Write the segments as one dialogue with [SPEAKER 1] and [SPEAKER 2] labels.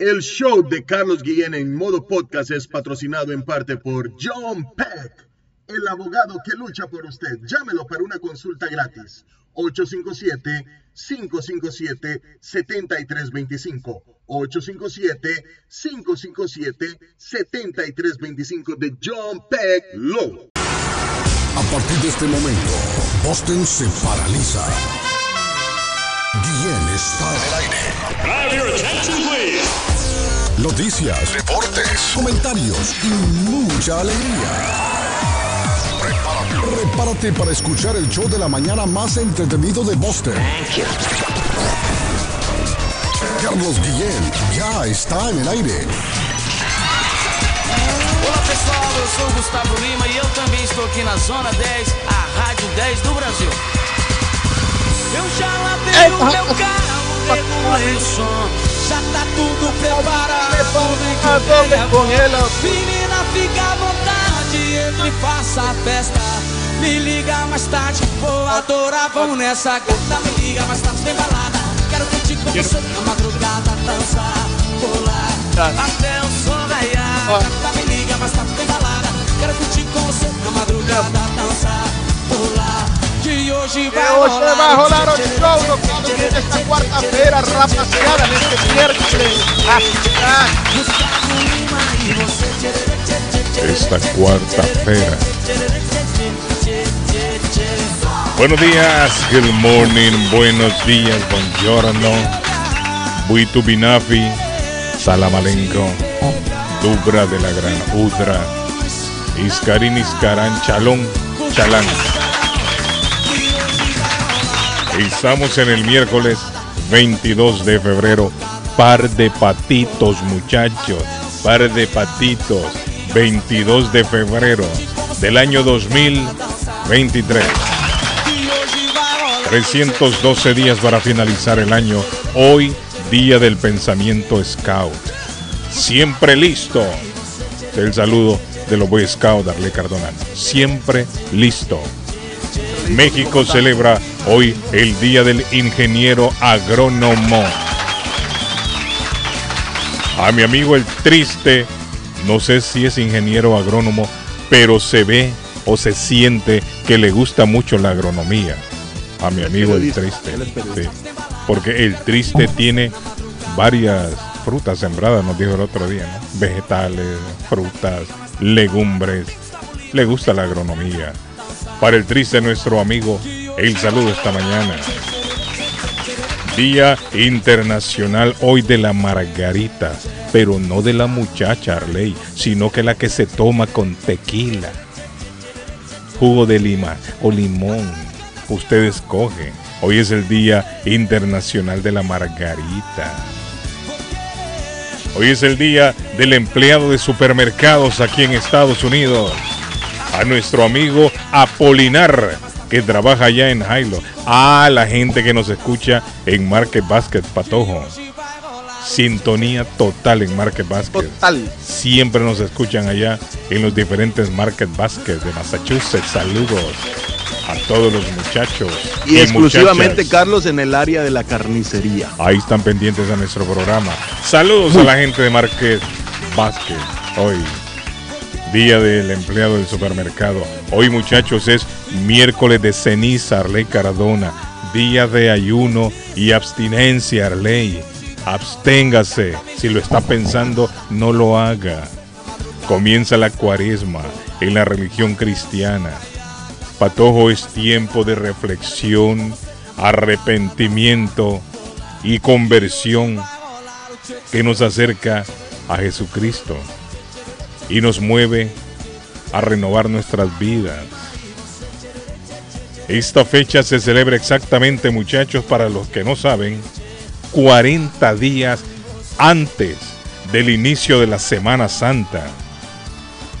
[SPEAKER 1] El show de Carlos Guillén en modo podcast es patrocinado en parte por John Peck, el abogado que lucha por usted. Llámelo para una consulta gratis. 857-557-7325. 857-557-7325 de John Peck Law.
[SPEAKER 2] A partir de este momento, Boston se paraliza. Guillén está en el aire. Noticias, deportes, comentarios y mucha alegría. Prepárate, prepárate para escuchar el show de la mañana más entretenido de Boston. Carlos Guillén ya está en el aire.
[SPEAKER 3] Olá pessoal, eu sou o Gustavo Lima e eu também estou aqui na Zona 10, a Rádio 10 do Brasil. Eu já lavei o meu carro, já tá tudo preparado. Vem com ela. Menina, fica à vontade, entre e faça a festa. Me liga mais tarde, vou adorar, vamos nessa gata. Me liga mais tarde, tem balada. Quero curtir com você na madrugada, dançar, pular, até o sol raiar. Gata, me liga mais tarde, tem balada. Quero curtir com você na madrugada, dançar. Que hoje vai rolar.
[SPEAKER 4] o show do Carlos Guillén esta quarta-feira, rapaziada, neste miércoles. Ah,
[SPEAKER 3] e tchê, tchê,
[SPEAKER 5] esta cuarta-feira. Buenos días, good morning, buenos días, buongiorno, buitu binafi, salamalenco, dubra de la gran udra, iscarín iscarán, chalón, chalán. Estamos en el miércoles 22 de febrero, par de patitos muchachos, par de patitos, 22 de febrero del año 2023. 312 días para finalizar el año. Hoy, día del pensamiento scout. Siempre listo. El saludo de los Boy Scout Darle Cardona. Siempre listo. México celebra hoy el Día del Ingeniero Agrónomo. A mi amigo el triste, no sé si es ingeniero agrónomo, pero se ve o se siente que le gusta mucho la agronomía. A mi amigo el triste. sí. Porque el triste tiene varias frutas sembradas, nos dijo el otro día, ¿no? Vegetales, frutas, legumbres. Le gusta la agronomía. Para el triste nuestro amigo, el saludo esta mañana. Día Internacional hoy de la margarita, pero no de la muchacha Arley, sino que la que se toma con tequila, jugo de lima o limón. Usted escoge. Hoy es el Día Internacional de la Margarita. Hoy es el día del empleado de supermercados aquí en Estados Unidos. A nuestro amigo Apolinar, que trabaja allá en Jailo. A la gente que nos escucha en Market Basket Patojo. Sintonía total en Market Basket.
[SPEAKER 4] total.
[SPEAKER 5] Siempre nos escuchan allá en los diferentes Market Basket de Massachusetts. Saludos a todos los muchachos.
[SPEAKER 4] Y exclusivamente,
[SPEAKER 5] muchachas.
[SPEAKER 4] Carlos, en el área de la carnicería.
[SPEAKER 5] Ahí están pendientes a nuestro programa. Saludos a la gente de Market Basket. Hoy, día del empleado del supermercado. Hoy, muchachos, es miércoles de ceniza, Arley Cardona. Día de ayuno y abstinencia, Arley. Absténgase. Si lo está pensando, no lo haga. Comienza la cuaresma en la religión cristiana. Patojo es tiempo de reflexión, arrepentimiento y conversión que nos acerca a Jesucristo y nos mueve a renovar nuestras vidas. Esta fecha se celebra exactamente, muchachos, para los que no saben, 40 días antes del inicio de la Semana Santa.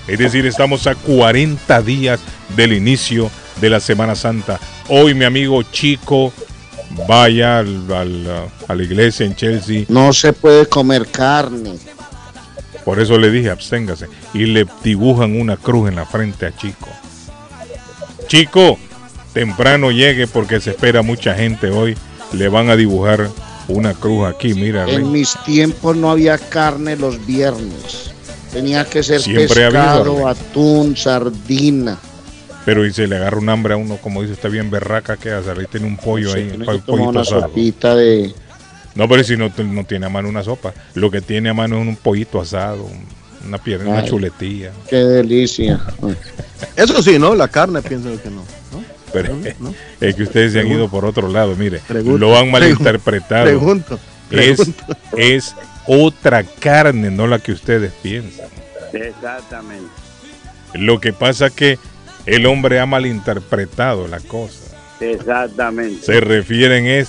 [SPEAKER 5] Es decir, estamos a 40 días del inicio de la Semana Santa. Hoy mi amigo Chico vaya a la iglesia en Chelsea.
[SPEAKER 6] No se puede comer carne.
[SPEAKER 5] Por eso le dije, absténgase. Y le dibujan una cruz en la frente a Chico. Chico, temprano llegue porque se espera mucha gente hoy. Le van a dibujar una cruz aquí, mira.
[SPEAKER 6] En mis tiempos no había carne los viernes. Tenía que ser
[SPEAKER 5] Siempre ha habido,
[SPEAKER 6] pescado, atún, sardina.
[SPEAKER 5] Pero y se le agarra un hambre a uno, como dice usted bien berraca, que hace? Ahí tiene un pollo ahí,
[SPEAKER 6] tiene
[SPEAKER 5] po-
[SPEAKER 6] que tomar
[SPEAKER 5] pollito
[SPEAKER 6] una sopita de...
[SPEAKER 5] No, pero si no, no tiene a mano una sopa. Lo que tiene a mano es un pollito asado, un- una pierna, una chuletilla.
[SPEAKER 6] Qué delicia.
[SPEAKER 1] Eso sí, ¿no? La carne pienso que no. ¿no?
[SPEAKER 5] Pero
[SPEAKER 1] ¿No?
[SPEAKER 5] es que ustedes se han ido por otro lado, mire,
[SPEAKER 1] Pregunto,
[SPEAKER 5] lo han malinterpretado.
[SPEAKER 1] Pregunto.
[SPEAKER 5] es, es otra carne, no la que ustedes piensan.
[SPEAKER 7] Exactamente.
[SPEAKER 5] Lo que pasa es que el hombre ha malinterpretado la cosa.
[SPEAKER 7] Exactamente.
[SPEAKER 5] Se refieren es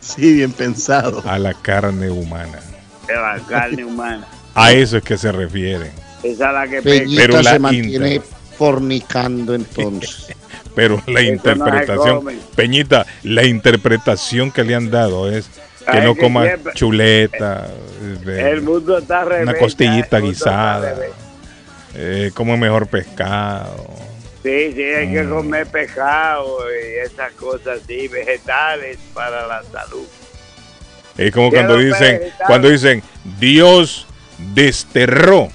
[SPEAKER 1] Sí, bien pensado.
[SPEAKER 5] a la carne humana.
[SPEAKER 7] De la carne humana.
[SPEAKER 5] A eso es que se refieren.
[SPEAKER 7] Esa es la que.
[SPEAKER 6] Peñita
[SPEAKER 5] Pero la
[SPEAKER 6] se mantiene
[SPEAKER 5] inter-
[SPEAKER 6] fornicando entonces.
[SPEAKER 5] Pero la
[SPEAKER 7] Eso
[SPEAKER 5] interpretación. Peñita, la interpretación que le han dado es que
[SPEAKER 7] Ay,
[SPEAKER 5] no
[SPEAKER 7] que
[SPEAKER 5] coma
[SPEAKER 7] siempre-
[SPEAKER 5] chuleta, de-
[SPEAKER 7] El mundo está al revés.
[SPEAKER 5] una costillita guisada, eh, come mejor pescado.
[SPEAKER 7] Sí, sí, hay que
[SPEAKER 5] Mm.
[SPEAKER 7] comer pescado y esas cosas así, vegetales para la salud.
[SPEAKER 5] Es como cuando dicen,
[SPEAKER 7] vegetales.
[SPEAKER 5] cuando dicen, Dios desterró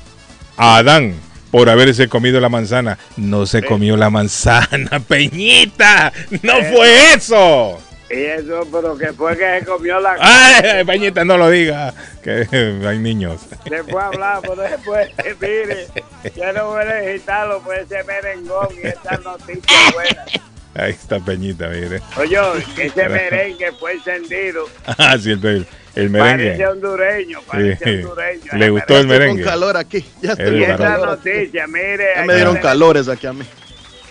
[SPEAKER 5] a Adán por haberse comido la manzana. No se comió la manzana, Peñita. No
[SPEAKER 7] Eh.
[SPEAKER 5] fue eso.
[SPEAKER 7] Y eso, pero que fue que se comió la
[SPEAKER 5] Ay, Peñita, no lo diga. Que hay niños.
[SPEAKER 7] Después hablamos, después, mire, quiero felicitarlo por ese merengón y esa noticia buena.
[SPEAKER 5] Ahí está Peñita, mire.
[SPEAKER 7] Oye, ese merengue fue encendido.
[SPEAKER 5] Ah, sí, el, el merengue.
[SPEAKER 7] Parece hondureño, parece
[SPEAKER 5] Sí.
[SPEAKER 7] hondureño.
[SPEAKER 5] Le gustó el
[SPEAKER 1] Ya
[SPEAKER 5] merengue.
[SPEAKER 1] con calor aquí. Ya estoy
[SPEAKER 7] Y esa noticia, mire,
[SPEAKER 1] Ya me dieron calores aquí a mí.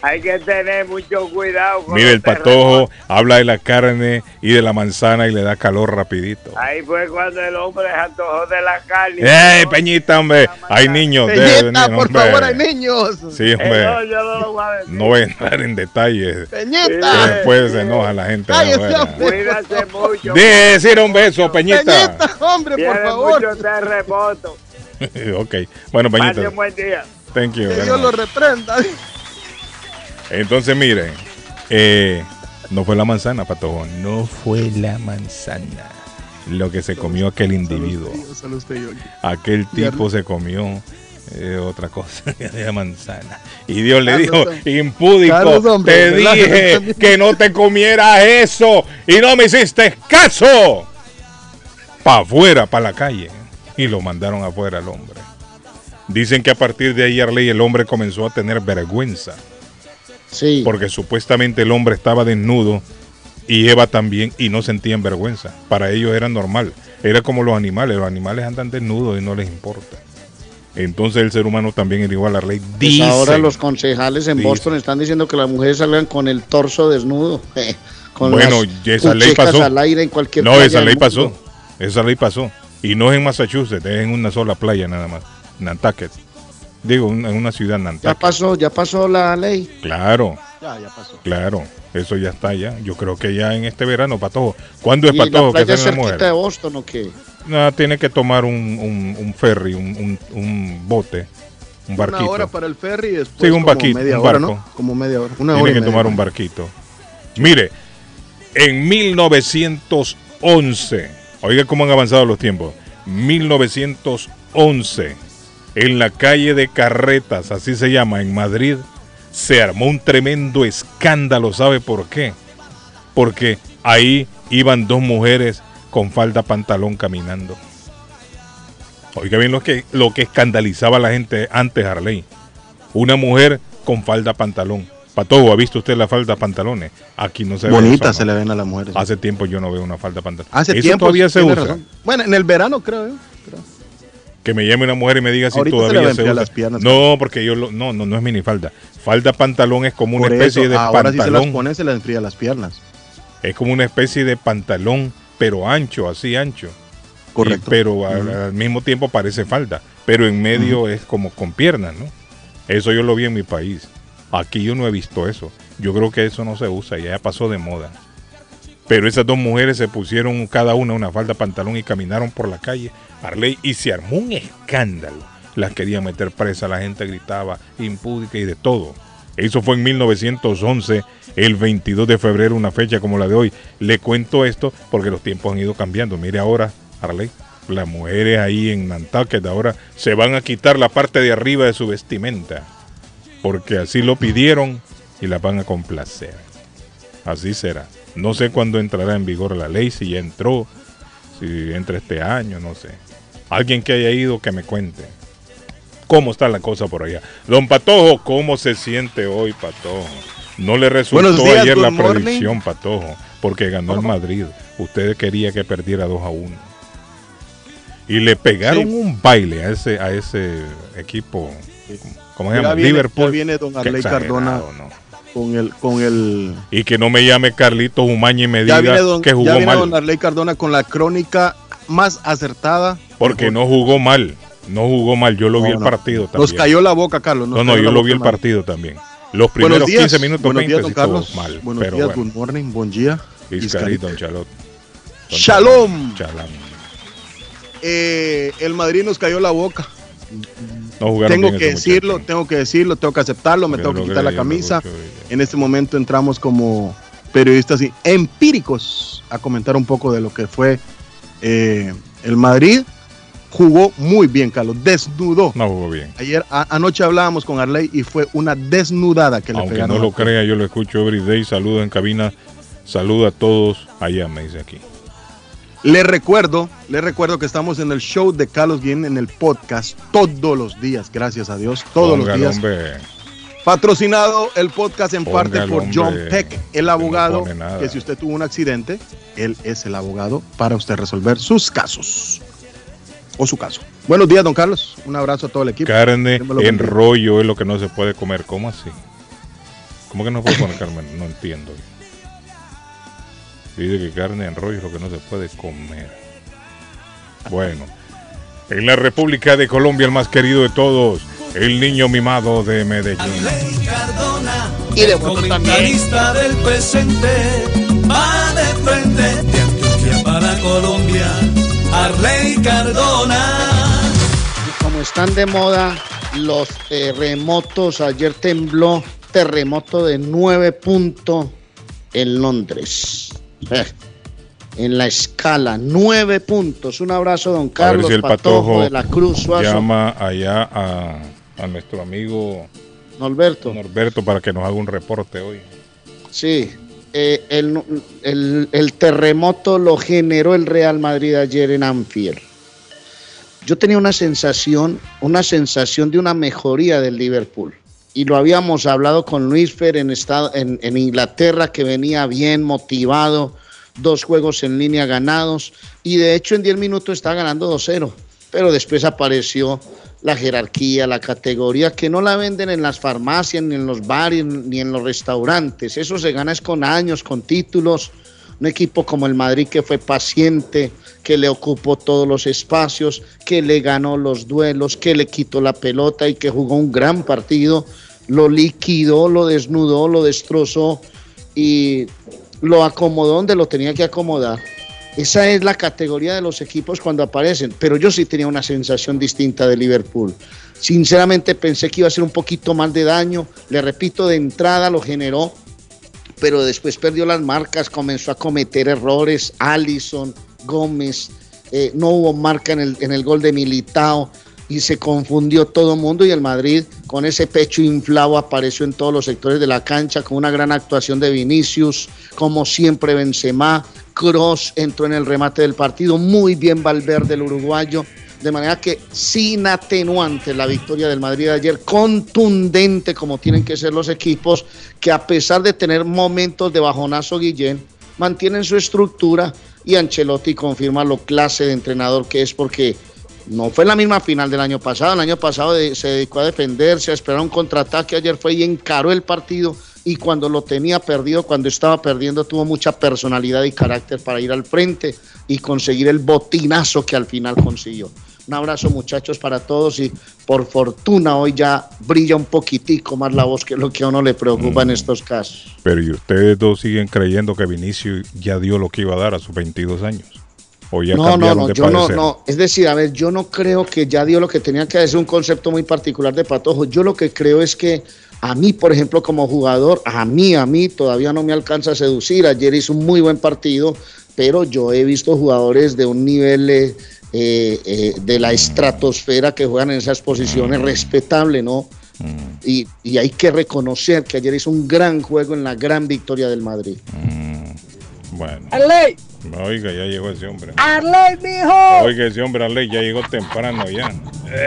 [SPEAKER 7] Hay que tener mucho cuidado. con
[SPEAKER 5] Mire, el patojo habla de la carne y de la manzana y le da calor rapidito.
[SPEAKER 7] Ahí fue cuando el hombre se antojó de la carne.
[SPEAKER 5] ¡Ey, Peñita, hombre! Hay niños. debe
[SPEAKER 1] Peñita,
[SPEAKER 5] venir,
[SPEAKER 1] por
[SPEAKER 5] hombre.
[SPEAKER 1] favor, hay niños.
[SPEAKER 5] Sí,
[SPEAKER 7] Eh,
[SPEAKER 5] hombre.
[SPEAKER 7] no, yo no lo voy a decir.
[SPEAKER 5] No voy a entrar en detalles.
[SPEAKER 1] Peñita.
[SPEAKER 5] Después se enoja la gente.
[SPEAKER 1] Cállese, hombre.
[SPEAKER 7] Cuídate mucho.
[SPEAKER 5] De decir un beso, Peñita.
[SPEAKER 1] Peñita, hombre,
[SPEAKER 7] Tiene
[SPEAKER 1] por favor.
[SPEAKER 7] mucho terremoto.
[SPEAKER 5] ok. Bueno,
[SPEAKER 7] Pase
[SPEAKER 5] Peñita.
[SPEAKER 7] un buen día.
[SPEAKER 5] Thank you.
[SPEAKER 1] Que Dios lo reprenda.
[SPEAKER 5] Entonces, miren. eh, no fue la manzana, patojo. No fue la manzana. Lo que se comió aquel individuo. Aquel tipo se comió eh, otra cosa, de manzana. Y Dios le dijo,
[SPEAKER 1] Carlos,
[SPEAKER 5] impúdico, te dije
[SPEAKER 1] también".
[SPEAKER 5] que no te comieras eso y no me hiciste caso. Pa' afuera, para la calle. Y lo mandaron afuera al hombre. Dicen que a partir de ahí Arley el hombre comenzó a tener vergüenza.
[SPEAKER 6] Sí.
[SPEAKER 5] Porque supuestamente el hombre estaba desnudo y Eva también y no sentían vergüenza. Para ellos era normal. Era como los animales. Los animales andan desnudos y no les importa. Entonces el ser humano también era igual a la ley.
[SPEAKER 6] Pues ahora
[SPEAKER 5] Dicen.
[SPEAKER 6] los concejales en
[SPEAKER 5] Dicen.
[SPEAKER 6] Boston están diciendo que las mujeres salgan con el torso desnudo. Con
[SPEAKER 5] Bueno,
[SPEAKER 6] las
[SPEAKER 5] esa ley pasó.
[SPEAKER 6] al aire en cualquier
[SPEAKER 5] No, esa ley pasó. Esa ley pasó. Y no es en Massachusetts, es en una sola playa nada más. Nantucket. Digo, un- en una ciudad
[SPEAKER 6] Ya
[SPEAKER 5] Nantucket.
[SPEAKER 6] pasó, ya pasó la ley.
[SPEAKER 5] Claro,
[SPEAKER 1] Ya, ya pasó.
[SPEAKER 5] claro. Eso ya está ya. Yo creo que ya en este verano, Patojo. ¿Cuándo es
[SPEAKER 6] ¿Y la
[SPEAKER 5] Patojo que
[SPEAKER 6] playa cerquita de? Boston o qué?
[SPEAKER 5] No, tiene que tomar un, un, un ferry, un, un, un bote, un barquito.
[SPEAKER 1] Una hora para el ferry y después
[SPEAKER 5] Sí, un
[SPEAKER 1] como
[SPEAKER 5] barquito,
[SPEAKER 1] media
[SPEAKER 5] un
[SPEAKER 1] hora,
[SPEAKER 5] barco.
[SPEAKER 1] ¿no? Como media hora. Una
[SPEAKER 5] Tiene
[SPEAKER 1] hora
[SPEAKER 5] que
[SPEAKER 1] media.
[SPEAKER 5] tomar un barquito. Mire, en 1911, oiga cómo han avanzado los tiempos. 1911, en la calle de Carretas, así se llama, en Madrid, se armó un tremendo escándalo. ¿Sabe por qué? Porque ahí iban dos mujeres con falda pantalón caminando. Oiga bien lo que, lo que escandalizaba a la gente antes, Harley. Una mujer con falda pantalón. Patojo, ¿ha visto usted la falda pantalones? Aquí no se ve
[SPEAKER 1] Bonita
[SPEAKER 5] eso,
[SPEAKER 1] se
[SPEAKER 5] ¿no?
[SPEAKER 1] le ven a las mujeres.
[SPEAKER 5] Hace tiempo yo no veo una falda pantalón.
[SPEAKER 1] Hace
[SPEAKER 5] eso
[SPEAKER 1] tiempo.
[SPEAKER 5] todavía se usa.
[SPEAKER 1] razón. Bueno, en el verano creo yo. creo.
[SPEAKER 5] Que me llame una mujer y me diga si
[SPEAKER 1] Ahorita se
[SPEAKER 5] todavía se
[SPEAKER 1] frías
[SPEAKER 5] usa.
[SPEAKER 1] las piernas.
[SPEAKER 5] no, porque yo lo, no, no, no es minifalda. Falda pantalón es como una especie
[SPEAKER 1] eso,
[SPEAKER 5] de
[SPEAKER 1] ahora si se las
[SPEAKER 5] pantalón.
[SPEAKER 1] ponen, se les enfría las piernas.
[SPEAKER 5] es como una especie de pantalón, pero ancho, así ancho.
[SPEAKER 1] Correcto.
[SPEAKER 5] Y- pero a-
[SPEAKER 1] Ujú.
[SPEAKER 5] al mismo tiempo parece falda, pero en medio es como con piernas, ¿no? Eso yo lo vi en mi país. Aquí yo no he visto eso. Yo creo que eso no se usa, ya pasó de moda. Pero esas dos mujeres se pusieron cada una una falda pantalón y caminaron por la calle, Arley, y se armó un escándalo. Las querían meter presa, la gente gritaba impúdica y de todo. Eso fue en 1911, el 22 de febrero, una fecha como la de hoy. Le cuento esto porque los tiempos han ido cambiando. Mire ahora, Arley, las mujeres ahí en Nantucket ahora se van a quitar la parte de arriba de su vestimenta. Porque así lo pidieron y la van a complacer. Así será. No sé cuándo entrará en vigor la ley, si ya entró, si entra este año, no sé. Alguien que haya ido que me cuente. ¿Cómo está la cosa por allá? Don Patojo, ¿cómo se siente hoy, Patojo? No le resultó
[SPEAKER 1] días,
[SPEAKER 5] ayer la
[SPEAKER 1] morning.
[SPEAKER 5] predicción, Patojo, porque ganó el Madrid. Usted quería que perdiera 2 a 1. Y le pegaron
[SPEAKER 1] Sí.
[SPEAKER 5] un baile a ese, a ese equipo. ¿Cómo se llama?
[SPEAKER 1] viene-
[SPEAKER 5] Liverpool.
[SPEAKER 1] ya viene don Arley Cardona. Con el, con el,
[SPEAKER 5] Y que no me llame Carlitos Umaña y me
[SPEAKER 1] ya
[SPEAKER 5] diga
[SPEAKER 1] don,
[SPEAKER 5] que
[SPEAKER 1] ya
[SPEAKER 5] jugó
[SPEAKER 1] viene
[SPEAKER 5] mal.
[SPEAKER 1] don Arley Cardona con la crónica más acertada.
[SPEAKER 5] Porque no jugó mal. No jugó mal. Yo lo vi
[SPEAKER 1] No,
[SPEAKER 5] el
[SPEAKER 1] no.
[SPEAKER 5] partido también.
[SPEAKER 1] Nos cayó la boca, Carlos.
[SPEAKER 5] no, no, yo lo vi el
[SPEAKER 1] hermano.
[SPEAKER 5] partido también. Los primeros
[SPEAKER 1] días,
[SPEAKER 5] 15 minutos,
[SPEAKER 1] buenos
[SPEAKER 5] 20
[SPEAKER 1] días, don Carlos.
[SPEAKER 5] mal.
[SPEAKER 1] Buenos
[SPEAKER 5] pero
[SPEAKER 1] días,
[SPEAKER 5] bueno.
[SPEAKER 1] good morning, buen día.
[SPEAKER 5] Iscari, don Chalot. Don
[SPEAKER 1] Shalom.
[SPEAKER 5] Chalán.
[SPEAKER 1] Eh, el Madrid nos cayó la boca.
[SPEAKER 5] No
[SPEAKER 1] Tengo que decirlo, tengo que decirlo, tengo que aceptarlo, me tengo que quitar la camisa. En este momento entramos como periodistas y- empíricos a comentar un poco de lo que fue eh, el Madrid. Jugó muy bien, Carlos, desnudó.
[SPEAKER 5] No jugó bien.
[SPEAKER 1] Ayer a- anoche hablábamos con Arley y fue una desnudada que le
[SPEAKER 5] Aunque
[SPEAKER 1] pegaron.
[SPEAKER 5] no lo crea, yo lo escucho every day. Saludos en cabina. Saluda a todos allá, me dice aquí.
[SPEAKER 1] Le recuerdo, le recuerdo que estamos en el show de Carlos Guillén en el podcast todos los días, gracias a Dios, todos los días.
[SPEAKER 5] hombre.
[SPEAKER 1] Patrocinado el podcast en parte por John Peck, el abogado, que si usted tuvo un accidente, él es el abogado para usted resolver sus casos. O su caso. Buenos días, don Carlos. Un abrazo a todo el equipo.
[SPEAKER 5] Carne en rollo es lo que no se puede comer. ¿Cómo así? ¿Cómo que no puede comer carne? No entiendo. Dice que carne en rollo es lo que no se puede comer. Bueno, en la República de Colombia, el más querido de todos, el niño mimado de Medellín.
[SPEAKER 3] Cardona,
[SPEAKER 6] Y de bueno también.
[SPEAKER 3] del presente, va de frente de Antioquia para Colombia. Arley Cardona.
[SPEAKER 6] Y como están de moda los terremotos, ayer tembló terremoto de 9 puntos en Londres. Eh, en la escala, 9 puntos. Un abrazo, don
[SPEAKER 5] A ver
[SPEAKER 6] Carlos
[SPEAKER 5] si el
[SPEAKER 6] Patojo,
[SPEAKER 5] patojo
[SPEAKER 6] de la Cruz Suazo.
[SPEAKER 5] llama allá a, a nuestro amigo
[SPEAKER 6] Norberto.
[SPEAKER 5] Norberto para que nos haga un reporte hoy.
[SPEAKER 6] Sí, eh, el, el- el terremoto lo generó el Real Madrid ayer en Anfield. Yo tenía una sensación, una sensación de una mejoría del Liverpool. Y lo habíamos hablado con Luis Fer en, estado, en, Inglaterra, que venía bien motivado, dos juegos en línea ganados. Y de hecho en 10 minutos está ganando 2-0. Pero después apareció la jerarquía, la categoría, que no la venden en las farmacias, ni en los bares, ni en los restaurantes. Eso se gana con años, con títulos. Un equipo como el Madrid que fue paciente, que le ocupó todos los espacios, que le ganó los duelos, que le quitó la pelota y que jugó un gran partido, lo liquidó, lo desnudó, lo destrozó y lo acomodó donde lo tenía que acomodar. Esa es la categoría de los equipos cuando aparecen, pero yo sí tenía una sensación distinta de Liverpool. Sinceramente pensé que iba a ser un poquito más de daño, le repito, de entrada lo generó, pero después perdió las marcas, comenzó a cometer errores, Allison, Gómez, eh, no hubo marca en el, en el gol de Militao y se confundió todo el mundo y el Madrid con ese pecho inflado apareció en todos los sectores de la cancha con una gran actuación de Vinicius, como siempre Benzema, Cross entró en el remate del partido, muy bien Valverde el uruguayo, de manera que sin atenuante la victoria del Madrid ayer, contundente como tienen que ser los equipos, que a pesar de tener momentos de bajonazo Guillén, mantienen su estructura y Ancelotti confirma lo clase de entrenador que es porque no fue la misma final del año pasado, el año pasado se dedicó a defenderse, a esperar un contraataque, ayer fue y encaró el partido y cuando lo tenía perdido, cuando estaba perdiendo, tuvo mucha personalidad y carácter para ir al frente y conseguir el botinazo que al final consiguió. Un abrazo muchachos para todos y por fortuna hoy ya brilla un poquitico más la voz que lo que a uno le preocupa en estos casos.
[SPEAKER 5] Pero ¿y ustedes dos siguen creyendo que Vinicius ya dio lo que iba a dar a sus 22 años? ¿O ya
[SPEAKER 6] No, no, no,
[SPEAKER 5] de
[SPEAKER 6] yo no, no. Es decir, a ver, yo no creo que ya dio lo que tenía que hacer, un concepto muy particular de Patojo. Yo lo que creo es que A mí, por ejemplo, como jugador, a mí, a mí todavía no me alcanza a seducir. Ayer hizo un muy buen partido, pero yo he visto jugadores de un nivel eh, eh, de la estratosfera que juegan en esas posiciones respetable, ¿no?
[SPEAKER 5] Mm,
[SPEAKER 6] Y, y hay que reconocer que ayer hizo un gran juego en la gran victoria del Madrid.
[SPEAKER 5] mm, bueno,
[SPEAKER 8] Arley,
[SPEAKER 5] oiga, ya llegó ese hombre.
[SPEAKER 8] Arley, mijo.
[SPEAKER 5] Oiga, ese hombre, Arley, ya llegó temprano ya.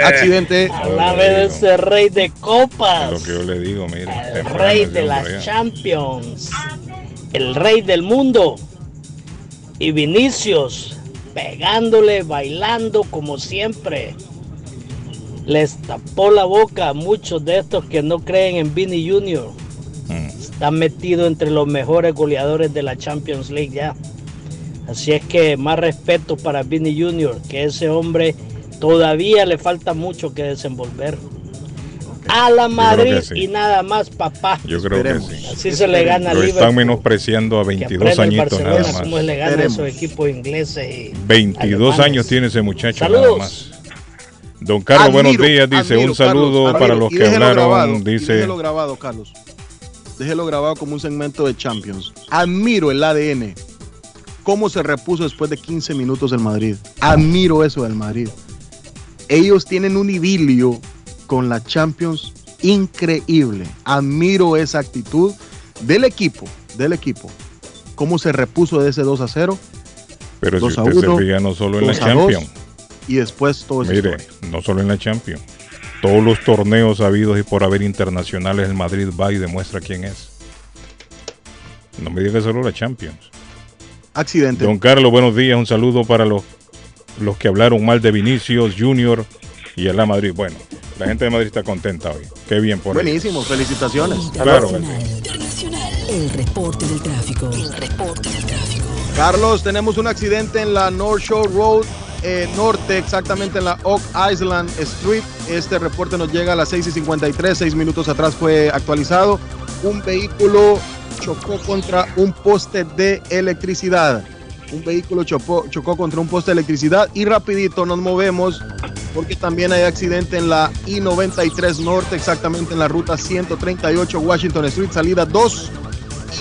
[SPEAKER 1] Accidente.
[SPEAKER 9] Háblame de ese rey de
[SPEAKER 5] Es
[SPEAKER 9] copas.
[SPEAKER 5] lo que yo le digo, mire.
[SPEAKER 9] El
[SPEAKER 5] temprano
[SPEAKER 9] rey de las
[SPEAKER 5] ya.
[SPEAKER 9] Champions. El rey del mundo. Y Vinicius pegándole, bailando como siempre. Les tapó la boca a muchos de estos que no creen en Vini Jr. Está metido entre los mejores goleadores de la Champions League ya. Así es que más respeto para Vini Jr., que ese hombre todavía le falta mucho que desenvolver. A la Madrid
[SPEAKER 5] sí.
[SPEAKER 9] y nada más, papá.
[SPEAKER 5] Yo creo
[SPEAKER 1] Esperemos.
[SPEAKER 5] que sí.
[SPEAKER 9] Así se le gana a
[SPEAKER 5] Lo
[SPEAKER 9] Liverpool.
[SPEAKER 5] están menospreciando a
[SPEAKER 9] Que
[SPEAKER 5] 22
[SPEAKER 9] aprenda el
[SPEAKER 5] añitos nada
[SPEAKER 9] cómo
[SPEAKER 5] más.
[SPEAKER 9] le gana a esos equipos ingleses y
[SPEAKER 5] 22
[SPEAKER 9] alemanes.
[SPEAKER 5] años tiene ese muchacho nada más. Don Carlos, buenos días. Dice
[SPEAKER 1] admiro,
[SPEAKER 5] un saludo
[SPEAKER 1] Carlos,
[SPEAKER 5] para
[SPEAKER 1] admiro.
[SPEAKER 5] los que hablaron.
[SPEAKER 1] grabado,
[SPEAKER 5] dice,
[SPEAKER 1] grabado, Carlos. Déjelo grabado como un segmento de Champions. Admiro el ADN. Cómo se repuso después de 15 minutos el Madrid. Admiro eso del Madrid. Ellos tienen un idilio con la Champions increíble. Admiro esa actitud del equipo, del equipo. Cómo se repuso de ese 2 a 0
[SPEAKER 5] pero si
[SPEAKER 1] 2 a
[SPEAKER 5] usted se
[SPEAKER 1] 1,
[SPEAKER 5] fija no solo en la
[SPEAKER 1] 2 a 2,
[SPEAKER 5] Champions,
[SPEAKER 1] y después todo eso.
[SPEAKER 5] mire, no solo en la Champions. Todos los torneos habidos y por haber internacionales, el Madrid va y demuestra quién es. No me diga que solo la Champions.
[SPEAKER 1] Accidente.
[SPEAKER 5] Don Carlos, buenos días. Un saludo para los, los que hablaron mal de Vinicius Junior y el la Madrid. Bueno, la gente de Madrid está contenta hoy. Qué bien por ellos.
[SPEAKER 1] Buenísimo, felicitaciones.
[SPEAKER 5] Claro.
[SPEAKER 10] Internacional. El reporte del tráfico. El reporte del tráfico.
[SPEAKER 1] Carlos, tenemos un accidente en la North Shore Road eh, Norte, exactamente en la Oak Island Street. Este reporte nos llega a las 6 y 53, seis minutos atrás fue actualizado. Un vehículo chocó contra un poste de electricidad. Un vehículo chocó, chocó contra un poste de electricidad y rapidito nos movemos porque también hay accidente en la I-93 Norte, exactamente en la ruta 138 Washington Street, salida 2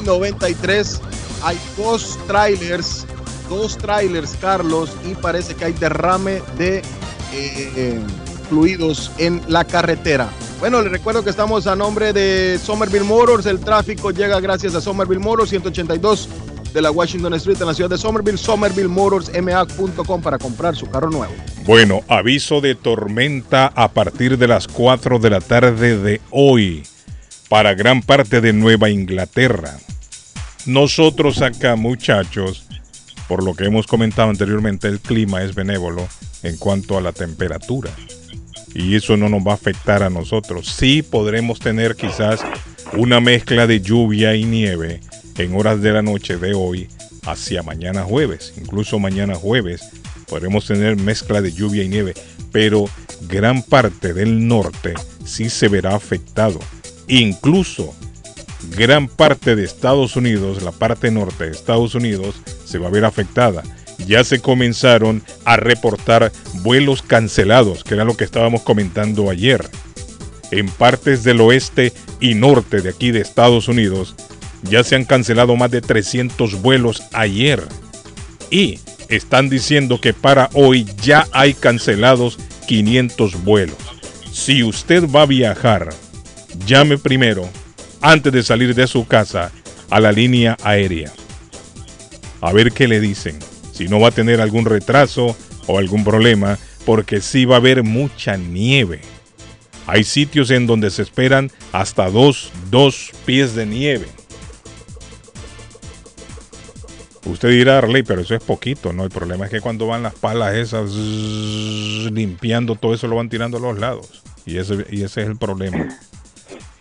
[SPEAKER 1] y 93 hay dos trailers, dos trailers, Carlos, y parece que hay derrame de eh, eh, fluidos en la carretera. Bueno, les recuerdo que estamos a nombre de Somerville Motors. El tráfico llega gracias a Somerville Motors, 182 de la Washington Street en la ciudad de Somerville. SomervilleMotorsMA.com para comprar su carro nuevo.
[SPEAKER 5] Bueno, aviso de tormenta a partir de las 4 de la tarde de hoy para gran parte de Nueva Inglaterra. Nosotros acá, muchachos, por lo que hemos comentado anteriormente, el clima es benévolo en cuanto a la temperatura. Y eso no nos va a afectar a nosotros. Sí podremos tener quizás una mezcla de lluvia y nieve en horas de la noche de hoy hacia mañana jueves. Incluso mañana jueves podremos tener mezcla de lluvia y nieve. Pero gran parte del norte sí se verá afectado. Incluso gran parte de Estados Unidos, la parte norte de Estados Unidos, se va a ver afectada. Ya se comenzaron a reportar vuelos cancelados, que era lo que estábamos comentando ayer. En partes del oeste y norte de aquí de Estados Unidos, ya se han cancelado más de 300 vuelos ayer. Y están diciendo que para hoy ya hay cancelados 500 vuelos. Si usted va a viajar, llame primero antes de salir de su casa a la línea aérea. A ver qué le dicen. Si no va a tener algún retraso o algún problema, porque sí va a haber mucha nieve. Hay sitios en donde se esperan hasta dos, dos pies de nieve. Usted dirá, Arley, pero eso es poquito, ¿no? El problema es que cuando van las palas esas limpiando todo eso lo van tirando a los lados. Y ese, y ese es el problema.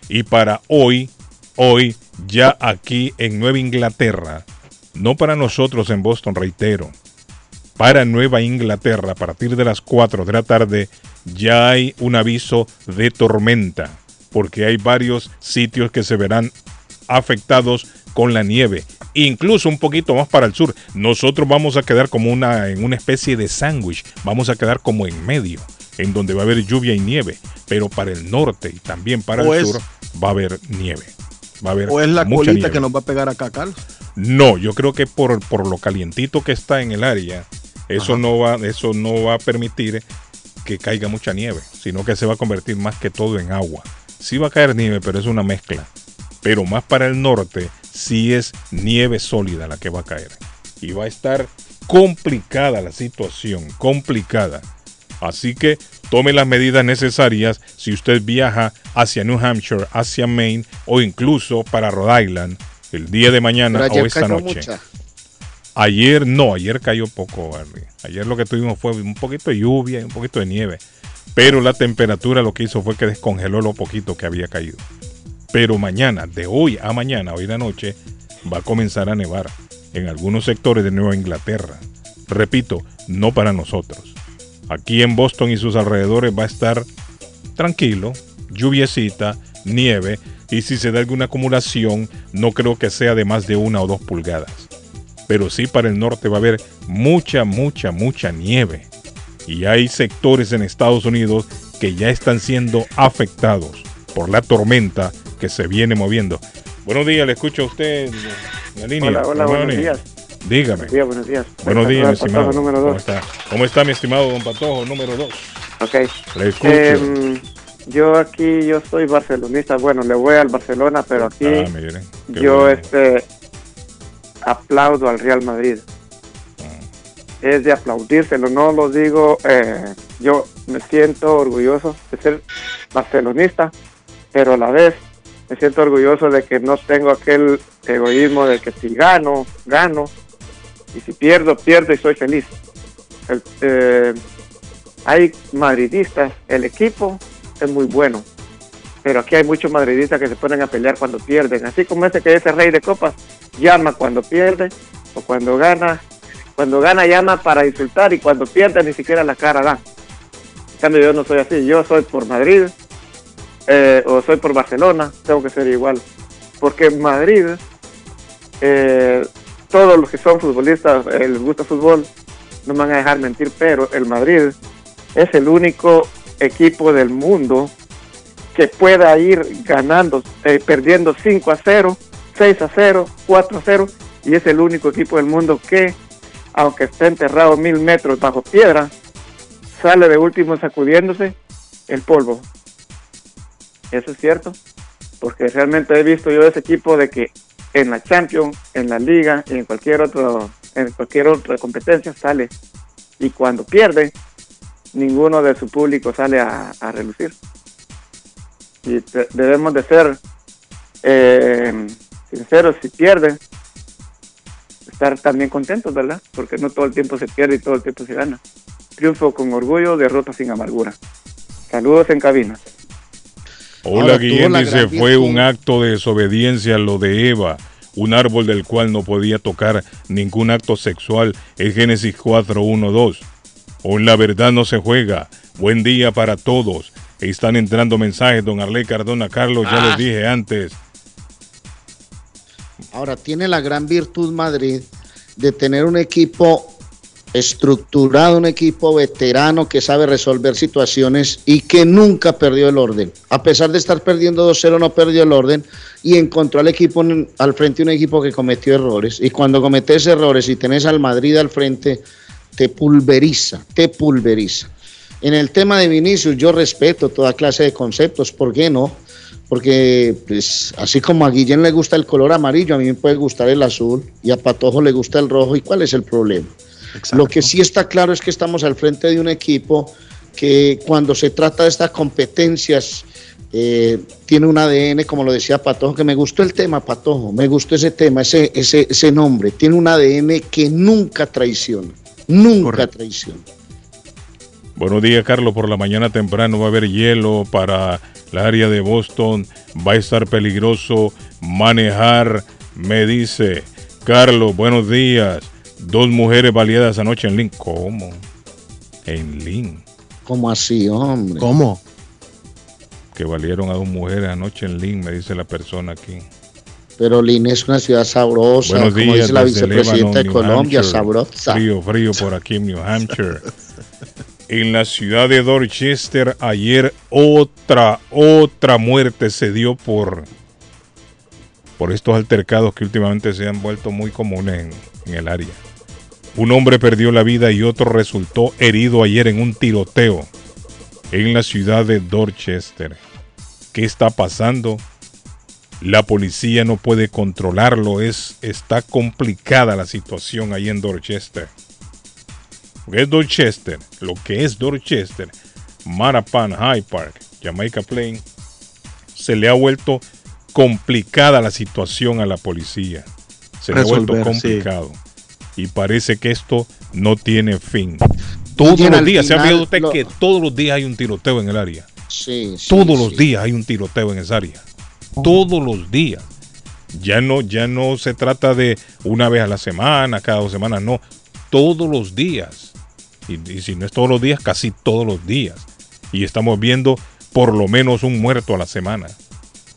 [SPEAKER 5] Y para hoy, hoy, ya aquí en Nueva Inglaterra, no para nosotros en Boston, reitero, para Nueva Inglaterra, a partir de las 4 de la tarde, ya hay un aviso de tormenta, porque hay varios sitios que se verán afectados con la nieve, incluso un poquito más para el sur. Nosotros vamos a quedar como una en una especie de sándwich, vamos a quedar como en medio, en donde va a haber lluvia y nieve, pero para el norte y también para
[SPEAKER 1] O
[SPEAKER 5] el
[SPEAKER 1] es-
[SPEAKER 5] sur va a haber nieve. Va a haber
[SPEAKER 1] ¿O es la
[SPEAKER 5] mucha
[SPEAKER 1] colita
[SPEAKER 5] nieve.
[SPEAKER 1] que nos va a pegar acá, Carlos?
[SPEAKER 5] No, yo creo que por, por lo calientito que está en el área, eso
[SPEAKER 1] Ajá.
[SPEAKER 5] no va, eso no va a permitir que caiga mucha nieve, sino que se va a convertir más que todo en agua. Sí va a caer nieve, pero es una mezcla. Pero más para el norte, sí es nieve sólida la que va a caer. Y va a estar complicada la situación, complicada. Así que tome las medidas necesarias si usted viaja hacia New Hampshire, hacia Maine o incluso para Rhode Island el día de mañana o esta noche.
[SPEAKER 6] mucha.
[SPEAKER 5] Ayer no, ayer cayó poco, Barry. Ayer lo que tuvimos fue un poquito de lluvia y un poquito de nieve. Pero la temperatura lo que hizo fue que descongeló lo poquito que había caído. Pero mañana, de hoy a mañana, hoy la noche, va a comenzar a nevar en algunos sectores de Nueva Inglaterra. Repito, no para nosotros. Aquí en Boston y sus alrededores va a estar tranquilo, lluviecita, nieve, y si se da alguna acumulación, no creo que sea de más de una o dos pulgadas. Pero sí para el norte va a haber mucha, mucha, mucha nieve. Y hay sectores en Estados Unidos que ya están siendo afectados por la tormenta que se viene moviendo. Buenos días, le escucho a usted en la línea.
[SPEAKER 11] Hola, hola, buenos
[SPEAKER 5] Buenos
[SPEAKER 11] días.
[SPEAKER 5] Dígame.
[SPEAKER 11] Buenos días, buenos días.
[SPEAKER 5] Buenos días, mi
[SPEAKER 11] Patojo
[SPEAKER 5] estimado.
[SPEAKER 11] número
[SPEAKER 5] ¿Cómo
[SPEAKER 11] dos.
[SPEAKER 5] está? ¿Cómo está mi estimado don Patojo número 2?
[SPEAKER 11] Ok.
[SPEAKER 5] Le escucho.
[SPEAKER 11] Em, yo aquí, yo soy barcelonista. Bueno, le voy al Barcelona, pero aquí
[SPEAKER 5] Ah,
[SPEAKER 11] yo
[SPEAKER 5] bueno.
[SPEAKER 11] este aplaudo al Real Madrid.
[SPEAKER 5] Ah.
[SPEAKER 11] Es de aplaudírselo, no lo digo. eh, yo me siento orgulloso de ser barcelonista, pero a la vez me siento orgulloso de que no tengo aquel egoísmo de que si gano, gano, y si pierdo, pierdo y soy feliz. El- eh, hay madridistas, el equipo es muy bueno, pero aquí hay muchos madridistas que se ponen a pelear cuando pierden, así como ese que es rey de copas, llama cuando pierde o cuando gana, cuando gana llama para insultar y cuando pierde ni siquiera la cara da. En cambio yo no soy así, yo soy por Madrid eh, o soy por Barcelona, tengo que ser igual, porque Madrid eh, todos los que son futbolistas, eh, les gusta fútbol, no me van a dejar mentir, pero el Madrid es el único equipo del mundo que pueda ir ganando, eh, perdiendo 5 a 0, 6 a 0, 4 a 0, y es el único equipo del mundo que, aunque esté enterrado mil metros bajo piedra, sale de último sacudiéndose el polvo. Eso es cierto, porque realmente he visto yo ese equipo de que en la Champions, en la Liga y en cualquier otro, en cualquier otra competencia sale. Y cuando pierde ninguno de su público sale a, a relucir. Y debemos de ser eh, sinceros si pierde estar también contentos verdad porque no todo el tiempo se pierde y todo el tiempo se gana. Triunfo con orgullo derrota sin amargura. Saludos en cabina
[SPEAKER 5] Hola
[SPEAKER 6] Ahora,
[SPEAKER 5] Guillén dice, fue un acto de desobediencia lo de Eva, un árbol del cual no podía tocar ningún acto sexual, es Génesis 4.1.2. Hoy la verdad no se juega. Buen día para todos. Están entrando mensajes, don Arley Cardona, Carlos, ya
[SPEAKER 6] Ah.
[SPEAKER 5] les dije antes.
[SPEAKER 6] Ahora tiene la gran virtud Madrid de tener un equipo estructurado, un equipo veterano que sabe resolver situaciones y que nunca perdió el orden. A pesar de estar perdiendo 2-0, no perdió el orden y encontró al equipo al frente un equipo que cometió errores. Y cuando cometes errores y tenés al Madrid al frente, te pulveriza, te pulveriza. En el tema de Vinicius, yo respeto toda clase de conceptos, ¿por qué no? Porque pues, así como a Guillén le gusta el color amarillo, a mí me puede gustar el azul y a Patojo le gusta el rojo. ¿Y cuál es el problema? Lo que sí está claro es que estamos al frente de un equipo que cuando se trata de estas competencias eh, tiene un ADN, como lo decía Patojo, que me gustó el tema, Patojo, me gustó ese tema, ese, ese, ese nombre, tiene un ADN que nunca traiciona, nunca traiciona.
[SPEAKER 5] Buenos días, Carlos. Por la mañana temprano va a haber hielo para la área de Boston. Va a estar peligroso manejar, me dice. Carlos, buenos días. Dos mujeres baleadas anoche en Lynn. ¿Cómo? En Lynn.
[SPEAKER 6] ¿Cómo así, hombre?
[SPEAKER 1] ¿Cómo?
[SPEAKER 5] Que valieron a dos mujeres anoche en Lynn, me dice la persona aquí.
[SPEAKER 6] Pero Lina es una ciudad sabrosa,
[SPEAKER 5] Buenos
[SPEAKER 6] como
[SPEAKER 5] días,
[SPEAKER 6] dice la vicepresidenta
[SPEAKER 5] Lebanon,
[SPEAKER 6] de Colombia,
[SPEAKER 5] Hampshire.
[SPEAKER 6] sabrosa.
[SPEAKER 5] Frío, frío por aquí en New Hampshire. En la ciudad de Dorchester ayer otra, otra muerte se dio por, por estos altercados que últimamente se han vuelto muy comunes en, el área. Un hombre perdió la vida y otro resultó herido ayer en un tiroteo en la ciudad de Dorchester. ¿Qué está pasando? La policía no puede controlarlo, es, está complicada la situación ahí en Dorchester. ¿Qué es Dorchester? Lo que es Dorchester, Marapan High Park, Jamaica Plain, se le ha vuelto complicada la situación a la policía. Se le ha vuelto
[SPEAKER 1] sí.
[SPEAKER 5] complicado. Y parece que esto no tiene fin. Todos los días, ¿se ha fijado usted
[SPEAKER 6] lo-
[SPEAKER 5] que todos los días hay un tiroteo en el área?
[SPEAKER 6] Sí, sí,
[SPEAKER 5] Todos los días hay un tiroteo en esa área. Todos los días. Ya no, ya no se trata de una vez a la semana, cada dos semanas, no. Todos los días. Y, y si no es todos los días, casi todos los días. Y estamos viendo por lo menos un muerto a la semana.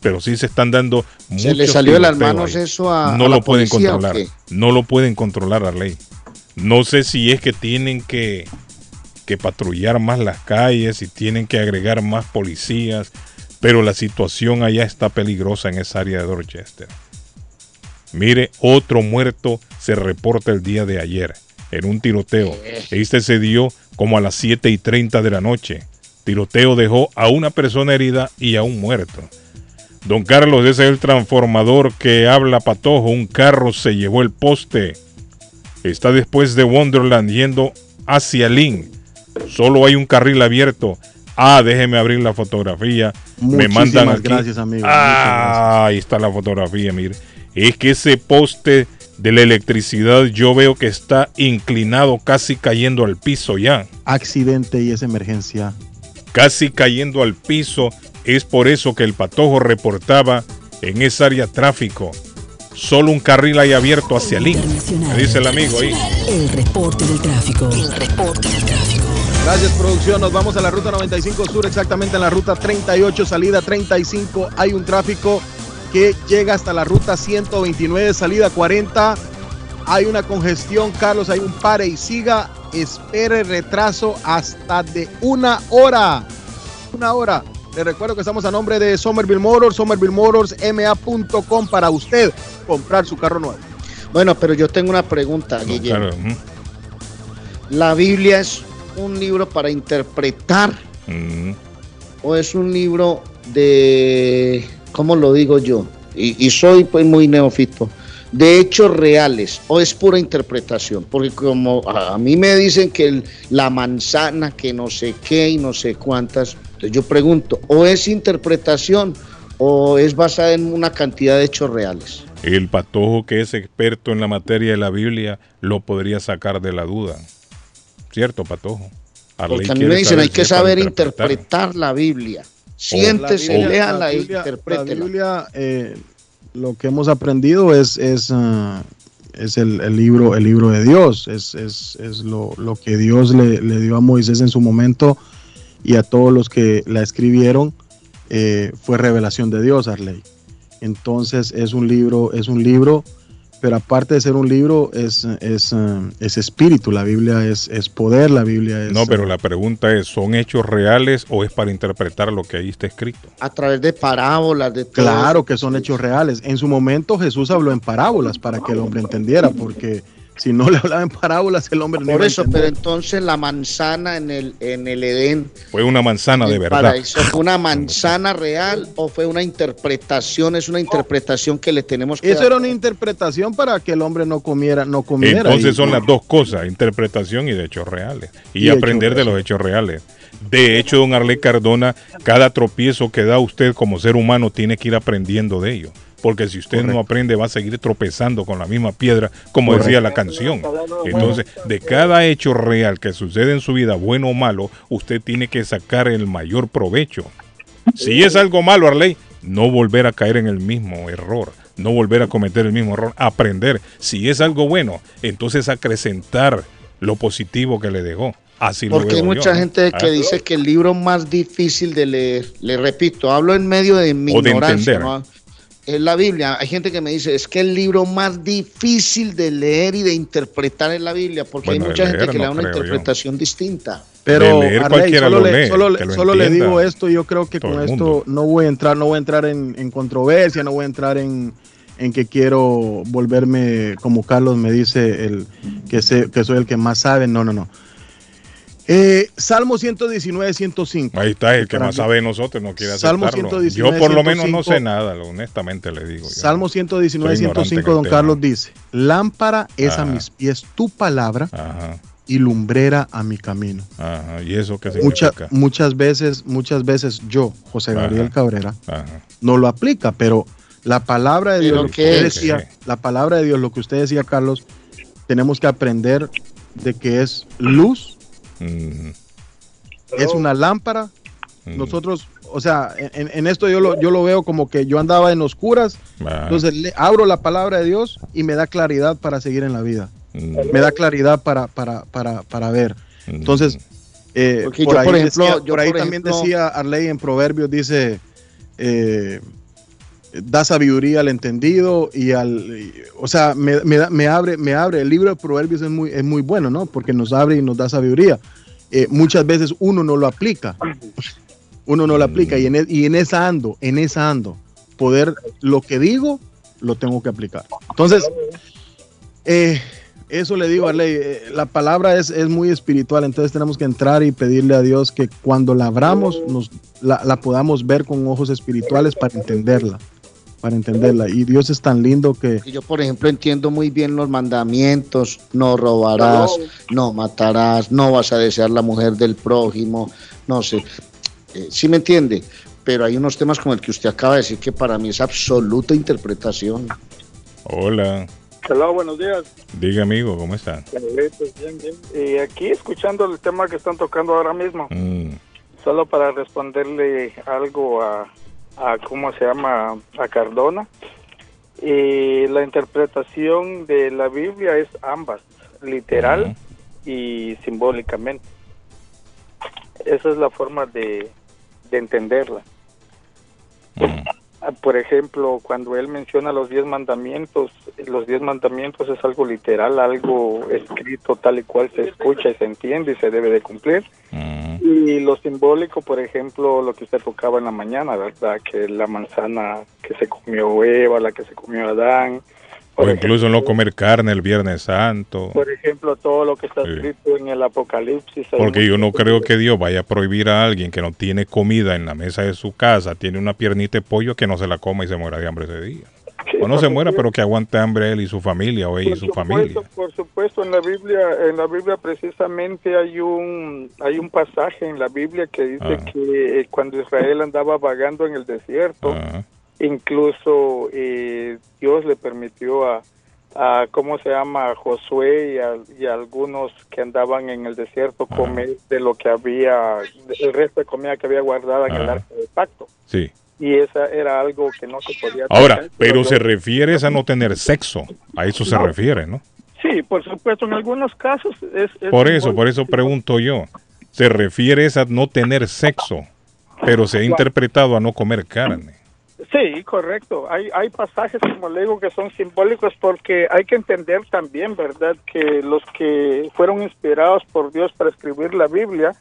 [SPEAKER 5] Pero sí se están dando
[SPEAKER 6] Se le
[SPEAKER 5] muchos
[SPEAKER 6] salió de las manos
[SPEAKER 5] ahí.
[SPEAKER 6] eso a,
[SPEAKER 5] No
[SPEAKER 6] a la
[SPEAKER 5] lo pueden
[SPEAKER 6] policía, ¿o
[SPEAKER 5] controlar. No lo pueden controlar a ley. No sé si es que tienen que, que patrullar más las calles y tienen que agregar más policías, pero la situación allá está peligrosa en esa área de Dorchester. Mire, otro muerto se reporta el día de ayer en un tiroteo. Este se dio como a las 7 y 30 de la noche. Tiroteo dejó a una persona herida y a un muerto. Don Carlos, ese es el transformador que habla patojo. Un carro se llevó el poste. Está después de Wonderland yendo hacia Lynn. Solo hay un carril abierto. Ah, déjeme abrir la fotografía. Me
[SPEAKER 1] Muchísimas
[SPEAKER 5] mandan aquí.
[SPEAKER 1] gracias, amigo.
[SPEAKER 5] Ah, ahí está la fotografía, mire. Es que ese poste de la electricidad yo veo que está inclinado, casi cayendo al piso ya.
[SPEAKER 1] Accidente y es emergencia.
[SPEAKER 5] Casi cayendo al piso. Es por eso que el patojo reportaba en esa área tráfico. Solo un carril hay abierto hacia Lynn. Me dice el amigo ahí.
[SPEAKER 10] El reporte del tráfico. El reporte del tráfico.
[SPEAKER 1] Gracias, producción. Nos vamos a la ruta 95 Sur, exactamente en la ruta 38, salida 35. Hay un tráfico que llega hasta la ruta 129, salida 40. Hay una congestión, Carlos, hay un pare y siga. Espere retraso hasta de una hora. Una hora. Les recuerdo que estamos a nombre de Somerville Motors, Somerville Motors, ma.com para usted comprar su carro nuevo.
[SPEAKER 6] Bueno, pero yo tengo una pregunta, Guillermo.
[SPEAKER 5] Claro.
[SPEAKER 6] ¿La Biblia es un libro para interpretar
[SPEAKER 5] Mm.
[SPEAKER 6] o es un libro de, ¿cómo lo digo yo? Y, y soy pues muy neófito. De hechos reales o es pura interpretación, porque como a, a mí me dicen que el- la manzana, que no sé qué y no sé cuántas, entonces yo pregunto, o es interpretación o es basada en una cantidad de hechos reales.
[SPEAKER 5] El patojo que es experto en la materia de la Biblia lo podría sacar de la duda. ¿Cierto, patojo? Arley
[SPEAKER 6] Porque a mí
[SPEAKER 5] quiere
[SPEAKER 6] me dicen, hay que saber
[SPEAKER 5] interpretar.
[SPEAKER 6] interpretar la Biblia. Siéntese, léala
[SPEAKER 1] la
[SPEAKER 6] e
[SPEAKER 1] Biblia-
[SPEAKER 6] interprétela.
[SPEAKER 1] La Biblia, eh, lo que hemos aprendido es, es, ah, es el, el libro, el libro de Dios, es, es, es lo, lo que Dios le, le dio a Moisés en su momento y a todos los que la escribieron eh, fue revelación de Dios, Arley. Entonces es un libro, es un libro, pero aparte de ser un libro, es, es, ah, es espíritu, la Biblia es, es poder, la Biblia es...
[SPEAKER 5] No, pero la pregunta es, ¿son hechos reales o es para interpretar lo que ahí está escrito?
[SPEAKER 6] A través de parábolas, de todo
[SPEAKER 1] Claro que son hechos reales. En su momento Jesús habló en parábolas para que el hombre entendiera, porque si no le hablaba en parábolas, el hombre no
[SPEAKER 6] Por eso, pero entonces la manzana en el, en el Edén,
[SPEAKER 5] Fue una manzana de verdad.
[SPEAKER 6] paraíso, ¿fue una manzana real o fue una interpretación? Es una interpretación que le tenemos que
[SPEAKER 1] Eso
[SPEAKER 6] dar.
[SPEAKER 1] era una interpretación para que el hombre no comiera, no comiera.
[SPEAKER 5] Entonces
[SPEAKER 1] Y-
[SPEAKER 5] son las dos cosas, interpretación y de hechos reales. Y,
[SPEAKER 1] Y
[SPEAKER 5] aprender de los hechos reales. De hecho, don Arley Cardona, cada tropiezo que da usted como ser humano tiene que ir aprendiendo de ello. Porque si usted no aprende, va a seguir tropezando con la misma piedra, como
[SPEAKER 1] Correcto.
[SPEAKER 5] decía la canción. Entonces, de cada hecho real que sucede en su vida, bueno o malo, usted tiene que sacar el mayor provecho. Si es algo malo, Arley, no volver a caer en el mismo error, no volver a cometer el mismo error, aprender. Si es algo bueno, entonces acrecentar lo positivo que le dejó. Así lo
[SPEAKER 6] Porque hay
[SPEAKER 5] yo,
[SPEAKER 6] mucha
[SPEAKER 5] ¿no?
[SPEAKER 6] gente que
[SPEAKER 5] Ah,
[SPEAKER 6] dice que el libro más difícil de leer, le repito, hablo en medio de mi
[SPEAKER 5] O de
[SPEAKER 6] ignorancia,
[SPEAKER 5] entender.
[SPEAKER 6] ¿no? Es la Biblia. Hay gente que me dice, es que el libro más difícil de leer y de interpretar es la Biblia, porque
[SPEAKER 5] Bueno,
[SPEAKER 6] hay mucha gente que le da una
[SPEAKER 5] yo.
[SPEAKER 6] interpretación distinta.
[SPEAKER 1] Pero Arley, solo,
[SPEAKER 5] lo
[SPEAKER 1] le,
[SPEAKER 5] lee,
[SPEAKER 1] solo,
[SPEAKER 5] lo
[SPEAKER 1] solo le digo esto, yo creo que con esto no voy a entrar, no voy a entrar en, en controversia, no voy a entrar en, en que quiero volverme, como Carlos me dice, el que, sé, que soy el que más sabe. No, no, no. Eh, Salmo 119, 105.
[SPEAKER 5] Ahí está, el que
[SPEAKER 1] Para
[SPEAKER 5] más sabe de nosotros no quiere
[SPEAKER 1] Salmo
[SPEAKER 5] aceptarlo.
[SPEAKER 1] 119,
[SPEAKER 5] Yo por lo menos no
[SPEAKER 1] 105.
[SPEAKER 5] sé nada, honestamente le digo. yo.
[SPEAKER 1] Salmo 119,
[SPEAKER 5] Soy ignorante
[SPEAKER 1] 105,
[SPEAKER 5] en el
[SPEAKER 1] don
[SPEAKER 5] tema.
[SPEAKER 1] Carlos dice, lámpara es a
[SPEAKER 5] Ajá.
[SPEAKER 1] mis pies tu palabra
[SPEAKER 5] Ajá,
[SPEAKER 1] y lumbrera a mi camino.
[SPEAKER 5] ajá. ¿Y eso qué
[SPEAKER 1] Mucha-
[SPEAKER 5] significa?
[SPEAKER 1] muchas veces, muchas veces yo, José Gabriel
[SPEAKER 5] Ajá.
[SPEAKER 1] Cabrera,
[SPEAKER 5] Ajá.
[SPEAKER 1] no lo aplica, pero la palabra de Dios,
[SPEAKER 6] ¿Pero
[SPEAKER 1] lo que usted decía, la palabra de Dios, lo que usted decía, Carlos, tenemos que aprender de que es luz, Es una lámpara. Nosotros, o sea, en, en esto yo lo, yo lo veo como que yo andaba en oscuras,
[SPEAKER 5] ajá,
[SPEAKER 1] entonces le, abro la palabra de Dios y me da claridad para seguir en la vida, me da claridad para, para, para, para ver. Entonces, eh, por
[SPEAKER 6] yo,
[SPEAKER 1] ahí,
[SPEAKER 6] por ejemplo,
[SPEAKER 1] decía-
[SPEAKER 6] yo,
[SPEAKER 1] por ahí
[SPEAKER 6] por
[SPEAKER 1] también decía Arley en Proverbios, dice, eh, da sabiduría al entendido y al, o sea, me, abre, me abre, el libro de Proverbios es muy, es muy bueno, ¿no? Porque nos abre y nos da sabiduría. Eh, muchas veces uno no lo aplica, uno no lo aplica y en, e- y en esa ando, en esa ando, poder, lo que digo, lo tengo que aplicar. Entonces, eh, eso le digo a Arley, eh, la palabra es, es muy espiritual, entonces tenemos que entrar y pedirle a Dios que cuando la abramos nos, la podamos ver con ojos espirituales para entenderla, para entenderla. Y Dios es tan lindo que
[SPEAKER 6] yo, por ejemplo, entiendo muy bien los mandamientos, no robarás, no matarás, no vas a desear la mujer del prójimo, no sé, Eh, sí me entiende, pero hay unos temas como el que usted acaba de decir que para mí es absoluta interpretación.
[SPEAKER 5] Hola,
[SPEAKER 12] Hola, buenos días.
[SPEAKER 5] diga amigo, ¿cómo está?
[SPEAKER 12] Carlitos, bien, bien. Y aquí escuchando el tema que están tocando ahora mismo,
[SPEAKER 5] Mm,
[SPEAKER 12] solo para responderle algo a, a ¿cómo se llama? A Cardona. Y la interpretación de la Biblia es ambas, literal y simbólicamente. Esa es la forma de, de entenderla. Por ejemplo, cuando él menciona los diez mandamientos, los diez mandamientos es algo literal, algo escrito tal y cual se escucha y se entiende y se debe de cumplir. Y lo simbólico, por ejemplo, lo que usted tocaba en la mañana, ¿verdad? Que la manzana que se comió Eva, la que se comió Adán.
[SPEAKER 5] O incluso no comer carne el Viernes Santo.
[SPEAKER 12] Por ejemplo, todo lo que está
[SPEAKER 5] Sí.
[SPEAKER 12] escrito en el Apocalipsis.
[SPEAKER 5] Porque yo no creo que Dios vaya a prohibir a alguien que no tiene comida en la mesa de su casa, tiene una piernita de pollo que no se la coma y se muera de hambre ese día. O no se muera, pero que aguante hambre él y su familia o ella y su familia.
[SPEAKER 12] supuesto, por supuesto, en la Biblia, en la Biblia precisamente hay un hay un pasaje en la Biblia que dice
[SPEAKER 5] Ah.
[SPEAKER 12] que eh, cuando Israel andaba vagando en el desierto,
[SPEAKER 5] Ah.
[SPEAKER 12] Incluso eh, Dios le permitió a, a cómo se llama a Josué y a, y a algunos que andaban en el desierto
[SPEAKER 5] Ah.
[SPEAKER 12] comer de lo que había el resto de comida que había guardada en el
[SPEAKER 5] Ah.
[SPEAKER 12] arca del pacto
[SPEAKER 5] Sí.
[SPEAKER 12] y esa era algo que no se podía
[SPEAKER 5] Ahora, pero se refiere a no tener sexo. A eso se
[SPEAKER 12] No.
[SPEAKER 5] refiere, ¿no?
[SPEAKER 12] Sí, por supuesto, en algunos casos es... es
[SPEAKER 5] Por eso, por eso pregunto yo. Se refiere a no tener sexo, pero se ha interpretado a no comer carne.
[SPEAKER 12] Sí, correcto. Hay, hay pasajes, como le digo, que son simbólicos porque hay que entender también, ¿verdad?, que los que fueron inspirados por Dios para escribir la Biblia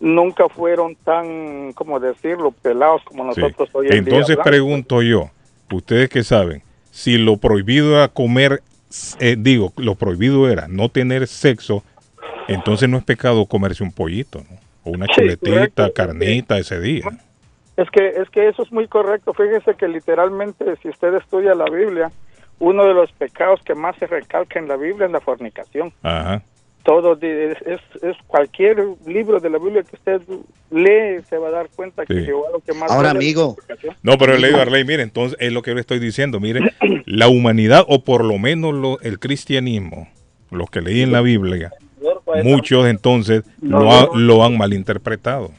[SPEAKER 12] nunca fueron tan, como decirlo, pelados como
[SPEAKER 5] Sí.
[SPEAKER 12] nosotros hoy en
[SPEAKER 5] Entonces
[SPEAKER 12] día. hablamos.
[SPEAKER 5] pregunto yo, ustedes que saben, si lo prohibido era comer, eh, digo, lo prohibido era no tener sexo, entonces no es pecado comerse un pollito, ¿no? O una
[SPEAKER 12] Sí,
[SPEAKER 5] chuletita,
[SPEAKER 12] correcto.
[SPEAKER 5] carnita ese día.
[SPEAKER 12] Es que, es que eso es muy correcto. Fíjese que literalmente, si usted estudia la Biblia, uno de los pecados que más se recalca en la Biblia es la fornicación.
[SPEAKER 5] Ajá.
[SPEAKER 12] todo es, es, es cualquier libro de la Biblia que usted lee se va a dar cuenta que
[SPEAKER 5] Sí.
[SPEAKER 12] Lo que más
[SPEAKER 6] Ahora, amigo.
[SPEAKER 5] No, pero le digo a Arley, mire, entonces es lo que yo le estoy diciendo, mire, la humanidad, o por lo menos lo- el cristianismo, los que leí en la Biblia, muchos entonces lo, ha- lo han malinterpretado.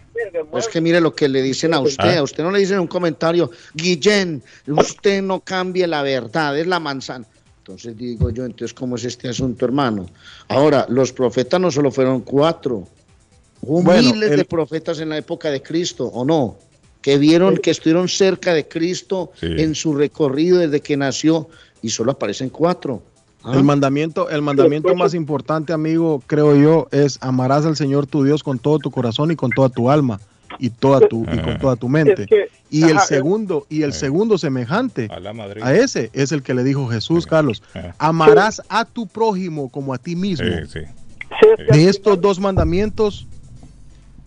[SPEAKER 6] Es que mire lo que le dicen a usted.
[SPEAKER 5] Ah.
[SPEAKER 6] A usted no le dicen en un comentario, Guillén, usted no cambie la verdad, es la manzana. Entonces digo yo, entonces, ¿cómo es este asunto, hermano? Ahora, los profetas no solo fueron cuatro, hubo
[SPEAKER 1] Bueno,
[SPEAKER 6] miles
[SPEAKER 1] el-
[SPEAKER 6] de profetas en la época de Cristo, ¿o no? que vieron que estuvieron cerca de Cristo
[SPEAKER 5] Sí.
[SPEAKER 6] en su recorrido desde que nació y solo aparecen cuatro. Ah.
[SPEAKER 1] El mandamiento, el mandamiento más importante, amigo, creo yo, es amarás al Señor tu Dios con todo tu corazón y con toda tu alma y toda tu y con toda tu mente.
[SPEAKER 12] Es que,
[SPEAKER 1] y el
[SPEAKER 12] ajá,
[SPEAKER 1] segundo y el segundo semejante
[SPEAKER 5] A la
[SPEAKER 1] a ese es el que le dijo Jesús, Carlos. Amarás a tu prójimo como a ti mismo.
[SPEAKER 5] Sí,
[SPEAKER 1] De estos dos mandamientos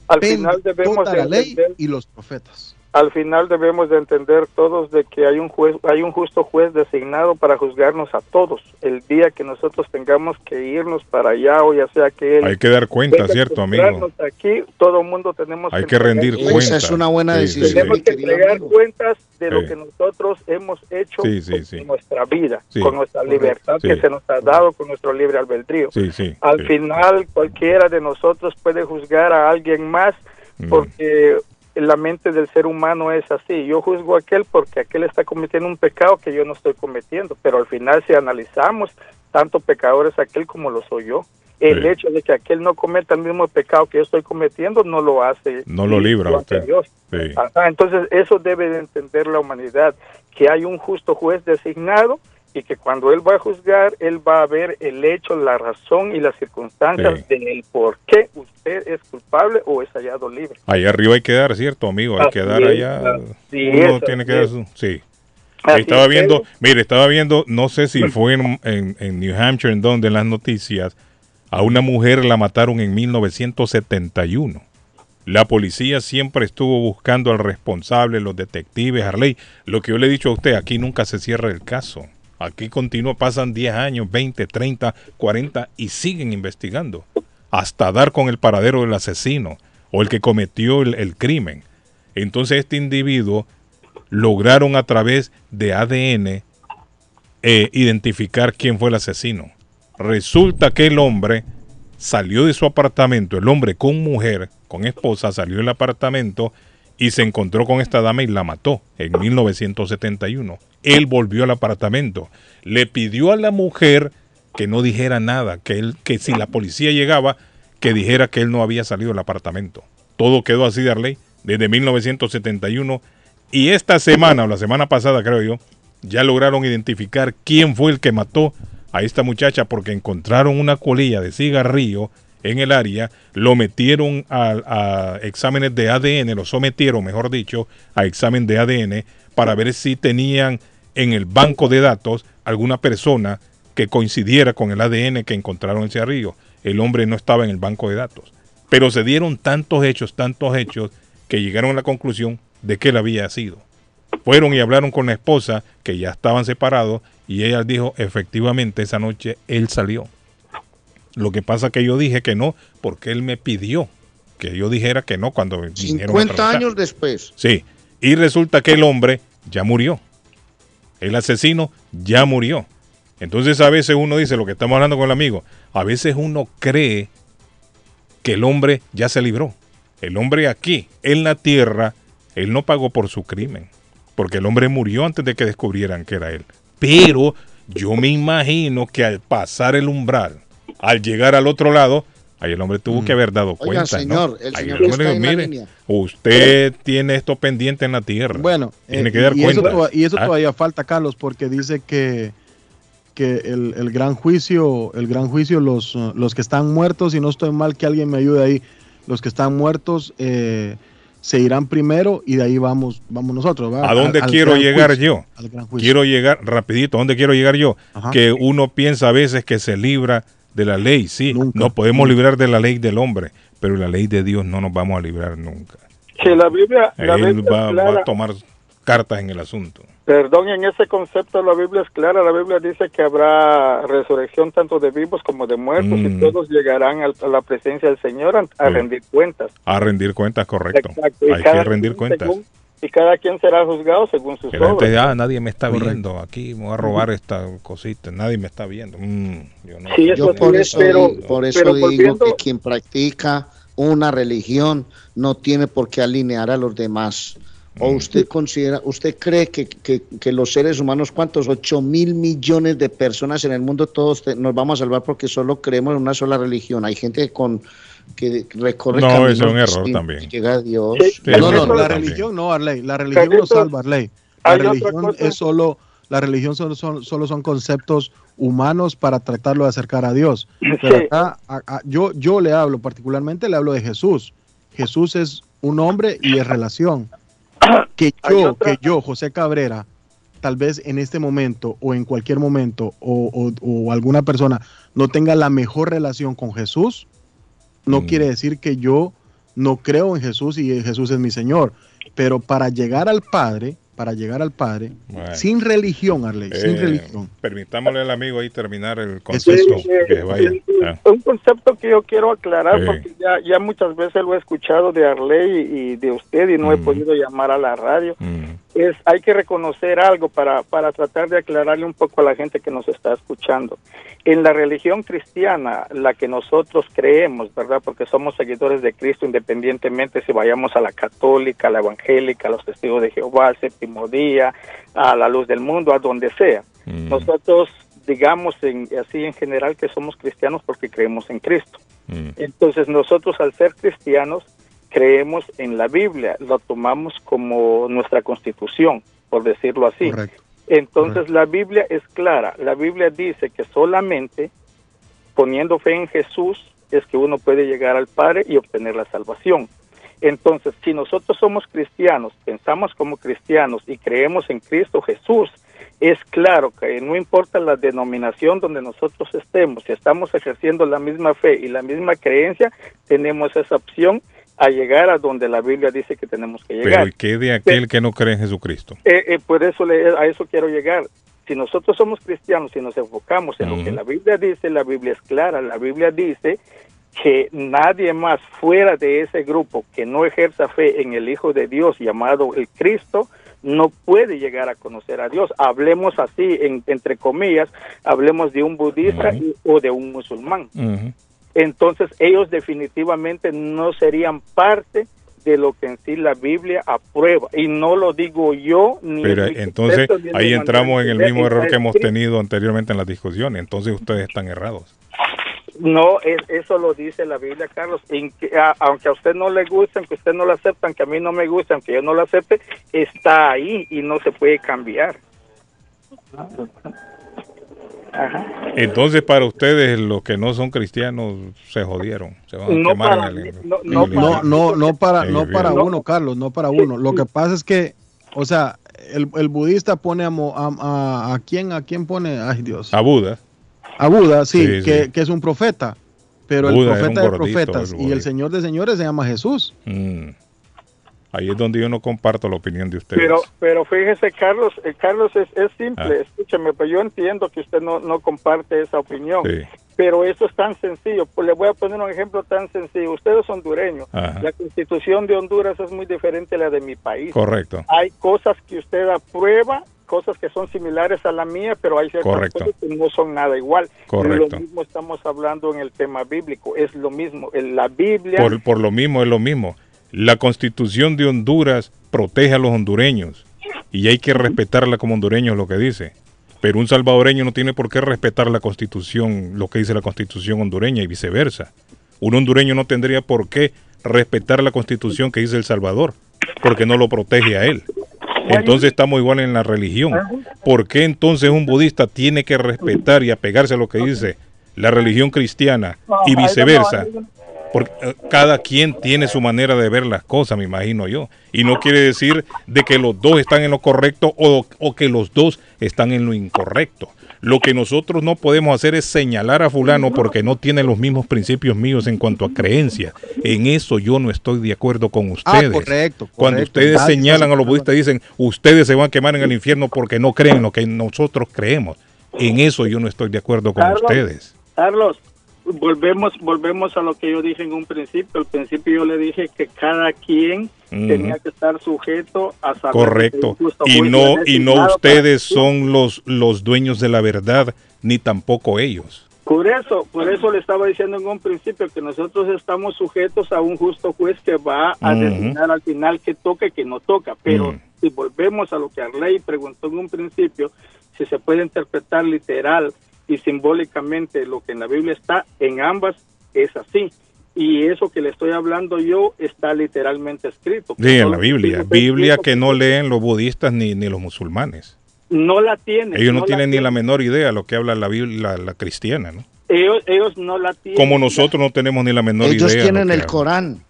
[SPEAKER 12] al final debemos
[SPEAKER 1] toda la ley
[SPEAKER 12] entender-
[SPEAKER 1] y los profetas.
[SPEAKER 12] Al final debemos de entender todos de que hay un juez, hay un justo juez designado para juzgarnos a todos. El día que nosotros tengamos que irnos para allá o ya sea que él
[SPEAKER 5] Hay que dar cuenta, ¿cierto, amigo?
[SPEAKER 12] Aquí todo el mundo tenemos
[SPEAKER 5] Hay que rendir
[SPEAKER 12] entregar
[SPEAKER 5] cuenta.
[SPEAKER 6] Esa es una buena
[SPEAKER 5] sí,
[SPEAKER 6] decisión.
[SPEAKER 5] sí.
[SPEAKER 12] Tenemos que entregar cuentas de lo que nosotros hemos hecho
[SPEAKER 5] Sí, sí,
[SPEAKER 12] con
[SPEAKER 5] sí.
[SPEAKER 12] nuestra vida,
[SPEAKER 5] Sí,
[SPEAKER 12] con nuestra libertad
[SPEAKER 5] Sí.
[SPEAKER 12] que se nos ha dado, con nuestro libre albedrío.
[SPEAKER 5] Sí, sí.
[SPEAKER 12] Al
[SPEAKER 5] sí.
[SPEAKER 12] final cualquiera de nosotros puede juzgar a alguien más
[SPEAKER 5] Mm.
[SPEAKER 12] porque la mente del ser humano es así. Yo juzgo a aquel porque aquel está cometiendo un pecado que yo no estoy cometiendo, pero al final si analizamos, tanto pecador es aquel como lo soy yo. El
[SPEAKER 5] Sí.
[SPEAKER 12] hecho de que aquel no cometa el mismo pecado que yo estoy cometiendo no lo hace.
[SPEAKER 5] No lo libra
[SPEAKER 12] lo
[SPEAKER 5] usted.
[SPEAKER 12] Dios.
[SPEAKER 5] Sí.
[SPEAKER 12] Ajá, entonces eso debe de entender la humanidad, que hay un justo juez designado y que cuando él va a juzgar, él va a ver el hecho, la razón y las circunstancias
[SPEAKER 5] Sí.
[SPEAKER 12] del por qué usted es culpable o es hallado libre.
[SPEAKER 5] Allá arriba hay que dar, ¿cierto, amigo? Hay que dar
[SPEAKER 12] es,
[SPEAKER 5] allá. Uno
[SPEAKER 12] es,
[SPEAKER 5] tiene que dar
[SPEAKER 12] es.
[SPEAKER 5] su. Sí.
[SPEAKER 12] Así
[SPEAKER 5] estaba
[SPEAKER 12] es,
[SPEAKER 5] viendo,
[SPEAKER 12] pero-
[SPEAKER 5] mire, estaba viendo, no sé si fue en, en- en New Hampshire, en donde en las noticias, a una mujer la mataron en 1971. La policía siempre estuvo buscando al responsable, los detectives, Harley. Lo que yo le he dicho a usted, aquí nunca se cierra el caso. Aquí continúa, pasan 10 años, 20, 30, 40 y siguen investigando. Hasta dar con el paradero del asesino o el que cometió el, crimen. Entonces este individuo lograron a través de ADN eh, identificar quién fue el asesino. Resulta que el hombre salió de su apartamento, el hombre con mujer, con esposa, salió del apartamento y se encontró con esta dama y la mató en 1971. Él volvió al apartamento, le pidió a la mujer que no dijera nada, que él, que si la policía llegaba, que dijera que él no había salido del apartamento. Todo quedó así de ley desde 1971 y esta semana o la semana pasada creo yo ya lograron identificar quién fue el que mató a esta muchacha porque encontraron una colilla de cigarrillo en el área, lo metieron a, a exámenes de ADN, lo sometieron, mejor dicho, a examen de ADN para ver si tenían en el banco de datos alguna persona que coincidiera con el ADN que encontraron en el cigarrillo. El hombre no estaba en el banco de datos. Pero se dieron tantos hechos, tantos hechos, que llegaron a la conclusión de que él había sido. Fueron y hablaron con la esposa, que ya estaban separados, y ella dijo, efectivamente, esa noche él salió. Lo que pasa que yo dije que no, porque él me pidió que yo dijera que no cuando vinieron a
[SPEAKER 6] 50
[SPEAKER 5] preguntar.
[SPEAKER 6] años después.
[SPEAKER 5] Sí, y resulta que el hombre ya murió. El asesino ya murió. Entonces a veces uno dice, lo que estamos hablando con el amigo, a veces uno cree que el hombre ya se libró. El hombre aquí, en la tierra, él no pagó por su crimen, porque el hombre murió antes de que descubrieran que era él. Pero yo me imagino que al pasar el umbral, al llegar al otro lado, ahí el hombre tuvo que haber dado
[SPEAKER 6] Oiga,
[SPEAKER 5] cuenta. ¿no?
[SPEAKER 6] señor, el
[SPEAKER 5] Ahí
[SPEAKER 6] señor
[SPEAKER 5] el hombre dijo, "Mire,
[SPEAKER 6] línea".
[SPEAKER 5] usted tiene esto pendiente en la tierra.
[SPEAKER 1] Bueno,
[SPEAKER 5] tiene
[SPEAKER 1] eh,
[SPEAKER 5] que dar
[SPEAKER 1] y, eso
[SPEAKER 5] cuenta.
[SPEAKER 1] toda- y eso
[SPEAKER 5] Ah,
[SPEAKER 1] todavía falta, Carlos, porque dice que, que el, el gran juicio, el gran juicio, los, los que están muertos, y no estoy mal que alguien me ayude ahí, los que están muertos eh, se irán primero y de ahí vamos, vamos nosotros. ¿va?
[SPEAKER 5] ¿A dónde
[SPEAKER 1] Al- al
[SPEAKER 5] quiero
[SPEAKER 1] gran
[SPEAKER 5] llegar
[SPEAKER 1] juicio,
[SPEAKER 5] yo?
[SPEAKER 1] al.
[SPEAKER 5] Quiero llegar rapidito. ¿A dónde quiero llegar yo?
[SPEAKER 1] Ajá.
[SPEAKER 5] Que uno piensa a veces que se libra de la ley. Sí,
[SPEAKER 1] Nunca,
[SPEAKER 5] nos podemos
[SPEAKER 1] nunca.
[SPEAKER 5] librar de la ley del hombre, pero la ley de Dios no nos vamos a librar nunca.
[SPEAKER 12] Que la Biblia, la
[SPEAKER 5] Él
[SPEAKER 12] Biblia
[SPEAKER 5] va, a tomar cartas en el asunto.
[SPEAKER 12] Perdón, en ese concepto la Biblia es clara. La Biblia dice que habrá resurrección tanto de vivos como de muertos
[SPEAKER 5] Mm.
[SPEAKER 12] y todos llegarán al- a la presencia del Señor a, a
[SPEAKER 5] Sí.
[SPEAKER 12] rendir cuentas.
[SPEAKER 5] A rendir cuentas, correcto.
[SPEAKER 12] Exacto.
[SPEAKER 5] Hay que rendir cuentas.
[SPEAKER 12] según- y cada quien será juzgado según sus
[SPEAKER 5] gente
[SPEAKER 12] obras.
[SPEAKER 5] ah, nadie me está
[SPEAKER 1] Correcto.
[SPEAKER 5] viendo. Aquí me voy a robar esta cosita. Nadie me está viendo. Mm, yo no
[SPEAKER 12] Sí,
[SPEAKER 6] Yo por eso,
[SPEAKER 12] pero-
[SPEAKER 6] por eso
[SPEAKER 12] pero
[SPEAKER 6] digo
[SPEAKER 12] volviendo-
[SPEAKER 6] que quien practica una religión no tiene por qué alinear a los demás. ¿O
[SPEAKER 5] Mm.
[SPEAKER 6] usted considera, usted cree que, que- que los seres humanos, cuántos? 8 mil millones de personas en el mundo, todos te- nos vamos a salvar porque solo creemos en una sola religión? Hay gente con, que recorre
[SPEAKER 5] No, es un error también.
[SPEAKER 6] llegar a Dios.
[SPEAKER 5] Sí,
[SPEAKER 1] No, no, la
[SPEAKER 5] también.
[SPEAKER 1] religión no, Arley. La religión no salva, Arley. La religión es solo, la religión solo son, solo son conceptos humanos para tratarlo de acercar a Dios. Pero acá, a- a- yo, yo le hablo, particularmente le hablo de Jesús. Jesús es un hombre y es relación. Que yo, que yo, José Cabrera, tal vez en este momento o en cualquier momento o, o- o alguna persona no tenga la mejor relación con Jesús, no
[SPEAKER 5] Mm.
[SPEAKER 1] quiere decir que yo no creo en Jesús y Jesús es mi Señor. Pero para llegar al Padre, para llegar al Padre,
[SPEAKER 5] Bueno.
[SPEAKER 1] sin religión, Arley, sin
[SPEAKER 5] Eh,
[SPEAKER 1] religión.
[SPEAKER 5] Permitámosle al amigo ahí terminar el
[SPEAKER 12] Sí,
[SPEAKER 5] concepto. que vaya.
[SPEAKER 12] eh,
[SPEAKER 5] Ah.
[SPEAKER 12] Un concepto que yo quiero aclarar
[SPEAKER 5] Sí.
[SPEAKER 12] porque ya, ya muchas veces lo he escuchado de Arley y de usted y no he
[SPEAKER 5] Mm.
[SPEAKER 12] podido llamar a la radio.
[SPEAKER 5] Mm.
[SPEAKER 12] Es hay que reconocer algo para, para tratar de aclararle un poco a la gente que nos está escuchando. En la religión cristiana, la que nosotros creemos, ¿verdad? Porque somos seguidores de Cristo independientemente si vayamos a la católica, a la evangélica, a los testigos de Jehová, al séptimo día, a la luz del mundo, a donde sea.
[SPEAKER 5] Mm.
[SPEAKER 12] Nosotros digamos en, así en general que somos cristianos porque creemos en Cristo.
[SPEAKER 5] Mm.
[SPEAKER 12] Entonces nosotros al ser cristianos creemos en la Biblia, lo tomamos como nuestra constitución, por decirlo así.
[SPEAKER 1] Correcto.
[SPEAKER 12] Entonces la Biblia es clara, la Biblia dice que solamente poniendo fe en Jesús es que uno puede llegar al Padre y obtener la salvación. Entonces, si nosotros somos cristianos, pensamos como cristianos y creemos en Cristo Jesús, es claro que no importa la denominación donde nosotros estemos, si estamos ejerciendo la misma fe y la misma creencia, tenemos esa opción a llegar a donde la Biblia dice que tenemos que llegar.
[SPEAKER 5] Pero ¿y qué de aquel que no cree en Jesucristo?
[SPEAKER 12] Eh, eh, por eso le- a eso quiero llegar. Si nosotros somos cristianos y nos enfocamos en lo que la Biblia dice, la Biblia es clara. La Biblia dice que nadie más fuera de ese grupo que no ejerza fe en el Hijo de Dios llamado el Cristo no puede llegar a conocer a Dios. Hablemos así, en- entre comillas, hablemos de un budista y- o de un musulmán
[SPEAKER 5] Ujú.
[SPEAKER 12] Entonces ellos definitivamente no serían parte de lo que en sí la Biblia aprueba. Y no lo digo yo, ni
[SPEAKER 5] Pero entonces
[SPEAKER 12] ni
[SPEAKER 5] ahí entramos en el mismo error que hemos tenido anteriormente en las discusiones. Entonces ustedes están errados.
[SPEAKER 12] No, es, eso lo dice la Biblia, Carlos. En que, a- aunque a usted no le guste, aunque usted no lo acepte, aunque a mí no me guste, aunque yo no lo acepte, está ahí y no se puede cambiar. Ajá.
[SPEAKER 5] Entonces para ustedes los que no son cristianos se jodieron. Se van a
[SPEAKER 12] No
[SPEAKER 5] quemar
[SPEAKER 12] para
[SPEAKER 5] en el,
[SPEAKER 12] no-
[SPEAKER 5] el
[SPEAKER 12] no
[SPEAKER 1] No, no, no para, no para
[SPEAKER 12] No.
[SPEAKER 1] uno, Carlos, no para uno. Lo que pasa es que, o sea, el, el budista pone a, Mo- a, a, a quién, a quién pone, ay Dios,
[SPEAKER 5] A Buda.
[SPEAKER 1] a Buda, sí,
[SPEAKER 5] Sí,
[SPEAKER 1] que,
[SPEAKER 5] sí.
[SPEAKER 1] que es un profeta, pero
[SPEAKER 5] Buda
[SPEAKER 1] el profeta de profetas
[SPEAKER 5] el
[SPEAKER 1] y el. Señor de señores se llama Jesús.
[SPEAKER 5] Mm. Ahí es donde yo no comparto la opinión de ustedes.
[SPEAKER 12] Pero, pero fíjese, Carlos, eh, Carlos es, es simple,
[SPEAKER 5] Ah.
[SPEAKER 12] escúchame, pero yo entiendo que usted no, no comparte esa opinión.
[SPEAKER 5] Sí.
[SPEAKER 12] Pero eso es tan sencillo. Pues le voy a poner un ejemplo tan sencillo. Usted es hondureño.
[SPEAKER 5] Ajá.
[SPEAKER 12] La constitución de Honduras es muy diferente a la de mi país.
[SPEAKER 5] Correcto.
[SPEAKER 12] Hay cosas que usted aprueba, cosas que son similares a la mía, pero hay ciertas
[SPEAKER 5] Correcto.
[SPEAKER 12] cosas que no son nada igual.
[SPEAKER 5] Correcto.
[SPEAKER 12] Lo mismo estamos hablando en el tema bíblico. Es lo mismo. En la Biblia.
[SPEAKER 5] Por, por lo mismo es lo mismo. La constitución de Honduras protege a los hondureños y hay que respetarla como hondureños lo que dice. Pero un salvadoreño no tiene por qué respetar la constitución, lo que dice la constitución hondureña y viceversa. Un hondureño no tendría por qué respetar la constitución que dice El Salvador, porque no lo protege a él. Entonces estamos igual en la religión. ¿Por qué entonces un budista tiene que respetar y apegarse a lo que dice la religión cristiana y viceversa? Porque eh, cada quien tiene su manera de ver las cosas, me imagino yo. Y no quiere decir de que los dos están en lo correcto o, o que los dos están en lo incorrecto. Lo que nosotros no podemos hacer es señalar a fulano porque no tiene los mismos principios míos en cuanto a creencias. En eso yo no estoy de acuerdo con
[SPEAKER 1] Ah,
[SPEAKER 5] ustedes.
[SPEAKER 1] correcto.
[SPEAKER 5] Cuando ustedes
[SPEAKER 1] Nadie
[SPEAKER 5] señalan a los budistas y dicen, ustedes se van a quemar en el infierno porque no creen lo que nosotros creemos. En eso yo no estoy de acuerdo con
[SPEAKER 12] Carlos,
[SPEAKER 5] ustedes.
[SPEAKER 12] Carlos, volvemos, volvemos a lo que yo dije en un principio. Al principio yo le dije que cada quien tenía que estar sujeto a saber
[SPEAKER 5] Correcto. Y no, y no ustedes son los, los dueños de la verdad, ni tampoco ellos.
[SPEAKER 12] Por eso, por eso le estaba diciendo en un principio que nosotros estamos sujetos a un justo juez que va a
[SPEAKER 5] Ujú.
[SPEAKER 12] designar al final que toca y que no toca. Pero si volvemos a lo que Arley preguntó en un principio, si se puede interpretar literal y simbólicamente lo que en la Biblia está, en ambas es así. y eso que le estoy hablando yo está literalmente escrito.
[SPEAKER 5] Sí, en la Biblia. Biblia que no leen los budistas ni, ni los musulmanes.
[SPEAKER 12] No la tienen.
[SPEAKER 5] Ellos no, tienen ni la menor idea de lo que habla la Biblia, la, la cristiana, ¿no?
[SPEAKER 12] Ellos, ellos no la tienen.
[SPEAKER 5] Como nosotros no tenemos ni la menor
[SPEAKER 6] Ellos
[SPEAKER 5] idea. de lo
[SPEAKER 6] tienen el
[SPEAKER 5] habla.
[SPEAKER 6] Corán.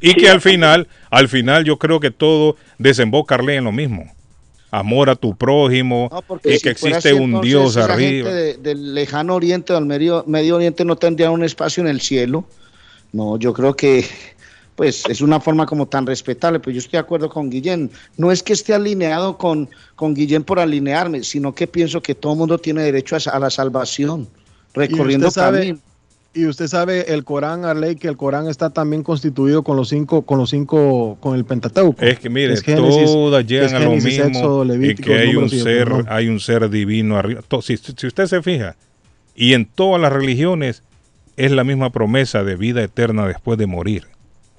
[SPEAKER 5] Y que al final, al final yo creo que todo desemboca en lo mismo. Amor a tu prójimo, y
[SPEAKER 6] si
[SPEAKER 5] que existe
[SPEAKER 6] así,
[SPEAKER 5] un
[SPEAKER 6] entonces,
[SPEAKER 5] Dios
[SPEAKER 6] esa
[SPEAKER 5] arriba.
[SPEAKER 6] gente de- del lejano oriente o del medio, medio oriente no tendría un espacio en el cielo. No, yo creo que pues es una forma como tan respetable, pero yo estoy de acuerdo con Guillén. No es que esté alineado con, con Guillén por alinearme, sino que pienso que todo mundo tiene derecho a, a la salvación, recorriendo
[SPEAKER 1] y usted sabe,
[SPEAKER 6] camino.
[SPEAKER 1] Y usted sabe el Corán, Arley, que el Corán está también constituido con los cinco, con los cinco, con el Pentateuco.
[SPEAKER 5] Es que mire,
[SPEAKER 1] Es Génesis,
[SPEAKER 5] todas
[SPEAKER 1] es
[SPEAKER 5] llegan a lo mismo y que hay un ser, hay un ser divino arriba. Si, si usted se fija, y en todas las religiones es la misma promesa de vida eterna después de morir.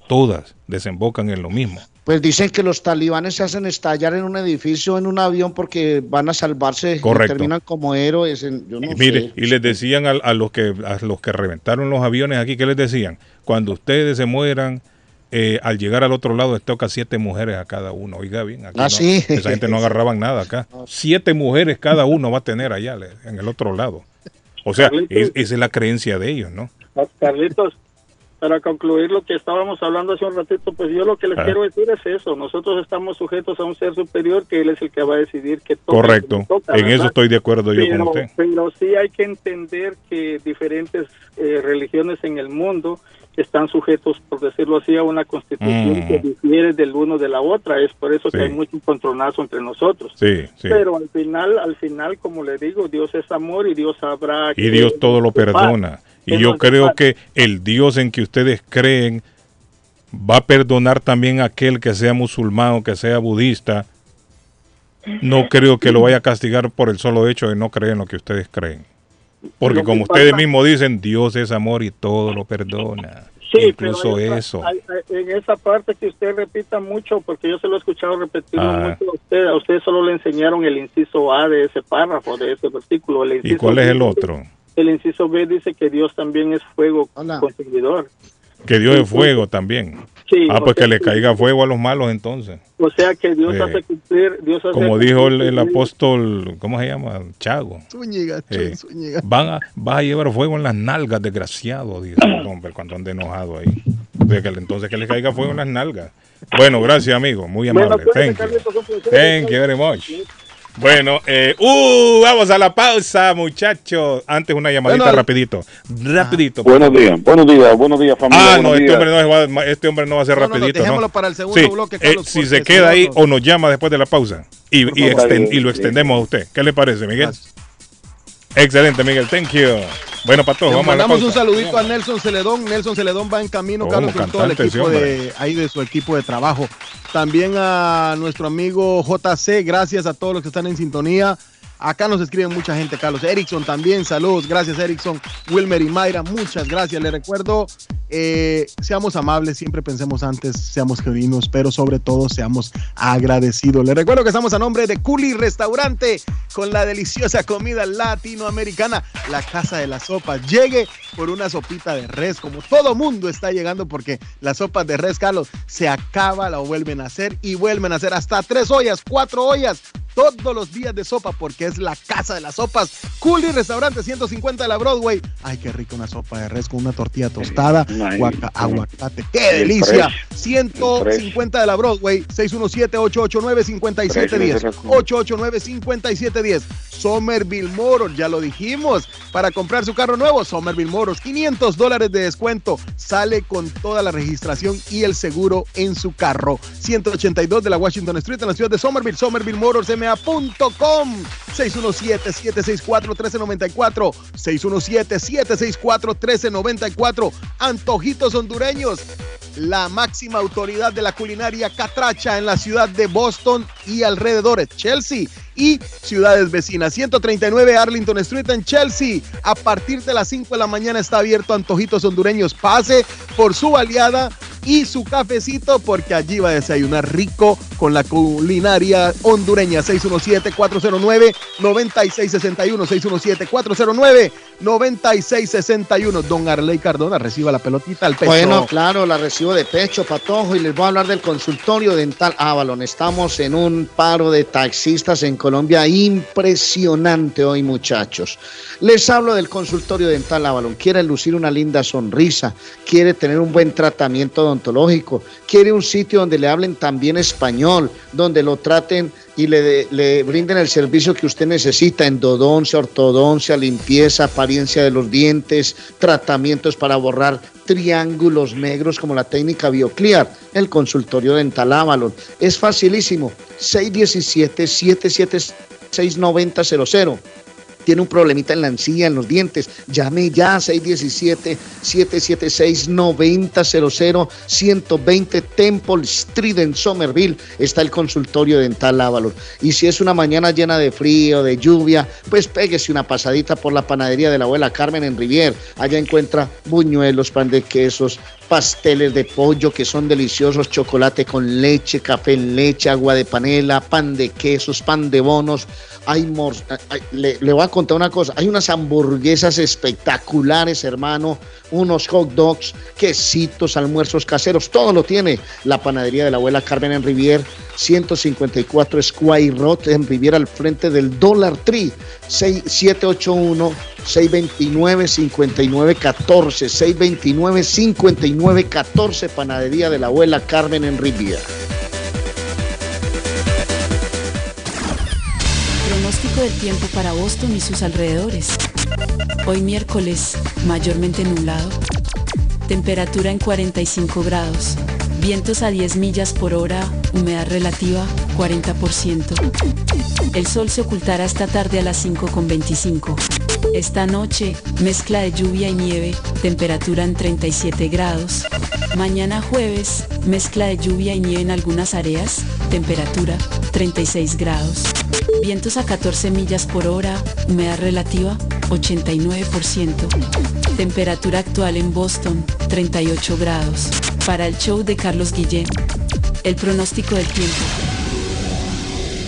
[SPEAKER 5] Todas desembocan en lo mismo.
[SPEAKER 6] Pues dicen que los talibanes se hacen estallar en un edificio, en un avión, porque van a salvarse y
[SPEAKER 5] Correcto.
[SPEAKER 6] terminan como héroes. en- yo no
[SPEAKER 5] Y mire,
[SPEAKER 6] sé.
[SPEAKER 5] y les decían a, a los que a los que reventaron los aviones aquí, ¿qué les decían? Cuando ustedes se mueran, eh, al llegar al otro lado les toca siete mujeres a cada uno. Oiga bien, aquí
[SPEAKER 6] Ah,
[SPEAKER 5] no-
[SPEAKER 6] sí.
[SPEAKER 5] esa gente no agarraban nada acá. Siete mujeres cada uno va a tener allá en el otro lado. O sea, es- esa es la creencia de ellos, ¿no?
[SPEAKER 12] Carlitos, para concluir lo que estábamos hablando hace un ratito, pues yo lo que les
[SPEAKER 5] Ah.
[SPEAKER 12] quiero decir es eso. Nosotros estamos sujetos a un ser superior que él es el que va a decidir que toca,
[SPEAKER 5] Correcto.
[SPEAKER 12] que no toca,
[SPEAKER 5] En eso estoy de acuerdo yo con usted.
[SPEAKER 12] Pero sí hay que entender que diferentes eh, religiones en el mundo están sujetos, por decirlo así, a una constitución
[SPEAKER 5] Mm.
[SPEAKER 12] que difiere del uno de la otra. Es por eso que hay mucho encontronazo entre nosotros.
[SPEAKER 5] Sí, sí.
[SPEAKER 12] Pero al final, al final, como le digo, Dios es amor y Dios sabrá.
[SPEAKER 5] Y
[SPEAKER 12] que-
[SPEAKER 5] Dios todo lo perdona. Y yo creo
[SPEAKER 12] paz.
[SPEAKER 5] que el Dios en que ustedes creen va a perdonar también a aquel que sea musulmán o que sea budista. No creo que lo vaya a castigar por el solo hecho de no creer en lo que ustedes creen. Porque como ustedes mismos dicen, Dios es amor y todo lo perdona.
[SPEAKER 12] Sí,
[SPEAKER 5] Incluso
[SPEAKER 12] pero hay otra-
[SPEAKER 5] eso.
[SPEAKER 12] hay- hay- en esa parte que usted repita mucho, porque yo se lo he escuchado repetir
[SPEAKER 5] Ah.
[SPEAKER 12] mucho a usted, a usted solo le enseñaron el inciso A de ese párrafo, de ese versículo. El
[SPEAKER 5] ¿Y cuál es el otro?
[SPEAKER 12] El inciso B dice que Dios también es fuego consumidor.
[SPEAKER 5] Que Dios es fuego también.
[SPEAKER 12] Sí,
[SPEAKER 5] ah,
[SPEAKER 12] o
[SPEAKER 5] pues que le caiga fuego a los malos entonces.
[SPEAKER 12] O sea que Dios hace cumplir, Dios hace
[SPEAKER 5] Como dijo el, apóstol, ¿cómo se llama? Chago.
[SPEAKER 1] Zúñiga,
[SPEAKER 5] Eh,
[SPEAKER 1] Zúñiga.
[SPEAKER 5] van a, vas a llevar fuego en las nalgas, desgraciado, dice el hombre cuando ande enojado ahí. De que, entonces que le caiga fuego en las nalgas. Bueno, gracias, amigo. Muy
[SPEAKER 12] Bueno,
[SPEAKER 5] amable.
[SPEAKER 12] cuídate,
[SPEAKER 5] Thank you.
[SPEAKER 12] Carlitos.
[SPEAKER 5] Thank you very much. Bueno, eh, uh, vamos a la pausa, muchachos. Antes una llamadita
[SPEAKER 1] Bueno,
[SPEAKER 5] rapidito. Rapidito.
[SPEAKER 13] Buenos días, buenos días, buenos días, familia.
[SPEAKER 5] Ah, no, este hombre no, va, este hombre no va a ser
[SPEAKER 1] No, no, no,
[SPEAKER 5] rapidito, ¿no?
[SPEAKER 1] para el segundo
[SPEAKER 5] Sí,
[SPEAKER 1] bloque,
[SPEAKER 5] eh, si se queda ahí o nos llama después de la pausa y, lo extendemos a usted. ¿Qué le parece, Miguel? Excelente, Miguel. Thank you. Bueno, para todos,
[SPEAKER 1] Le
[SPEAKER 5] vamos a la
[SPEAKER 1] mandamos un saludito a Nelson Celedón. Nelson Celedón va en camino,
[SPEAKER 5] Oh,
[SPEAKER 1] Carlos, con todo el equipo de ahí de su equipo de trabajo. También a nuestro amigo JC, gracias a todos los que están en sintonía. Acá nos escriben mucha gente, Carlos. Erickson también, saludos. Gracias, Erickson. Wilmer y Mayra, muchas gracias. Le recuerdo, eh, seamos amables, siempre pensemos antes, seamos genuinos, pero sobre todo seamos agradecidos. Le recuerdo que estamos a nombre de Culi Restaurante con la deliciosa comida latinoamericana, la casa de las sopas. Llegue por una sopita de res, como todo mundo está llegando, porque las sopas de res, Carlos, se acaba, la vuelven a hacer y vuelven a hacer hasta tres ollas, cuatro ollas todos los días de sopa porque es la casa de las sopas. Culi Restaurante 150 de la Broadway. Ay, qué rica una sopa de res con una tortilla tostada,
[SPEAKER 13] Ay,
[SPEAKER 1] guaca- aguacate. ¡Qué delicia!
[SPEAKER 13] fresh.
[SPEAKER 1] 150 de la Broadway, 617-889-5710.
[SPEAKER 13] Fresh,
[SPEAKER 1] 889-5710. Somerville Motors, ya lo dijimos. Para comprar su carro nuevo, Somerville Motors, 500 dólares de descuento. Sale con toda la registración y el seguro en su carro. 182 de la Washington Street en la ciudad de Somerville. SomervilleMotorsMA.com. 617-764-1394. 617-764-1394. Antojitos hondureños. La máxima autoridad de la culinaria catracha en la ciudad de Boston y alrededores, Chelsea y ciudades vecinas. 139 Arlington Street en Chelsea. A partir de las 5 de la mañana está abierto Antojitos Hondureños. Pase por su aliada y su cafecito porque allí va a desayunar rico con la culinaria hondureña 617-409-9661 617-409-9661 Don Arley Cardona reciba la pelotita al pecho.
[SPEAKER 6] Bueno, claro, la recibo de pecho, patojo, y les voy a hablar del consultorio dental Avalon. Estamos en un paro de taxistas en Colombia impresionante hoy, muchachos. Les hablo del consultorio dental Avalon. Quiere lucir una linda sonrisa, quiere tener un buen tratamiento odontológico, quiere un sitio donde le hablen también español, donde lo traten y le, le, brinden el servicio que usted necesita, endodoncia, ortodoncia, limpieza, apariencia de los dientes, tratamientos para borrar triángulos negros como la técnica BioClear, el consultorio dental Avalon. Es facilísimo, 617-776-9000 tiene un problemita en la encía, en los dientes, llame ya 617-776-9000, 120 Temple Street en Somerville. Está el consultorio dental Avalon. Y si es una mañana llena de frío, de lluvia, pues péguese una pasadita por la panadería de la abuela Carmen en Rivier. Allá encuentra buñuelos, pan de quesos, pasteles de pollo que son deliciosos, chocolate con leche, café en leche, agua de panela, pan de quesos, pan de bonos. Hay, le, le voy a contar una cosa, hay unas hamburguesas espectaculares, hermano, unos hot dogs, quesitos, almuerzos caseros, todo lo tiene la panadería de la abuela Carmen en Rivier, 154 Squire Road en Rivier al frente del Dollar Tree, 781 629 5914 629 5914 panadería de la abuela Carmen en Rivier.
[SPEAKER 14] Pronóstico del tiempo para Boston y sus alrededores. Hoy miércoles, mayormente nublado. Temperatura en 45 grados. Vientos a 10 millas por hora, humedad relativa 40%. El sol se ocultará esta tarde a las 5.25. Esta noche, mezcla de lluvia y nieve, temperatura en 37 grados. Mañana jueves, mezcla de lluvia y nieve en algunas áreas, temperatura 36 grados. Vientos a 14 millas por hora, humedad relativa 89%. Temperatura actual en Boston 38 grados. Para el show de Carlos Guillén, el pronóstico del tiempo.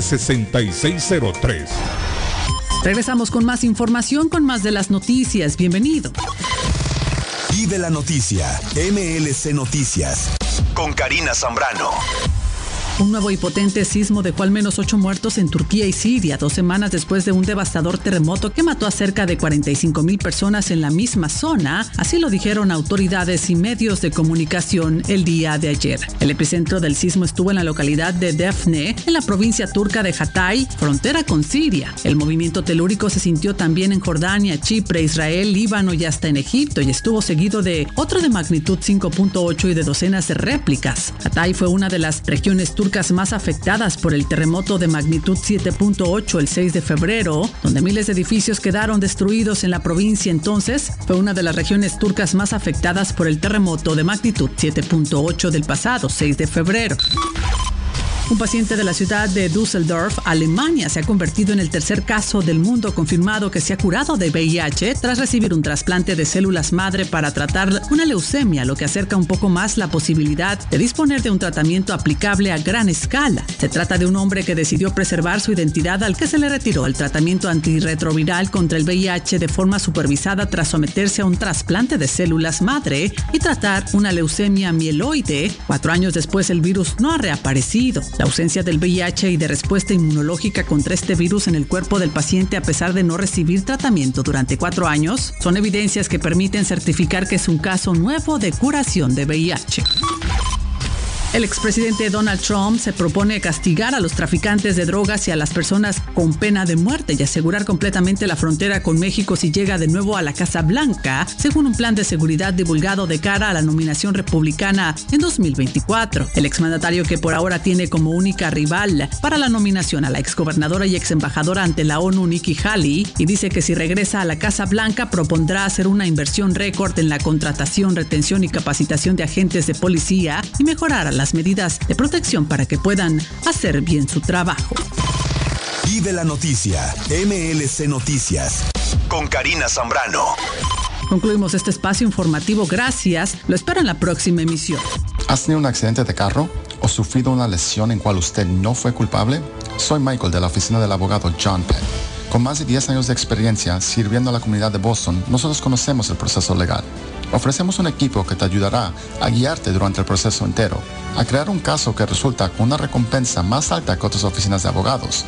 [SPEAKER 5] 6603
[SPEAKER 15] Regresamos con más información, con más de las noticias. Bienvenido.
[SPEAKER 16] Vive la noticia. MLC Noticias. Con Karina Zambrano.
[SPEAKER 15] Un nuevo y potente sismo dejó al menos ocho muertos en Turquía y Siria, dos semanas después de un devastador terremoto que mató a cerca de 45 mil personas en la misma zona. Así lo dijeron autoridades y medios de comunicación el día de ayer. El epicentro del sismo estuvo en la localidad de Defne, en la provincia turca de Hatay, frontera con Siria. El movimiento telúrico se sintió también en Jordania, Chipre, Israel, Líbano y hasta en Egipto y estuvo seguido de otro de magnitud 5.8 y de docenas de réplicas. Hatay fue una de las regiones turcas más afectadas por el terremoto de magnitud 7.8 el 6 de febrero, donde miles de edificios quedaron destruidos en la provincia entonces, fue una de las regiones turcas más afectadas por el terremoto de magnitud 7.8 del pasado 6 de febrero. Un paciente de la ciudad de Düsseldorf, Alemania, se ha convertido en el tercer caso del mundo confirmado que se ha curado de VIH tras recibir un trasplante de células madre para tratar una leucemia, lo que acerca un poco más la posibilidad de disponer de un tratamiento aplicable a gran escala. Se trata de un hombre que decidió preservar su identidad al que se le retiró el tratamiento antirretroviral contra el VIH de forma supervisada tras someterse a un trasplante de células madre y tratar una leucemia mieloide. Cuatro años después el virus no ha reaparecido. La ausencia del VIH y de respuesta inmunológica contra este virus en el cuerpo del paciente a pesar de no recibir tratamiento durante cuatro años son evidencias que permiten certificar que es un caso nuevo de curación de VIH. El expresidente Donald Trump se propone castigar a los traficantes de drogas y a las personas con pena de muerte y asegurar completamente la frontera con México si llega de nuevo a la Casa Blanca, según un plan de seguridad divulgado de cara a la nominación republicana en 2024. El exmandatario que por ahora tiene como única rival para la nominación a la exgobernadora y exembajadora ante la ONU Nikki Haley y dice que si regresa a la Casa Blanca propondrá hacer una inversión récord en la contratación, retención y capacitación de agentes de policía y mejorar a las medidas de protección para que puedan hacer bien su trabajo.
[SPEAKER 17] Vive la noticia, MLC Noticias, con Karina Zambrano.
[SPEAKER 15] Concluimos este espacio informativo. Gracias. Lo espero en la próxima emisión.
[SPEAKER 18] ¿Has tenido un accidente de carro o sufrido una lesión en cual usted no fue culpable? Soy Michael de la oficina del abogado John Peck. Con más de 10 años de experiencia sirviendo a la comunidad de Boston, nosotros conocemos el proceso legal. Ofrecemos un equipo que te ayudará a guiarte durante el proceso entero, a crear un caso que resulta con una recompensa más alta que otras oficinas de abogados.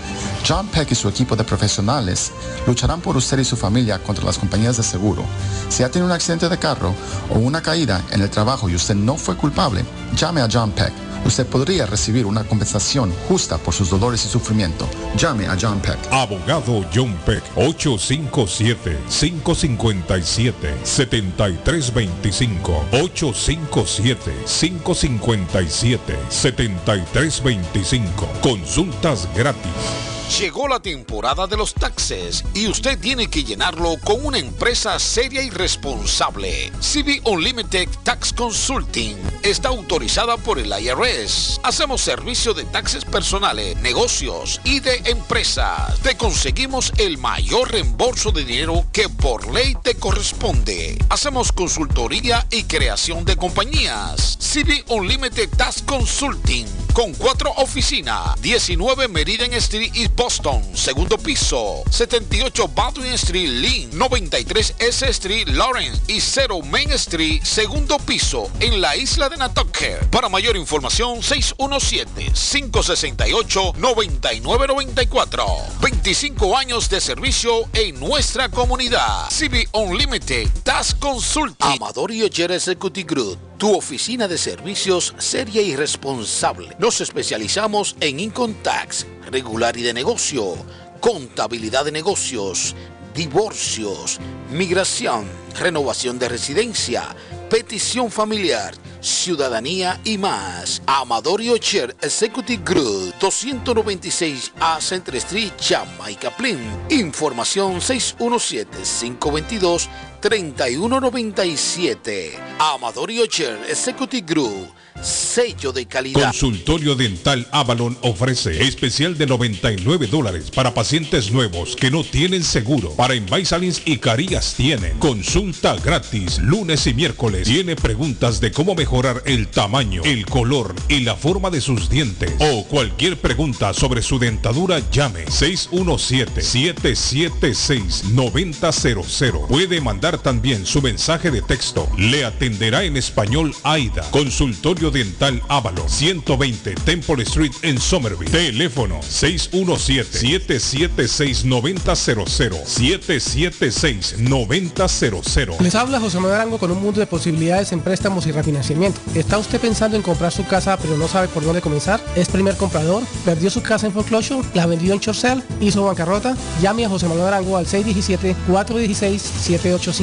[SPEAKER 18] John Peck y su equipo de profesionales lucharán por usted y su familia contra las compañías de seguro. Si ha tenido un accidente de carro o una caída en el trabajo y usted no fue culpable, llame a John Peck. Usted podría recibir una compensación justa por sus dolores y sufrimiento. Llame a John Peck.
[SPEAKER 5] Abogado John Peck, 857-557-7325. 857-557-7325. Consultas gratis.
[SPEAKER 19] Llegó la temporada de los taxes y usted tiene que llenarlo con una empresa seria y responsable. CB Unlimited Tax Consulting está autorizada por el IRS. Hacemos servicio de taxes personales, negocios y de empresas. Te conseguimos el mayor reembolso de dinero que por ley te corresponde. Hacemos consultoría y creación de compañías. CB Unlimited Tax Consulting con cuatro oficinas, 19 Meridian Street y Boston, segundo piso, 78 Baldwin Street, Lynn, 93 S Street, Lawrence y 0 Main Street, segundo piso, en la isla de Nantucket. Para mayor información, 617-568-9994. 25 años de servicio en nuestra comunidad. CB Unlimited, Tax Consulting. Amador y Executive Group, tu oficina de servicios seria y responsable. Nos especializamos en Income Tax, regular y de negocio, contabilidad de negocios, divorcios, migración, renovación de residencia, petición familiar, ciudadanía y más. Amadorio Chair Executive Group, 296 A Centre Street, Jamaica Plain. Información 617 522 3197. Amadori Ocher Executive Group. Sello de calidad.
[SPEAKER 5] Consultorio Dental Avalon ofrece especial de 99 dólares para pacientes nuevos que no tienen seguro. Para Invisalins y Carías tienen consulta gratis lunes y miércoles. Tiene preguntas de cómo mejorar el tamaño, el color y la forma de sus dientes. O cualquier pregunta sobre su dentadura, llame 617-776-9000. Puede mandar también su mensaje de texto. Le atenderá en español AIDA. Consultorio Dental Ávalo, 120 Temple Street en Somerville. Teléfono 617-776-9000. 776-9000.
[SPEAKER 20] Les habla José Manuel Arango con un mundo de posibilidades en préstamos y refinanciamiento. ¿Está usted pensando en comprar su casa pero no sabe por dónde comenzar? ¿Es primer comprador? ¿Perdió su casa en foreclosure? ¿La vendió en Chorcel? ¿Hizo bancarrota? Llame a José Manuel Arango al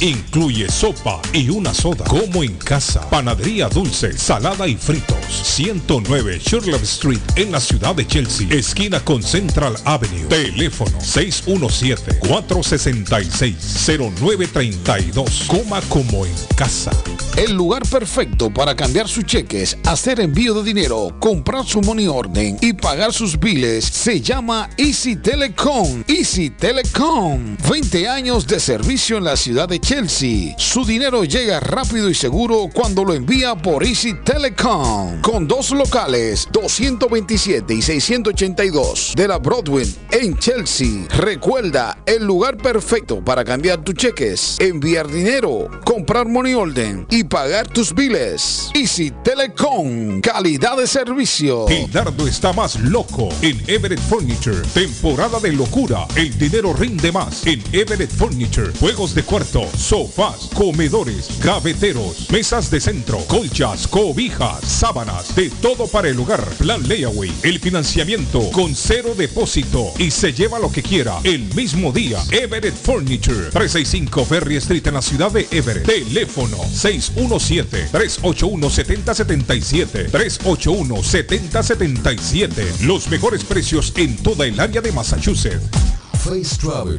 [SPEAKER 5] Incluye sopa y una soda. Como en casa. Panadería dulce, salada y fritos. 109 Sherlock Street en la ciudad de Chelsea. Esquina con Central Avenue. Teléfono 617-466-0932. Coma como en casa.
[SPEAKER 19] El lugar perfecto para cambiar sus cheques, hacer envío de dinero, comprar su money orden y pagar sus biles se llama Easy Telecom. Easy Telecom. 20 años de servicio en la ciudad de Chelsea. Su dinero llega rápido y seguro cuando lo envía por Easy Telecom. Con dos locales, 227 y 682 de la Broadway en Chelsea. Recuerda, el lugar perfecto para cambiar tus cheques, enviar dinero, comprar money order y pagar tus biles. Easy Telecom, calidad de servicio.
[SPEAKER 5] Gildardo está más loco en Everett Furniture. Temporada de locura. El dinero rinde más en Everett Furniture. Juegos de cuarto, sofás, comedores, gaveteros, mesas de centro, colchas, cobijas, sábanas, de todo para el hogar. Plan Layaway. El financiamiento con cero depósito y se lleva lo que quiera el mismo día. Everett Furniture. 365 Ferry Street en la ciudad de Everett. Teléfono 617-381-7077. 381-7077. Los mejores precios en toda el área de Massachusetts.
[SPEAKER 21] Face Travel.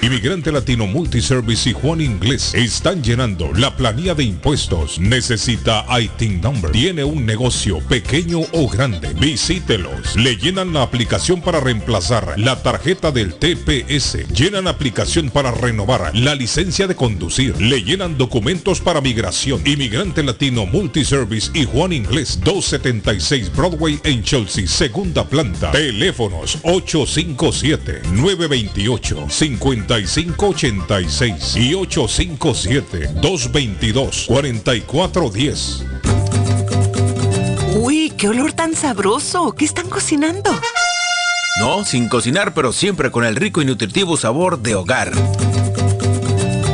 [SPEAKER 5] Inmigrante Latino Multiservice y Juan Inglés están llenando la planilla de impuestos. Necesita ITIN Number. Tiene un negocio pequeño o grande. Visítelos. Le llenan la aplicación para reemplazar la tarjeta del TPS. Llenan aplicación para renovar la licencia de conducir. Le llenan documentos para migración. Inmigrante Latino Multiservice y Juan Inglés 276 Broadway en Chelsea, segunda planta. Teléfonos 857 928 50 5586 y 857-222-4410.
[SPEAKER 22] Uy, qué olor tan sabroso. ¿Qué están cocinando?
[SPEAKER 23] No, sin cocinar, pero siempre con el rico y nutritivo sabor de hogar.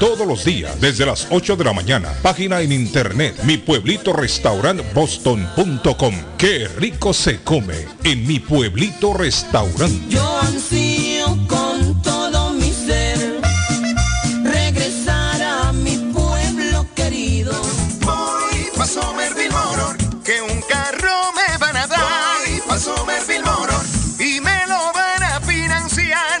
[SPEAKER 5] todos los días desde las 8 de la mañana. Página en internet mi pueblito restaurant boston.com. Qué rico se come en mi pueblito restaurante.
[SPEAKER 24] Yo ansío con todo mi ser regresar a mi pueblo querido.
[SPEAKER 25] Voy pa' Somerville Motor, que un carro me van a dar. Voy pa' Somerville Motor, y me lo van a financiar.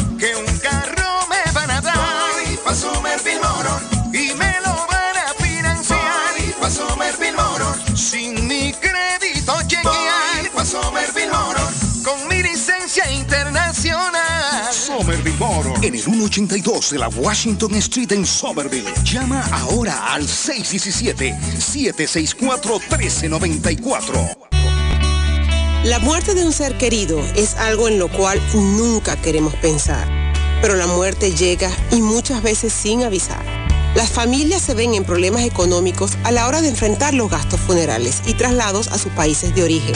[SPEAKER 25] Somerville Motor, en el 182 de la Washington Street en Somerville. Llama ahora al 617-764-1394.
[SPEAKER 26] La muerte de un ser querido es algo en lo cual nunca queremos pensar, pero la muerte llega y muchas veces sin avisar. Las familias se ven en problemas económicos a la hora de enfrentar los gastos funerales y traslados a sus países de origen.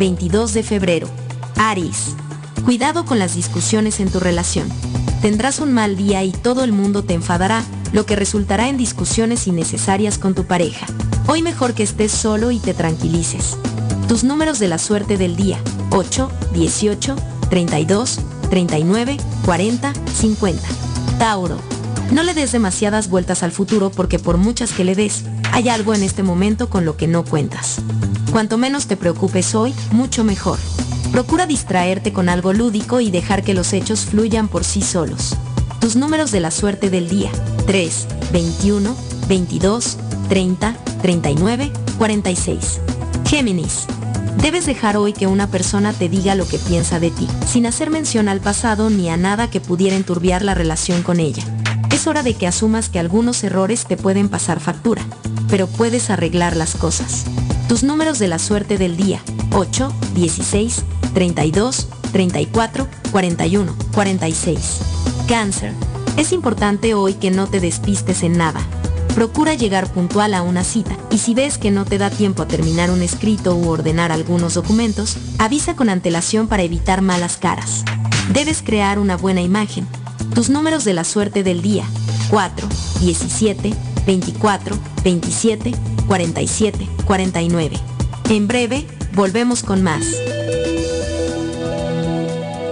[SPEAKER 27] 22 de febrero. Aries. Cuidado con las discusiones en tu relación. Tendrás un mal día y todo el mundo te enfadará, lo que resultará en discusiones innecesarias con tu pareja. Hoy mejor que estés solo y te tranquilices. Tus números de la suerte del día. 8, 18, 32, 39, 40, 50. Tauro. No le des demasiadas vueltas al futuro porque por muchas que le des, hay algo en este momento con lo que no cuentas. Cuanto menos te preocupes hoy, mucho mejor. Procura distraerte con algo lúdico y dejar que los hechos fluyan por sí solos. Tus números de la suerte del día. 3, 21, 22, 30, 39, 46. Géminis. Debes dejar hoy que una persona te diga lo que piensa de ti, sin hacer mención al pasado ni a nada que pudiera enturbiar la relación con ella. Es hora de que asumas que algunos errores te pueden pasar factura, pero puedes arreglar las cosas. Tus números de la suerte del día. 8, 16, 32, 34, 41, 46. Cáncer. Es importante hoy que no te despistes en nada. Procura llegar puntual a una cita y si ves que no te da tiempo a terminar un escrito u ordenar algunos documentos, avisa con antelación para evitar malas caras. Debes crear una buena imagen. Tus números de la suerte del día. 4, 17, 24, 27, 47, 49. En breve, volvemos con más.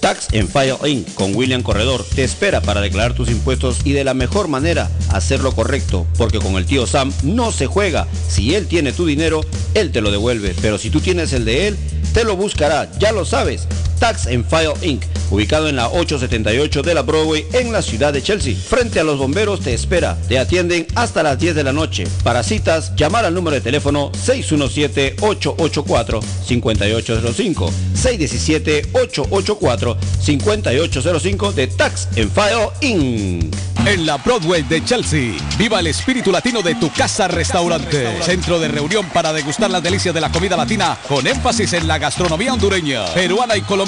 [SPEAKER 28] Tax en File Inc. con William Corredor te espera para declarar tus impuestos y de la mejor manera hacerlo correcto, porque con el tío Sam no se juega. Si él tiene tu dinero, él te lo devuelve, pero si tú tienes el de él, te lo buscará, ya lo sabes. Tax en File Inc., ubicado en la 878 de la Broadway en la ciudad de Chelsea. Frente a los bomberos te espera. Te atienden hasta las 10 de la noche. Para citas, llamar al número de teléfono 617-884-5805. 617-884-5805 de Tax en File Inc.
[SPEAKER 29] En la Broadway de Chelsea, viva el espíritu latino de tu casa restaurante. Centro de reunión para degustar las delicias de la comida latina con énfasis en la gastronomía hondureña, peruana y colombiana.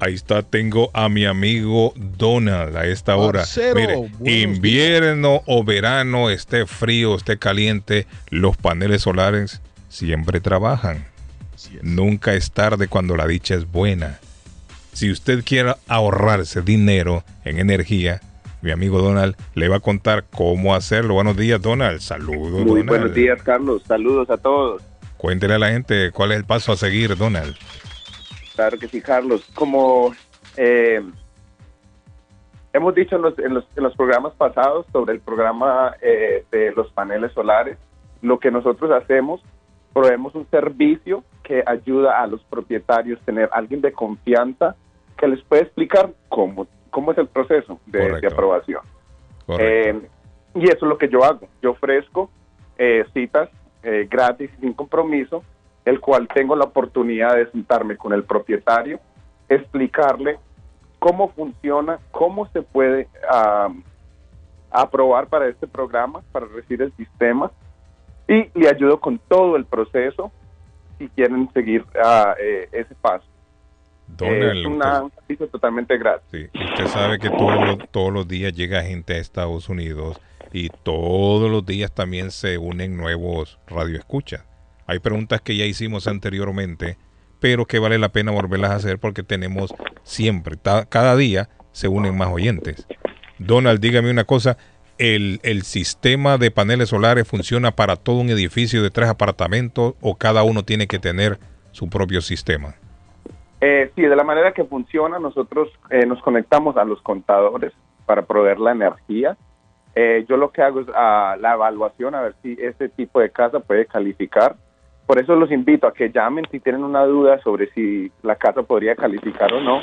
[SPEAKER 5] Ahí está, tengo a mi amigo Donald a esta hora.
[SPEAKER 1] Parcero,
[SPEAKER 5] Mire, invierno o verano, esté frío, esté caliente, los paneles solares siempre trabajan. Nunca es tarde cuando la dicha es buena. Si usted quiere ahorrarse dinero en energía, mi amigo Donald le va a contar cómo hacerlo. Buenos días, Donald. Saludos,
[SPEAKER 30] Muy
[SPEAKER 5] Donald.
[SPEAKER 30] buenos días, Carlos. Saludos a todos.
[SPEAKER 5] Cuéntele a la gente cuál es el paso a seguir, Donald.
[SPEAKER 30] Claro que sí, Carlos. Como eh, hemos dicho en los, en, los, en los programas pasados sobre el programa eh, de los paneles solares, lo que nosotros hacemos, proveemos un servicio que ayuda a los propietarios a tener alguien de confianza que les puede explicar cómo, cómo es el proceso de, de aprobación. Eh, y eso es lo que yo hago. Yo ofrezco eh, citas eh, gratis, sin compromiso, el cual tengo la oportunidad de sentarme con el propietario, explicarle cómo funciona, cómo se puede ah, aprobar para este programa, para recibir el sistema, y le ayudo con todo el proceso si quieren seguir ah, eh, ese paso.
[SPEAKER 5] Donald,
[SPEAKER 30] es una- un servicio totalmente gratis.
[SPEAKER 5] Usted sabe que todos los, todos los días llega gente a Estados Unidos y todos los días también se unen nuevos radioescuchas. Hay preguntas que ya hicimos anteriormente, pero que vale la pena volverlas a hacer porque tenemos siempre, cada día se unen más oyentes. Donald, dígame una cosa, ¿el, el sistema de paneles solares funciona para todo un edificio de tres apartamentos o cada uno tiene que tener su propio sistema?
[SPEAKER 30] Eh, sí, de la manera que funciona, nosotros eh, nos conectamos a los contadores para proveer la energía. Eh, yo lo que hago es ah, la evaluación a ver si este tipo de casa puede calificar. Por eso los invito a que llamen si tienen una duda sobre si la casa podría calificar o no.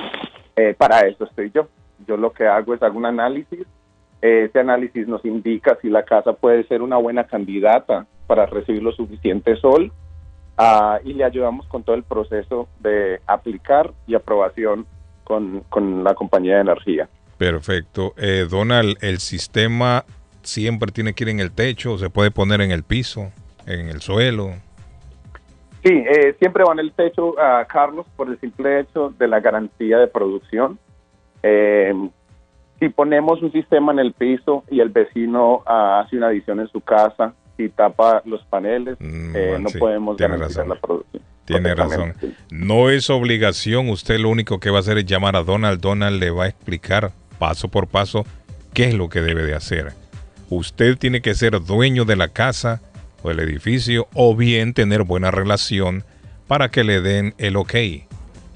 [SPEAKER 30] Eh, para eso estoy yo. Yo lo que hago es hago un análisis. Ese análisis nos indica si la casa puede ser una buena candidata para recibir lo suficiente sol Ah, y le ayudamos con todo el proceso de aplicar y aprobación con, con la compañía de energía.
[SPEAKER 5] Perfecto. Eh, Donald, ¿el sistema siempre tiene que ir en el techo se puede poner en el piso, en el suelo?
[SPEAKER 30] Sí, eh, siempre va en el techo, a Carlos, por el simple hecho de la garantía de producción. Eh, si ponemos un sistema en el piso y el vecino ah, hace una adición en su casa y tapa los paneles, eh, no
[SPEAKER 5] Mm, sí,
[SPEAKER 30] podemos garantizar
[SPEAKER 5] razón.
[SPEAKER 30] la producción.
[SPEAKER 5] Tiene razón. No es obligación, usted lo único que va a hacer es llamar a Donald. Donald le va a explicar paso por paso qué es lo que debe de hacer. Usted tiene que ser dueño de la casa o del edificio o bien tener buena relación para que le den el ok.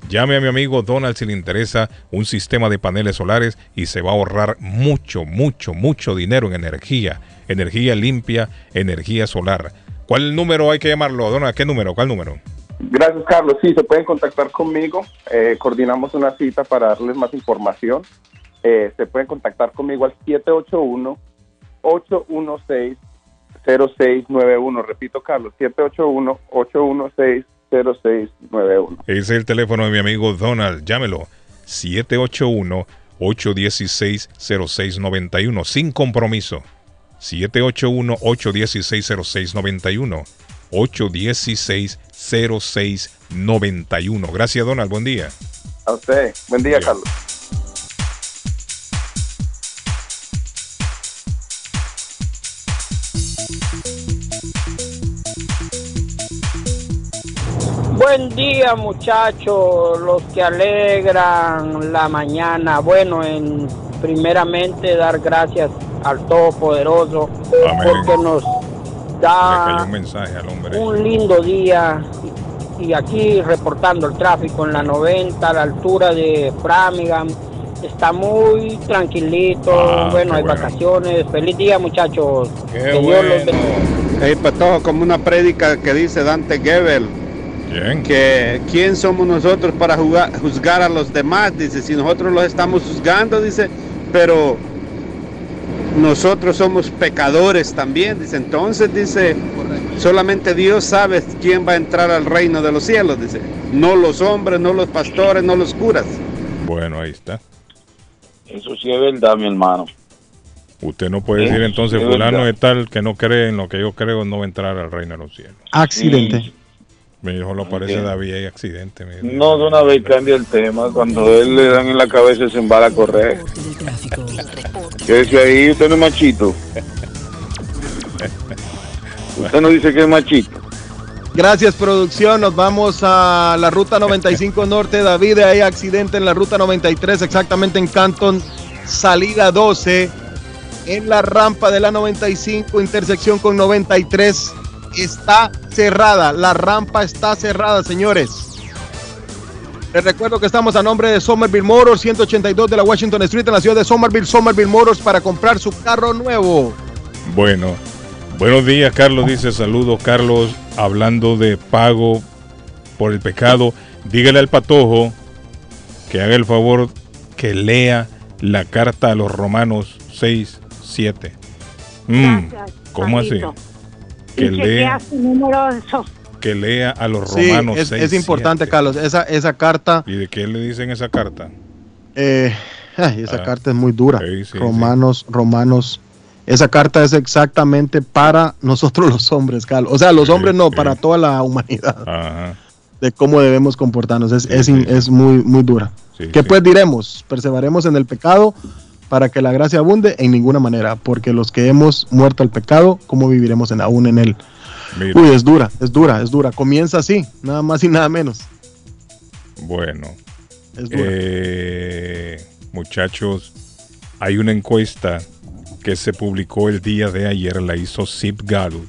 [SPEAKER 5] Llame a mi amigo Donald si le interesa un sistema de paneles solares y se va a ahorrar mucho, mucho, mucho dinero en energía. Energía limpia, energía solar. ¿Cuál número hay que llamarlo, Donald? ¿Qué número? ¿Cuál número?
[SPEAKER 30] Gracias, Carlos. Sí, se pueden contactar conmigo. Eh, coordinamos una cita para darles más información. Eh, se pueden contactar conmigo al 781-816-0691. Repito, Carlos, 781-816-0691.
[SPEAKER 5] Ese es el teléfono de mi amigo Donald. Llámelo. 781-816-0691. Sin compromiso. 781-816-0691. 816-0691. Gracias, Donald. Buen día.
[SPEAKER 30] A usted. Buen día, Carlos.
[SPEAKER 31] Buen día muchachos, los que alegran la mañana. Bueno, en primeramente dar gracias al Todopoderoso porque nos da
[SPEAKER 5] un mensaje al hombre.
[SPEAKER 31] un lindo día y aquí reportando el tráfico en la 90 a la altura de Framingham. Está muy tranquilito,
[SPEAKER 32] Ah,
[SPEAKER 31] bueno, hay
[SPEAKER 32] bueno.
[SPEAKER 31] vacaciones. Feliz día muchachos.
[SPEAKER 32] Qué
[SPEAKER 31] Que Dios los bendiga.
[SPEAKER 32] Hey, como una prédica que dice Dante Gebel. Que quién somos nosotros para jugar- juzgar a los demás, dice, si nosotros los estamos juzgando, dice, pero
[SPEAKER 33] nosotros somos pecadores también. Dice, entonces dice, solamente Dios sabe quién va a entrar al reino de los cielos, dice. No los hombres, no los pastores, no los curas.
[SPEAKER 5] Bueno, ahí está.
[SPEAKER 13] Eso sí es verdad, mi hermano.
[SPEAKER 5] Usted no puede
[SPEAKER 13] Sí,
[SPEAKER 5] decir entonces,
[SPEAKER 13] es
[SPEAKER 5] fulano es tal que no cree en lo que yo creo, no va a entrar al reino de los cielos.
[SPEAKER 1] Accidente.
[SPEAKER 5] Me dijo, lo parece David, hay accidente. me dijo.
[SPEAKER 13] No, de una vez cambia el tema. Cuando él le dan en la cabeza, se embala a correr. Que dice ahí, usted no es machito. Usted no dice que es machito.
[SPEAKER 1] Gracias, producción. Nos vamos a la ruta 95 Norte. David, hay accidente en la ruta 93, exactamente en Canton, salida 12. En la rampa de la 95, intersección con 93, está cerrada. La rampa está cerrada, señores. Les recuerdo que estamos a nombre de Somerville Motors, 182 de la Washington Street, en la ciudad de Somerville, Somerville Motors, para comprar su carro nuevo.
[SPEAKER 5] Bueno, buenos días, Carlos. Dice saludos, Carlos. Hablando de pago por el pecado, dígale al patojo que haga el favor que lea la carta a los Romanos 6, 7. Mm, ¿Cómo así? Que
[SPEAKER 34] Y
[SPEAKER 5] lea,
[SPEAKER 34] su número de so-
[SPEAKER 5] que lea a los
[SPEAKER 1] Sí,
[SPEAKER 5] Romanos
[SPEAKER 1] es,
[SPEAKER 5] 6,
[SPEAKER 1] es importante,
[SPEAKER 5] 7.
[SPEAKER 1] Carlos. Esa, esa carta,
[SPEAKER 5] ¿Y de qué le dicen esa carta?
[SPEAKER 1] eh, ay, esa
[SPEAKER 5] Ah.
[SPEAKER 1] carta es muy dura.
[SPEAKER 5] Sí,
[SPEAKER 1] Romanos, Romanos. Esa carta es exactamente para nosotros los hombres, Carlos. O sea, los hombres no, para toda la humanidad.
[SPEAKER 5] Ajá.
[SPEAKER 1] De cómo debemos comportarnos. Es, es, muy, muy dura.
[SPEAKER 5] Sí,
[SPEAKER 1] ¿Qué
[SPEAKER 5] sí.
[SPEAKER 1] pues diremos? Perseveremos en el pecado para que la gracia abunde en ninguna manera. Porque los que hemos muerto al pecado, ¿cómo viviremos en, aún en él?
[SPEAKER 5] Mira.
[SPEAKER 1] Uy, es dura, es dura, es dura. Comienza así, nada más y nada menos.
[SPEAKER 5] Bueno,
[SPEAKER 1] Es dura.
[SPEAKER 5] eh, muchachos, hay una encuesta que se publicó el día de ayer, la hizo Sid Gallup.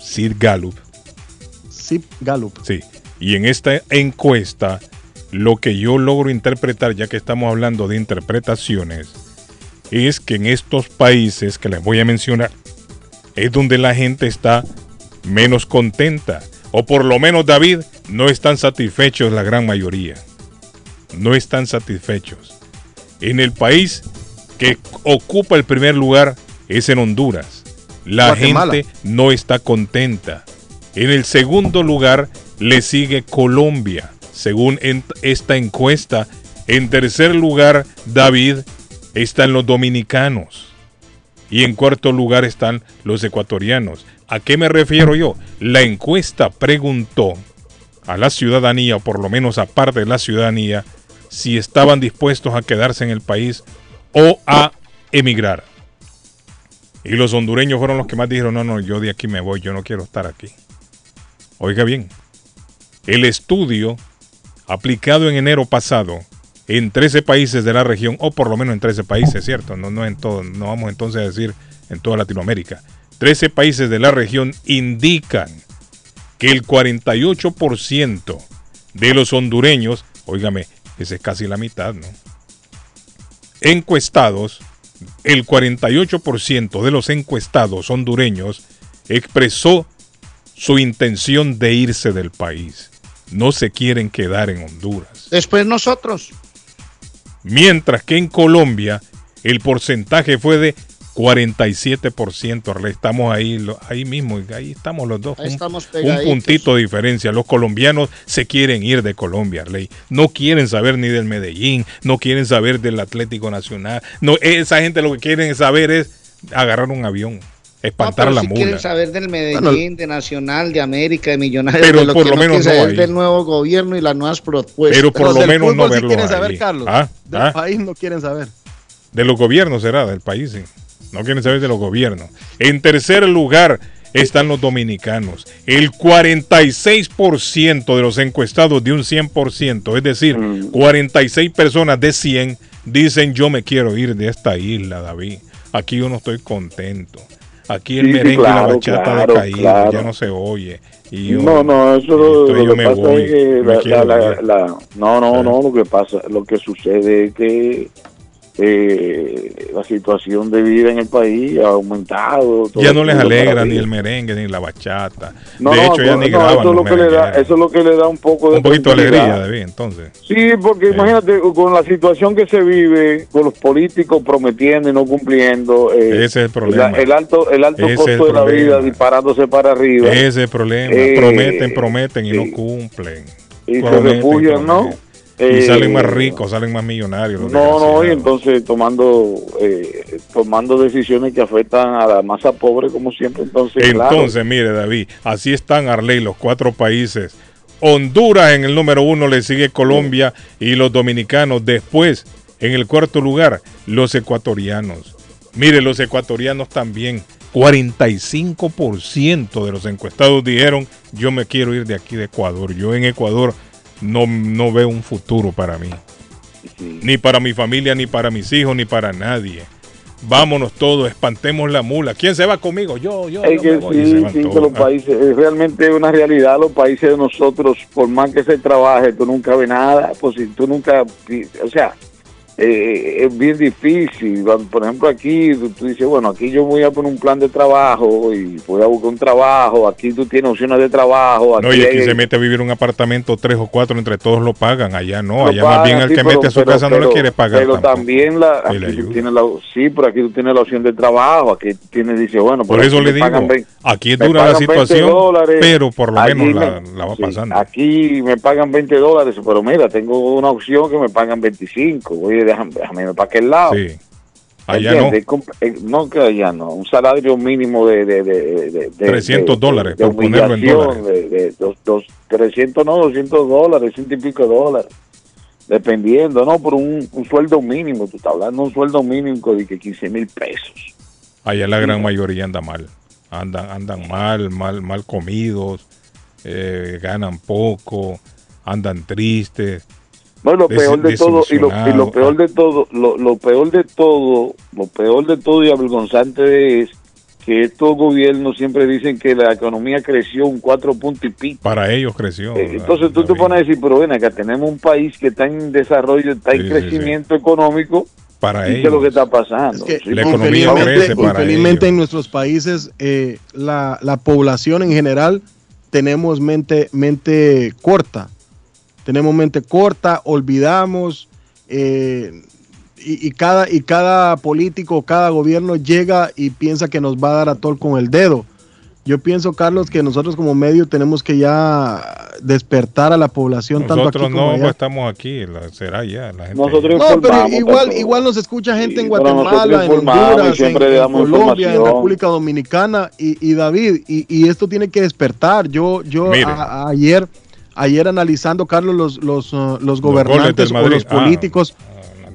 [SPEAKER 5] Sid Gallup.
[SPEAKER 1] Zip Gallup.
[SPEAKER 5] Sí. Y en esta encuesta, lo que yo logro interpretar, ya que estamos hablando de interpretaciones, es que en estos países que les voy a mencionar, es donde la gente está menos contenta. O por lo menos, David, no están satisfechos la gran mayoría. No están satisfechos. En el país que ocupa el primer lugar es en Honduras. La
[SPEAKER 1] Guatemala.
[SPEAKER 5] gente no está contenta. En el segundo lugar le sigue Colombia, según en- esta encuesta. En tercer lugar, David, están los dominicanos. Y en cuarto lugar están los ecuatorianos. ¿A qué me refiero yo? La encuesta preguntó a la ciudadanía, o por lo menos a parte de la ciudadanía, si estaban dispuestos a quedarse en el país o a emigrar. Y los hondureños fueron los que más dijeron, no, no, yo de aquí me voy, yo no quiero estar aquí. Oiga bien, el estudio aplicado en enero pasado en 13 países de la región, o por lo menos en 13 países, ¿cierto? No, no en todo, no vamos entonces a decir en toda Latinoamérica. 13 países de la región indican que el 48% de los hondureños, óigame, esa es casi la mitad, ¿no? Encuestados, el 48% de los encuestados hondureños expresó su intención de irse del país. No se quieren quedar en Honduras.
[SPEAKER 6] Después nosotros.
[SPEAKER 5] Mientras que en Colombia el porcentaje fue de 47%. Arley. Estamos ahí, ahí mismo, ahí estamos los dos.
[SPEAKER 6] Ahí
[SPEAKER 5] un,
[SPEAKER 6] estamos
[SPEAKER 5] un
[SPEAKER 6] pegaditos.
[SPEAKER 5] puntito de diferencia. Los colombianos se quieren ir de Colombia, Arley. No quieren saber ni del Medellín, no quieren saber del Atlético Nacional. No, esa gente lo que quieren saber es agarrar un avión, espantar
[SPEAKER 6] Pero
[SPEAKER 5] la
[SPEAKER 6] si
[SPEAKER 5] mula.
[SPEAKER 6] quieren saber del Medellín, de Nacional, de América, de Millonarios,
[SPEAKER 5] Pero
[SPEAKER 6] de lo
[SPEAKER 5] por
[SPEAKER 6] que
[SPEAKER 5] lo
[SPEAKER 6] no
[SPEAKER 5] menos
[SPEAKER 6] quieren
[SPEAKER 5] no
[SPEAKER 6] saber del nuevo gobierno y las nuevas propuestas.
[SPEAKER 5] Pero por lo
[SPEAKER 1] del
[SPEAKER 5] menos no
[SPEAKER 1] fútbol sí
[SPEAKER 5] verlo
[SPEAKER 1] quieren
[SPEAKER 5] ahí.
[SPEAKER 1] saber, Carlos.
[SPEAKER 5] Ah,
[SPEAKER 1] Del
[SPEAKER 5] ah.
[SPEAKER 1] país no quieren saber.
[SPEAKER 5] De los gobiernos será, del país, sí. No quieren saber de los gobiernos. En tercer lugar están los dominicanos. El 46% de los encuestados de un 100%, es decir, 46 personas de 100 dicen yo me quiero ir de esta isla, David. Aquí yo no estoy contento. Aquí el
[SPEAKER 13] Sí, sí,
[SPEAKER 5] merengue y la
[SPEAKER 13] claro,
[SPEAKER 5] bachata
[SPEAKER 13] claro,
[SPEAKER 5] decaído,
[SPEAKER 13] claro.
[SPEAKER 5] ya no se oye. Y yo-
[SPEAKER 13] no, no, eso lo, lo que pasa
[SPEAKER 5] voy,
[SPEAKER 13] es que la, la- la- no, no, no, lo que pasa, lo que sucede es que eh, la situación de vida en el país ha aumentado. todo
[SPEAKER 5] Ya no les alegra ni el merengue ni la bachata.
[SPEAKER 13] No,
[SPEAKER 5] de
[SPEAKER 13] no,
[SPEAKER 5] hecho, ya
[SPEAKER 13] no,
[SPEAKER 5] ni
[SPEAKER 13] no,
[SPEAKER 5] graban
[SPEAKER 13] eso, es lo que le da, eso es lo que le da un poco de
[SPEAKER 5] Un poquito de alegría, David, entonces.
[SPEAKER 13] Sí, porque imagínate con la situación que se vive, con los políticos prometiendo y no cumpliendo, eh,
[SPEAKER 5] Ese es el problema.
[SPEAKER 13] la- el alto, el alto
[SPEAKER 5] Ese es el
[SPEAKER 13] costo de la vida disparándose para arriba.
[SPEAKER 5] Ese es el problema.
[SPEAKER 13] Eh,
[SPEAKER 5] prometen, prometen y no cumplen.
[SPEAKER 13] y se refugian, ¿no?
[SPEAKER 5] Y
[SPEAKER 13] Eh,
[SPEAKER 5] salen más ricos, salen más millonarios.
[SPEAKER 13] No, no, y entonces tomando eh, tomando decisiones que afectan a la masa pobre como siempre, entonces, claro.
[SPEAKER 5] Entonces, mire, David, así están Arley, los cuatro países. Honduras en el número uno, le sigue Colombia y los dominicanos. Después, en el cuarto lugar, los ecuatorianos. Mire, los ecuatorianos también. 45% de los encuestados dijeron, yo me quiero ir de aquí de Ecuador. Yo en Ecuador no, no veo un futuro para mí. Ni para mi familia, ni para mis hijos, ni para nadie. Vámonos todos, espantemos la mula. ¿Quién se va conmigo? Yo, yo.
[SPEAKER 13] Es
[SPEAKER 5] yo
[SPEAKER 13] que
[SPEAKER 5] me voy. Se
[SPEAKER 13] sí,
[SPEAKER 5] van
[SPEAKER 13] sí,
[SPEAKER 5] todos.
[SPEAKER 13] que los países, es realmente una realidad, los países de nosotros, por más que se trabaje, tú nunca ves nada, pues si tú nunca, o sea, eh, es bien difícil. Por ejemplo, aquí tú, tú dices, bueno, aquí yo voy a poner un plan de trabajo y voy a buscar un trabajo, aquí tú tienes opciones de trabajo. Aquí
[SPEAKER 5] No, y aquí
[SPEAKER 13] hay-
[SPEAKER 5] se mete a vivir un apartamento, tres o cuatro, entre todos lo pagan. Allá no,
[SPEAKER 13] Lo
[SPEAKER 5] allá más bien el
[SPEAKER 13] sí,
[SPEAKER 5] que
[SPEAKER 13] pero-
[SPEAKER 5] mete a su
[SPEAKER 13] pero-
[SPEAKER 5] casa no le quiere pagar.
[SPEAKER 13] Pero
[SPEAKER 5] tampoco.
[SPEAKER 13] también la, aquí tú tienes la, sí, pero aquí tú tienes la opción de trabajo, aquí tienes, dice, bueno,
[SPEAKER 5] Por eso le digo,
[SPEAKER 13] pagan vein-
[SPEAKER 5] aquí es
[SPEAKER 13] me
[SPEAKER 5] dura la
[SPEAKER 13] 20
[SPEAKER 5] situación,
[SPEAKER 13] dólares,
[SPEAKER 5] pero por lo menos
[SPEAKER 13] me-
[SPEAKER 5] la, la va
[SPEAKER 13] sí,
[SPEAKER 5] pasando.
[SPEAKER 13] Aquí me pagan 20 dólares, pero mira, tengo una opción que me pagan 25. Oye, déjame, déjame irme para aquel lado.
[SPEAKER 5] Sí. Allá no.
[SPEAKER 13] No, que allá no. Un salario mínimo de... de, de, de- de-
[SPEAKER 5] 300
[SPEAKER 13] de-
[SPEAKER 5] dólares, por ponerlo en
[SPEAKER 13] De, de dos, dos- 300, no, 200 dólares, ciento y pico de dólares. Dependiendo, ¿no? Por un, un sueldo mínimo. Tú estás hablando de un sueldo mínimo de que 15 mil pesos.
[SPEAKER 5] Allá la gran mayoría anda mal. Andan, andan mal, mal, mal comidos, eh, ganan poco, andan tristes.
[SPEAKER 13] No, y lo peor de todo, y lo, y lo
[SPEAKER 5] desilusionados.
[SPEAKER 13] peor de todo, lo, lo peor de todo, lo peor de todo y avergonzante es que estos gobiernos siempre dicen que la economía creció un cuatro puntos y pico.
[SPEAKER 5] Para ellos creció.
[SPEAKER 13] Eh, Entonces tú te pones a decir, pero ven acá, tenemos un país que está en desarrollo, está en
[SPEAKER 5] Sí, sí,
[SPEAKER 13] crecimiento económico.
[SPEAKER 5] Para
[SPEAKER 13] ¿Y qué es lo
[SPEAKER 5] ellos.
[SPEAKER 13] que está pasando?
[SPEAKER 1] que
[SPEAKER 13] Sí,
[SPEAKER 5] La economía
[SPEAKER 1] infelizmente,
[SPEAKER 5] crece para
[SPEAKER 1] infelizmente en nuestros países eh, la, la población en general tenemos mente, mente corta. Tenemos mente corta, olvidamos eh, y, y cada, y cada político, cada gobierno llega y piensa que nos va a dar a tol con el dedo. Yo pienso, Carlos, que nosotros como medio tenemos que ya despertar a la población tanto
[SPEAKER 5] Nosotros
[SPEAKER 1] aquí como
[SPEAKER 5] no
[SPEAKER 1] allá.
[SPEAKER 5] pues, estamos aquí, la- será ya. La gente
[SPEAKER 13] Nosotros
[SPEAKER 1] No, pero igual,
[SPEAKER 13] pero-
[SPEAKER 1] igual nos escucha gente en Guatemala, en Honduras, en, Colombia, en. República Dominicana y, y David, y, y esto tiene que despertar. Yo, yo a- ayer, ayer analizando, Carlos, los, los, uh, los gobernantes
[SPEAKER 5] del
[SPEAKER 1] o
[SPEAKER 5] Madrid.
[SPEAKER 1] los
[SPEAKER 5] Ah,
[SPEAKER 1] políticos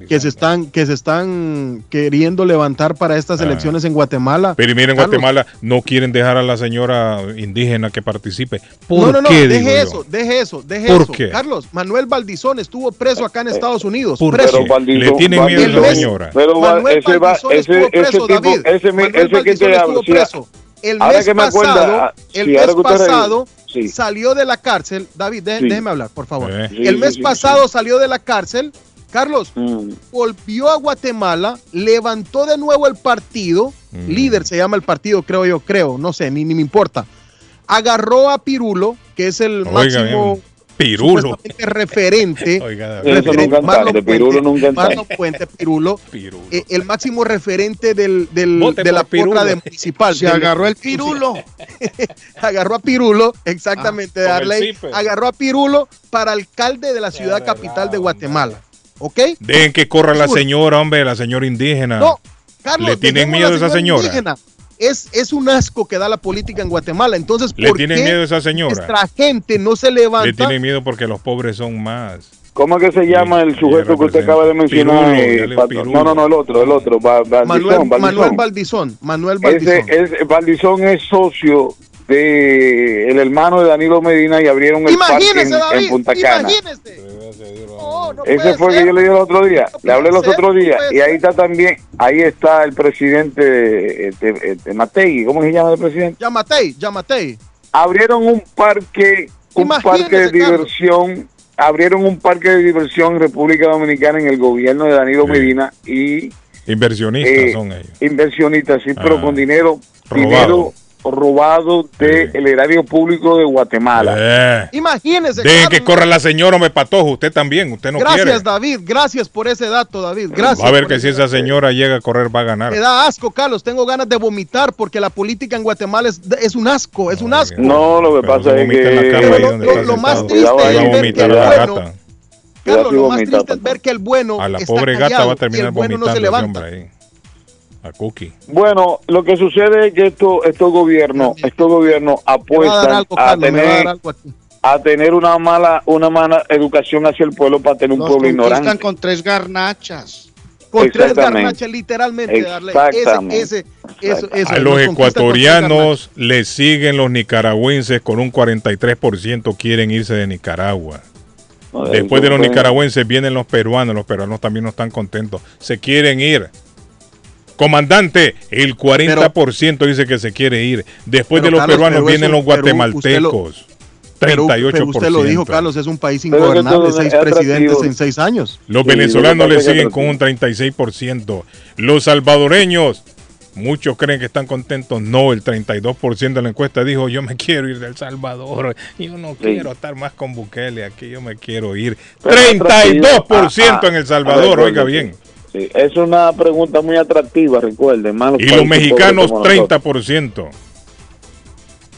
[SPEAKER 1] que se están, que se están queriendo levantar para estas
[SPEAKER 5] Ah.
[SPEAKER 1] elecciones en Guatemala.
[SPEAKER 5] Pero y miren,
[SPEAKER 1] Carlos,
[SPEAKER 5] Guatemala no quieren dejar a la señora indígena que participe. ¿Por
[SPEAKER 1] No, no, no,
[SPEAKER 5] qué,
[SPEAKER 1] deje eso, deje eso, deje
[SPEAKER 5] ¿Por
[SPEAKER 1] eso.
[SPEAKER 5] qué?
[SPEAKER 1] Carlos, Manuel Valdizón estuvo preso acá en Estados Unidos.
[SPEAKER 5] ¿Por
[SPEAKER 1] preso.
[SPEAKER 5] qué? Le tienen miedo a la señora.
[SPEAKER 13] Pero
[SPEAKER 1] Manuel
[SPEAKER 13] ese va, ese,
[SPEAKER 1] estuvo
[SPEAKER 13] ese
[SPEAKER 1] preso,
[SPEAKER 13] tipo,
[SPEAKER 1] David.
[SPEAKER 13] ese,
[SPEAKER 1] Manuel
[SPEAKER 13] ese que te.
[SPEAKER 1] El
[SPEAKER 13] ahora
[SPEAKER 1] mes
[SPEAKER 13] que me acuerda,
[SPEAKER 1] pasado,
[SPEAKER 13] ah,
[SPEAKER 1] el
[SPEAKER 13] sí,
[SPEAKER 1] mes pasado
[SPEAKER 13] sí.
[SPEAKER 1] salió de la cárcel. David, de-
[SPEAKER 13] Sí.
[SPEAKER 1] déjeme hablar, por favor. El mes pasado salió de la cárcel. Carlos
[SPEAKER 13] Mm.
[SPEAKER 1] volvió a Guatemala, levantó de nuevo el partido,
[SPEAKER 5] Mm.
[SPEAKER 1] líder se llama el partido, creo yo, creo, no sé, ni, ni me importa. Agarró a Pirulo, que es el
[SPEAKER 5] Oiga,
[SPEAKER 1] máximo
[SPEAKER 5] bien. Pirulo.
[SPEAKER 1] referente.
[SPEAKER 5] Oiga,
[SPEAKER 1] Marlon
[SPEAKER 13] Pirulo
[SPEAKER 1] Puente,
[SPEAKER 13] no cantante.
[SPEAKER 1] Marlon Puente, Pirulo,
[SPEAKER 5] Pirulo.
[SPEAKER 1] eh, el máximo referente del, de la porra de municipal.
[SPEAKER 6] Se agarró el pirulo.
[SPEAKER 1] agarró a Pirulo, exactamente, de
[SPEAKER 5] zipper.
[SPEAKER 1] agarró a Pirulo para alcalde de la ciudad capital de Guatemala. ¿Ok?
[SPEAKER 5] Dejen que corra la señora, hombre, la señora indígena.
[SPEAKER 1] No, Carlos,
[SPEAKER 5] ¿Le tienen miedo a esa señora?
[SPEAKER 1] indígena. Es, es un asco que da la política en Guatemala. Entonces,
[SPEAKER 5] ¿Le
[SPEAKER 1] ¿por
[SPEAKER 5] tienen
[SPEAKER 1] qué
[SPEAKER 5] miedo esa señora?
[SPEAKER 1] nuestra gente no se
[SPEAKER 5] Le
[SPEAKER 1] levanta?
[SPEAKER 5] tienen miedo porque los pobres son más.
[SPEAKER 13] ¿Cómo es que se llama el sujeto que usted acaba de mencionar?
[SPEAKER 5] Pirulo,
[SPEAKER 13] eh,
[SPEAKER 5] le
[SPEAKER 13] no, no, no, el otro, el otro, Ba- Baldizón,
[SPEAKER 1] Manuel,
[SPEAKER 13] Baldizón.
[SPEAKER 1] Manuel Valdizón. Manuel
[SPEAKER 13] Ese,
[SPEAKER 1] Valdizón
[SPEAKER 13] es socio de el hermano de Danilo Medina y abrieron el parque en,
[SPEAKER 1] Imagínese, David.
[SPEAKER 13] en Punta Cana.
[SPEAKER 1] Imagínese. No, no
[SPEAKER 13] Ese fue que
[SPEAKER 1] ser.
[SPEAKER 13] yo le di el otro día. Le hablé los otros días. Y ahí está también, ahí está el presidente este, este, Mategui. ¿Cómo se llama el presidente?
[SPEAKER 1] Yamatei, Yamatei.
[SPEAKER 13] Abrieron un parque, un parque de
[SPEAKER 1] Carlos.
[SPEAKER 13] diversión abrieron un parque de diversión en República Dominicana en el gobierno de Danilo Medina y
[SPEAKER 5] Inversionistas
[SPEAKER 13] eh,
[SPEAKER 5] son ellos.
[SPEAKER 13] inversionistas, sí, pero
[SPEAKER 5] Ah.
[SPEAKER 13] con dinero,
[SPEAKER 5] Robado.
[SPEAKER 13] dinero robado del erario público de Guatemala.
[SPEAKER 5] Eh.
[SPEAKER 1] Imagínese.
[SPEAKER 5] Dejen que corra la señora, me patojo. Usted también, usted no
[SPEAKER 1] Gracias,
[SPEAKER 5] quiere.
[SPEAKER 1] David. Gracias por ese dato, David. Gracias.
[SPEAKER 5] Va a ver que si esa señora llega a correr va a ganar.
[SPEAKER 1] Me da asco, Carlos. Tengo ganas de vomitar porque la política en Guatemala es, es un asco, es un asco.
[SPEAKER 13] No, lo que pasa es que...
[SPEAKER 1] Lo- más triste es ver que el bueno-. Carlos, lo más triste es ver que el bueno
[SPEAKER 5] A la
[SPEAKER 1] está
[SPEAKER 5] pobre gata va a
[SPEAKER 1] y
[SPEAKER 5] terminar
[SPEAKER 1] el bueno no
[SPEAKER 5] vomitando
[SPEAKER 1] se levanta.
[SPEAKER 5] hombre ahí. A.
[SPEAKER 13] Bueno, lo que sucede es que esto, estos gobiernos, estos gobiernos
[SPEAKER 1] a
[SPEAKER 13] apuestan
[SPEAKER 1] algo,
[SPEAKER 13] a
[SPEAKER 1] Carlos,
[SPEAKER 13] tener, a tener una mala, una mala educación hacia el pueblo para tener un pueblo ignorante.
[SPEAKER 6] con tres garnachas.
[SPEAKER 1] Con tres garnachas, literalmente, darle.
[SPEAKER 13] Exactamente.
[SPEAKER 1] Ese, ese, eso, eso,
[SPEAKER 5] A los ecuatorianos le siguen los nicaragüenses con un 43% quieren irse de Nicaragua. Después de los nicaragüenses vienen los peruanos, los peruanos también no están contentos, se quieren ir. Comandante, el 40% dice que se quiere ir. Después
[SPEAKER 1] Pero,
[SPEAKER 5] de los
[SPEAKER 1] Carlos,
[SPEAKER 5] peruanos vienen los guatemaltecos.
[SPEAKER 1] Perú,
[SPEAKER 5] 38%.
[SPEAKER 1] pero usted lo dijo, Carlos, es un país
[SPEAKER 13] Pero
[SPEAKER 1] ingobernable, seis presidentes en seis años.
[SPEAKER 5] Los
[SPEAKER 13] Sí,
[SPEAKER 5] venezolanos le siguen con un 36%. Los salvadoreños, muchos creen que están contentos. No, el 32% de la encuesta dijo, yo me quiero ir del Salvador. Yo no quiero estar más con Bukele aquí, yo me quiero ir.
[SPEAKER 13] Pero es
[SPEAKER 5] 32%
[SPEAKER 13] atractivo.
[SPEAKER 5] en El Salvador, oiga bien.
[SPEAKER 13] Sí, es una pregunta muy atractiva, recuerden. más
[SPEAKER 5] Y los mexicanos,
[SPEAKER 13] pobres como nosotros.
[SPEAKER 5] 30%.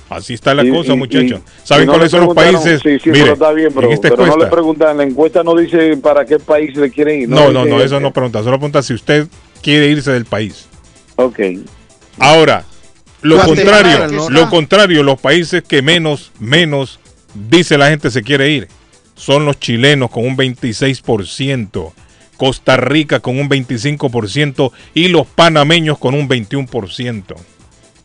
[SPEAKER 5] Así está la
[SPEAKER 13] Y-
[SPEAKER 5] cosa,
[SPEAKER 13] y-
[SPEAKER 5] muchachos. ¿Saben
[SPEAKER 13] no
[SPEAKER 5] cuáles
[SPEAKER 13] le
[SPEAKER 5] son los países?
[SPEAKER 13] Sí, sí,
[SPEAKER 5] Mire,
[SPEAKER 13] pero está bien, pero,
[SPEAKER 5] en esta
[SPEAKER 13] pero no le preguntan, la encuesta no dice para qué país le quieren ir.
[SPEAKER 5] No, no, no, eso no pregunta. Solo pregunta si usted quiere irse del país.
[SPEAKER 13] Ok.
[SPEAKER 5] Ahora, lo
[SPEAKER 13] Guatemala,
[SPEAKER 5] contrario,
[SPEAKER 13] ¿no?
[SPEAKER 5] lo contrario, los países que menos, menos dice la gente se quiere ir, son los chilenos con un 26%, Costa Rica con un 25% y los panameños con un 21%.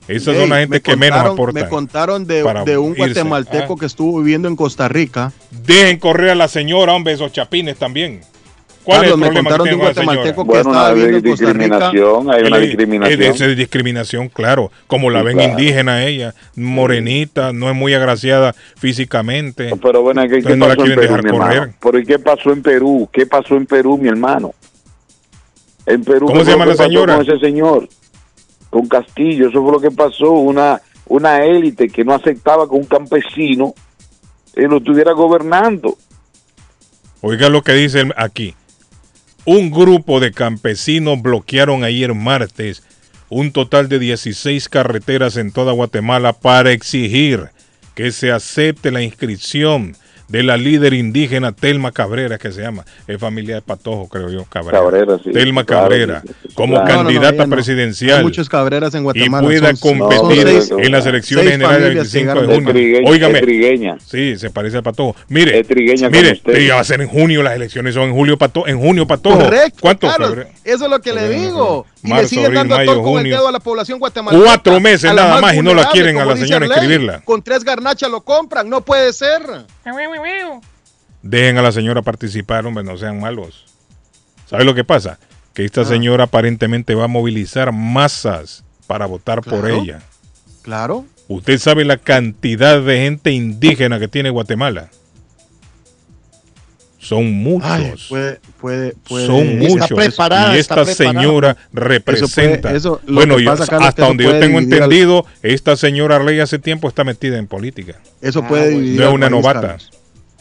[SPEAKER 5] Esas son
[SPEAKER 1] Ey,
[SPEAKER 5] las gente
[SPEAKER 1] me
[SPEAKER 5] que menos
[SPEAKER 1] contaron-
[SPEAKER 5] aportan.
[SPEAKER 1] Me contaron de, un
[SPEAKER 5] irse.
[SPEAKER 1] guatemalteco
[SPEAKER 5] Ah.
[SPEAKER 1] que estuvo viviendo en Costa Rica.
[SPEAKER 5] Dejen correr a la señora, hombre, esos chapines también. ¿Cuál
[SPEAKER 1] Carlos,
[SPEAKER 5] es
[SPEAKER 1] me contaron
[SPEAKER 5] que
[SPEAKER 1] de un guatemalteco que estaba
[SPEAKER 13] hay
[SPEAKER 1] viviendo en Costa Rica.
[SPEAKER 13] discriminación, hay una discriminación.
[SPEAKER 5] él- Esa es discriminación, claro. Como la
[SPEAKER 13] Sí,
[SPEAKER 5] ven
[SPEAKER 13] claro.
[SPEAKER 5] indígena ella, morenita, no es muy agraciada físicamente.
[SPEAKER 13] Pero bueno, ¿qué,
[SPEAKER 5] Entonces
[SPEAKER 13] qué
[SPEAKER 5] no la
[SPEAKER 13] pasó en
[SPEAKER 5] quieren
[SPEAKER 13] Perú,
[SPEAKER 5] dejar
[SPEAKER 13] mi hermano? Pero ¿y qué pasó en Perú? ¿Qué pasó en Perú, mi hermano? En Perú,
[SPEAKER 5] ¿Cómo
[SPEAKER 13] ¿qué
[SPEAKER 5] se llama la señora?
[SPEAKER 13] Con ese señor, con Castillo, eso fue lo que pasó. Una, una élite que no aceptaba que un campesino eh, lo estuviera gobernando.
[SPEAKER 5] Oiga lo que dice aquí. Un grupo de campesinos bloquearon ayer martes un total de 16 carreteras en toda Guatemala para exigir que se acepte la inscripción de la líder indígena Telma Cabrera, que se llama, es familia de Patojo, creo yo, Cabrera.
[SPEAKER 13] Cabrera, sí,
[SPEAKER 5] Telma
[SPEAKER 13] claro,
[SPEAKER 5] Cabrera,
[SPEAKER 13] sí,
[SPEAKER 5] como
[SPEAKER 13] claro.
[SPEAKER 1] No, no, no,
[SPEAKER 5] candidata
[SPEAKER 1] no.
[SPEAKER 5] presidencial.
[SPEAKER 1] Hay muchos cabreras en
[SPEAKER 5] y
[SPEAKER 1] Guatemala.
[SPEAKER 5] pueda
[SPEAKER 1] son-
[SPEAKER 5] competir
[SPEAKER 1] seis-
[SPEAKER 5] en las elecciones generales del
[SPEAKER 1] familias que
[SPEAKER 5] 25 de junio.
[SPEAKER 13] Trigueña,
[SPEAKER 5] Óigame. Sí, se parece al Patojo. Mire,
[SPEAKER 13] Es trigueña
[SPEAKER 5] mire, va a ser en junio las elecciones, son en julio Patojo, en junio Patojo.
[SPEAKER 1] Correcto,
[SPEAKER 5] ¿Cuánto? Febrero?
[SPEAKER 1] Eso es lo que le digo. Y
[SPEAKER 5] Marzo,
[SPEAKER 1] le siguen
[SPEAKER 5] abril,
[SPEAKER 1] dando a
[SPEAKER 5] mayo,
[SPEAKER 1] el dedo a la población guatemalteca.
[SPEAKER 5] Cuatro meses
[SPEAKER 1] a
[SPEAKER 5] nada más y no la quieren a la señora escribirla.
[SPEAKER 1] Con tres garnachas lo compran, no puede ser.
[SPEAKER 5] Dejen a la señora participar, hombre, no sean malos. ¿Sabe lo que pasa? Que
[SPEAKER 1] Ah.
[SPEAKER 5] esta señora aparentemente va a movilizar masas para votar por ella.
[SPEAKER 1] Claro.
[SPEAKER 5] Usted sabe la cantidad de gente indígena que tiene Guatemala. Son muchos.
[SPEAKER 1] Ay, puede, puede, puede.
[SPEAKER 5] Son
[SPEAKER 6] Está
[SPEAKER 5] muchos.
[SPEAKER 6] preparada,
[SPEAKER 5] y
[SPEAKER 6] está
[SPEAKER 5] esta
[SPEAKER 6] preparada.
[SPEAKER 5] señora representa.
[SPEAKER 1] puede- eso-
[SPEAKER 5] bueno,
[SPEAKER 1] que
[SPEAKER 5] yo-
[SPEAKER 1] pasa, Carlos,
[SPEAKER 5] hasta donde yo tengo
[SPEAKER 1] al-
[SPEAKER 5] entendido, esta señora Arley hace tiempo está metida en política.
[SPEAKER 1] Eso
[SPEAKER 6] Ah,
[SPEAKER 1] puede
[SPEAKER 6] bueno.
[SPEAKER 1] dividir
[SPEAKER 5] No es una
[SPEAKER 1] país,
[SPEAKER 5] novata.
[SPEAKER 1] Carlos.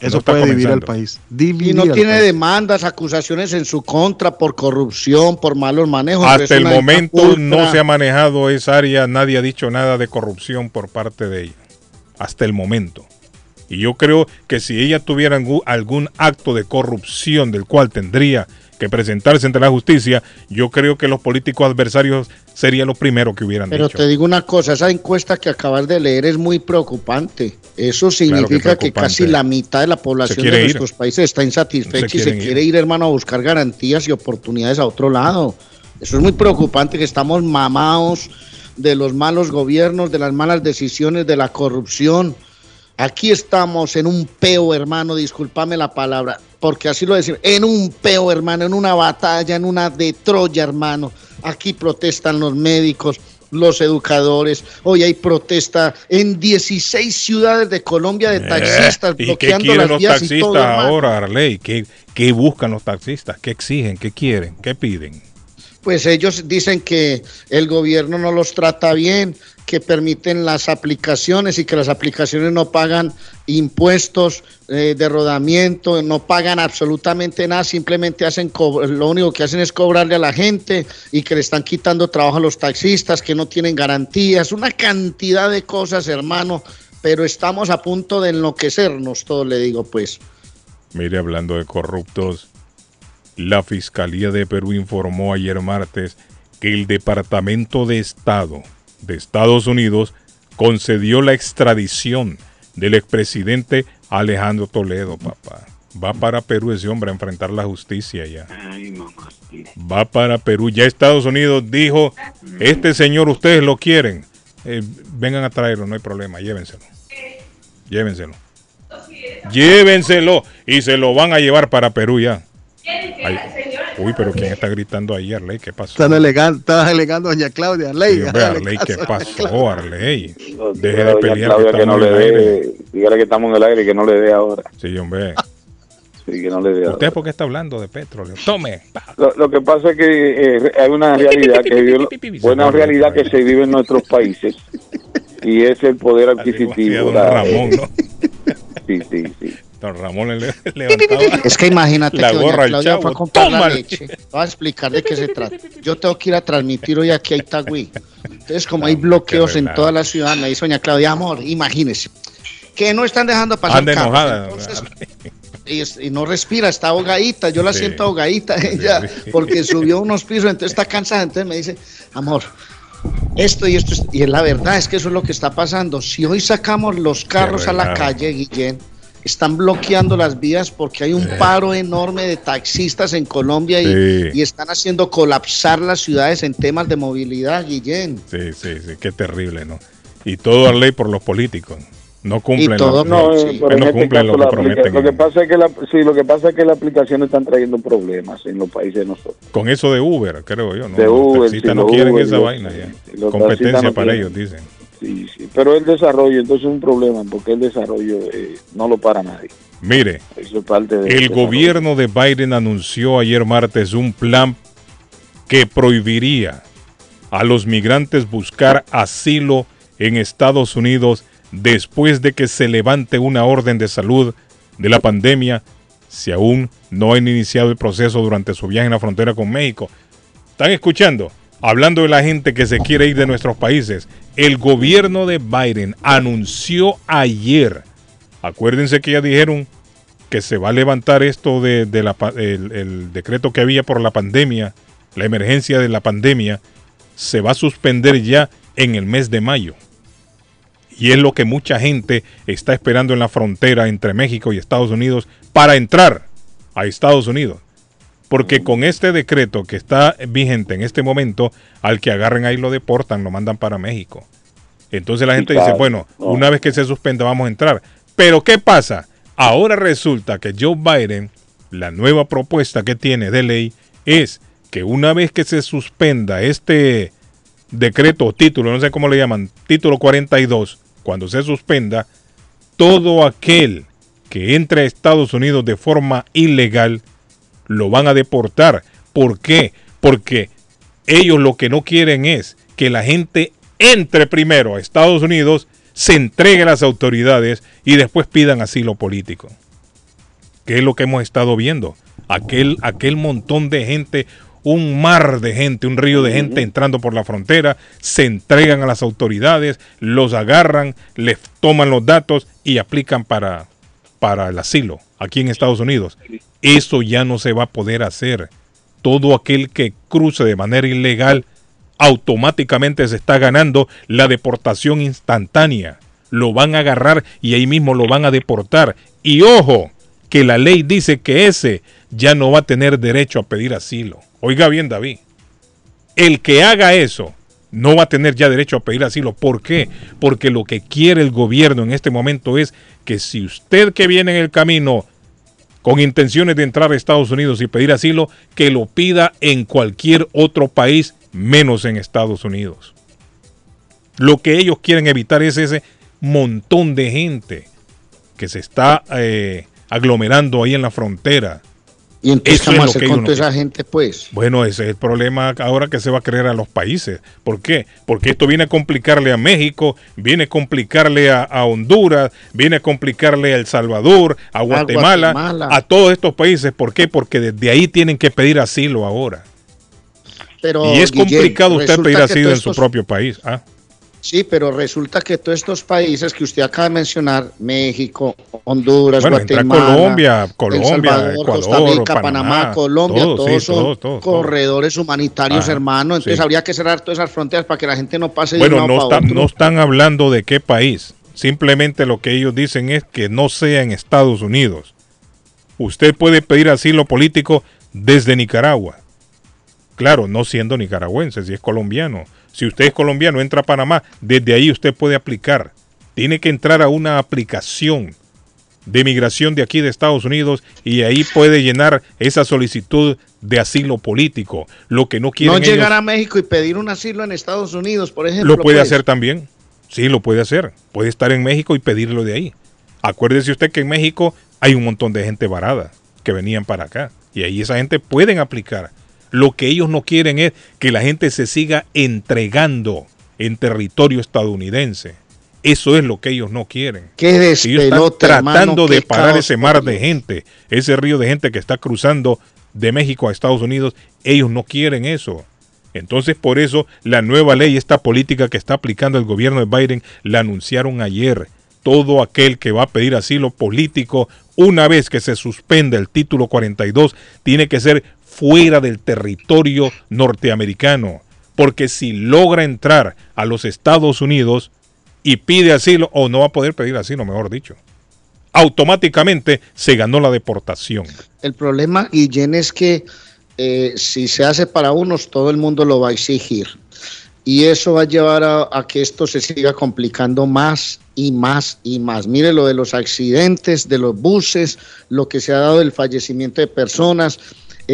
[SPEAKER 5] No
[SPEAKER 1] Eso
[SPEAKER 5] está
[SPEAKER 1] puede dividir al país.
[SPEAKER 6] Y no tiene
[SPEAKER 1] país.
[SPEAKER 6] demandas, acusaciones en su contra por corrupción, por malos manejos.
[SPEAKER 5] Hasta el momento
[SPEAKER 6] ultra-
[SPEAKER 5] no se ha manejado esa área, nadie ha dicho nada de corrupción por parte de ella. Hasta el momento. Y yo creo que si ella tuviera algún, algún acto de corrupción del cual tendría que presentarse ante la justicia, yo creo que los políticos adversarios serían los primeros que hubieran
[SPEAKER 6] Pero
[SPEAKER 5] dicho.
[SPEAKER 6] te digo una cosa, esa encuesta que acabas de leer es muy preocupante. Eso significa que, casi la mitad de la población de
[SPEAKER 5] ir.
[SPEAKER 6] nuestros países está insatisfecha y se quiere ir, hermano, a buscar garantías y oportunidades a otro lado. Eso es muy preocupante que estamos mamados de los malos gobiernos, de las malas decisiones, de la corrupción. Aquí estamos en un peo, hermano, discúlpame la palabra, porque así lo decimos, en un peo, hermano, en una batalla, en una de Troya, hermano. Aquí protestan los médicos, los educadores. Hoy hay protesta en 16 ciudades de Colombia de taxistas
[SPEAKER 5] Eh, ¿Y qué
[SPEAKER 6] bloqueando
[SPEAKER 5] quieren
[SPEAKER 6] las
[SPEAKER 5] los
[SPEAKER 6] vías y
[SPEAKER 5] taxistas
[SPEAKER 6] todo,
[SPEAKER 5] ahora, Arley? ¿Qué, ¿Qué buscan los taxistas? ¿Qué exigen? ¿Qué quieren? ¿Qué piden?
[SPEAKER 6] Pues ellos dicen que el gobierno no los trata bien, que permiten las aplicaciones y que las aplicaciones no pagan impuestos eh, de rodamiento, no pagan absolutamente nada, simplemente hacen lo único que hacen es cobrarle a la gente y que le están quitando trabajo a los taxistas, que no tienen garantías, una cantidad de cosas, hermano, pero estamos a punto de enloquecernos, todo le digo pues.
[SPEAKER 5] Mire, hablando de corruptos, la Fiscalía de Perú informó ayer martes que el Departamento de Estado de Estados Unidos concedió la extradición del expresidente Alejandro Toledo, papá. Va para Perú ese hombre a enfrentar la justicia ya. Va para Perú. Ya Estados Unidos dijo, este señor ustedes lo quieren. Eh, vengan a traerlo, no hay problema, llévenselo. Llévenselo. Llévenselo y se lo van a llevar para Perú ya. Ay, uy, pero ¿quién está gritando ahí, Arley? ¿Qué pasó?
[SPEAKER 1] Están alegando, están alegando a doña Claudia. Arley,
[SPEAKER 5] Sí, hombre, Arley, ¿qué pasó. Arley? Deje de pelear que
[SPEAKER 13] Claudia que no le dé, dígale que estamos en el aire y que no le dé ahora.
[SPEAKER 5] Sí, hombre.
[SPEAKER 13] Sí, que no le dé ahora.
[SPEAKER 5] ¿Usted por qué está hablando de petróleo? Tome.
[SPEAKER 13] Lo, lo que pasa es que eh, hay una realidad que vive, buena realidad que se vive en nuestros países y es el poder adquisitivo.
[SPEAKER 5] Ramón, ¿no?
[SPEAKER 13] Sí, sí, sí.
[SPEAKER 5] Don Ramón le levantaba
[SPEAKER 6] Es que imagínate
[SPEAKER 5] la
[SPEAKER 6] que doña
[SPEAKER 5] gorra al
[SPEAKER 6] Claudia fue a comprar la leche. Voy a explicar de qué se trata. Yo tengo que ir a transmitir hoy aquí a Itagüí. Entonces, como hay bloqueos en toda la ciudad, me dice doña Claudia, amor, imagínese, que no están dejando pasar
[SPEAKER 5] Anda
[SPEAKER 6] carros.
[SPEAKER 5] enojada.
[SPEAKER 6] Entonces, y, no respira, está ahogadita, yo la
[SPEAKER 5] Sí.
[SPEAKER 6] siento ahogadita ella,
[SPEAKER 5] sí.
[SPEAKER 6] porque subió unos pisos, entonces está cansada, entonces me dice, amor, esto y esto, es-". y es la verdad, es que eso es lo que está pasando. Si hoy sacamos los carros a la calle, Guillén, están bloqueando las vías porque hay un paro enorme de taxistas en Colombia y,
[SPEAKER 5] Sí.
[SPEAKER 6] y están haciendo colapsar las ciudades en temas de movilidad, Guillén.
[SPEAKER 5] Sí, sí, sí, qué terrible, ¿no? Y todo a ley por los políticos. No cumplen,
[SPEAKER 6] todo
[SPEAKER 5] lo,
[SPEAKER 13] No, eh, en
[SPEAKER 5] no
[SPEAKER 13] este
[SPEAKER 5] cumplen
[SPEAKER 13] caso
[SPEAKER 5] lo
[SPEAKER 13] la
[SPEAKER 5] que prometen.
[SPEAKER 13] lo que pasa es que la, sí, lo que pasa es que las aplicaciones están trayendo problemas en los países de nosotros.
[SPEAKER 5] Con eso de Uber, creo yo. ¿no?
[SPEAKER 13] De
[SPEAKER 5] los
[SPEAKER 13] Uber,
[SPEAKER 5] taxistas
[SPEAKER 13] sí,
[SPEAKER 5] no quieren
[SPEAKER 13] Uber,
[SPEAKER 5] esa vaina ya. Competencia
[SPEAKER 13] no
[SPEAKER 5] para
[SPEAKER 13] quieren.
[SPEAKER 5] ellos, dicen.
[SPEAKER 13] Sí, sí. Pero el desarrollo, entonces es un problema, porque el desarrollo eh, no lo para nadie.
[SPEAKER 5] Mire,
[SPEAKER 13] Eso es parte de
[SPEAKER 5] el gobierno de Biden anunció ayer martes un plan que prohibiría a los migrantes buscar asilo en Estados Unidos después de que se levante una orden de salud de la pandemia si aún no han iniciado el proceso durante su viaje en la frontera con México. ¿Están escuchando? Hablando de la gente que se quiere ir de nuestros países, el gobierno de Biden anunció ayer, acuérdense que ya dijeron que se va a levantar esto de, el decreto que había por la pandemia, la emergencia de la pandemia, se va a suspender ya en el mes de mayo. Y es lo que mucha gente está esperando en la frontera entre México y Estados Unidos para entrar a Estados Unidos. Porque con este decreto que está vigente en este momento, al que agarren ahí lo deportan, lo mandan para México. Entonces la gente
[SPEAKER 13] claro.
[SPEAKER 5] dice, bueno,
[SPEAKER 13] No.
[SPEAKER 5] una vez que se suspenda vamos a entrar. Pero ¿qué pasa? Ahora resulta que Joe Biden, la nueva propuesta que tiene de ley es que una vez que se suspenda este decreto o título, no sé cómo le llaman, título 42, cuando se suspenda, todo aquel que entre a Estados Unidos de forma ilegal lo van a deportar. ¿Por qué? Porque ellos lo que no quieren es que la gente entre primero a Estados Unidos, se entregue a las autoridades y después pidan asilo político. ¿Qué es lo que hemos estado viendo? Aquel, aquel montón de gente, un mar de gente, un río de gente entrando por la frontera, se entregan a las autoridades, los agarran, les toman los datos y aplican para, para el asilo aquí en Estados Unidos. Eso ya no se va a poder hacer. Todo aquel que cruce de manera ilegal automáticamente se está ganando la deportación instantánea. Lo van a agarrar y ahí mismo lo van a deportar. Y ojo, que la ley dice que ese ya no va a tener derecho a pedir asilo. Oiga bien, David. El que haga eso no va a tener ya derecho a pedir asilo. ¿Por qué? Porque lo que quiere el gobierno en este momento es que si usted que viene en el camino con intenciones de entrar a Estados Unidos y pedir asilo, que lo pida en cualquier otro país menos en Estados Unidos. Lo que ellos quieren evitar es ese montón de gente que se está eh, aglomerando ahí en la frontera.
[SPEAKER 6] Y entonces,
[SPEAKER 5] Eso
[SPEAKER 6] ¿qué
[SPEAKER 5] es
[SPEAKER 6] vamos
[SPEAKER 5] lo
[SPEAKER 6] a hacer con toda esa gente, pues?
[SPEAKER 5] Bueno, ese es el problema ahora que se va a creer a los países. ¿Por qué? Porque esto viene a complicarle a México, viene a complicarle a, a Honduras, viene a complicarle a El Salvador, a Guatemala,
[SPEAKER 6] Guatemala.
[SPEAKER 5] a todos estos países. ¿Por qué? Porque desde ahí tienen que pedir asilo ahora.
[SPEAKER 6] Pero,
[SPEAKER 5] y es complicado usted pedir asilo en su propio país. Ah,
[SPEAKER 6] Sí, pero resulta que todos estos países que usted acaba de mencionar, México, Honduras,
[SPEAKER 5] Bueno,
[SPEAKER 6] Guatemala,
[SPEAKER 5] Colombia,
[SPEAKER 6] El
[SPEAKER 5] Colombia,
[SPEAKER 6] Costa Rica,
[SPEAKER 5] Panamá,
[SPEAKER 6] Panamá, Colombia,
[SPEAKER 5] todos,
[SPEAKER 6] todos,
[SPEAKER 5] sí,
[SPEAKER 6] son
[SPEAKER 5] todos, todos, todos.
[SPEAKER 6] corredores humanitarios,
[SPEAKER 5] Ajá,
[SPEAKER 6] hermano. Entonces
[SPEAKER 5] sí.
[SPEAKER 6] habría que cerrar todas esas fronteras para que la gente no pase de
[SPEAKER 5] Bueno,
[SPEAKER 6] un lado
[SPEAKER 5] no, está- no están hablando de qué país. Simplemente lo que ellos dicen es que no sea en Estados Unidos. Usted puede pedir asilo político desde Nicaragua. Claro, no siendo nicaragüense, si es colombiano. Si usted es colombiano, entra a Panamá, desde ahí usted puede aplicar. Tiene que entrar a una aplicación de migración de aquí de Estados Unidos y ahí puede llenar esa solicitud de asilo político. Lo que no quieren
[SPEAKER 6] no
[SPEAKER 5] ellos-
[SPEAKER 6] llegar a México y pedir un asilo en Estados Unidos, por ejemplo.
[SPEAKER 5] lo puede
[SPEAKER 6] pues.
[SPEAKER 5] hacer también. Sí, lo puede hacer. Puede estar en México y pedirlo de ahí. Acuérdese usted que en México hay un montón de gente varada que venían para acá. Y ahí esa gente pueden aplicar. Lo que ellos no quieren es que la gente se siga entregando en territorio estadounidense. Eso es lo que ellos no quieren.
[SPEAKER 6] Qué
[SPEAKER 5] Ellos están tratando
[SPEAKER 6] hermano,
[SPEAKER 5] de parar ese mar de gente, ese río de gente que está cruzando de México a Estados Unidos. Ellos no quieren eso. Entonces, por eso, la nueva ley, esta política que está aplicando el gobierno de Biden, la anunciaron ayer. Todo aquel que va a pedir asilo político, una vez que se suspende el título 42, tiene que ser fuera del territorio norteamericano. Porque si logra entrar a los Estados Unidos y pide asilo, o no va a poder pedir asilo, mejor dicho, automáticamente se ganó la deportación.
[SPEAKER 6] El problema, Guillén, es que eh, si se hace para unos, todo el mundo lo va a exigir. Y eso va a llevar a, a que esto se siga complicando más y más y más. Mire lo de los accidentes, de los buses, lo que se ha dado del fallecimiento de personas.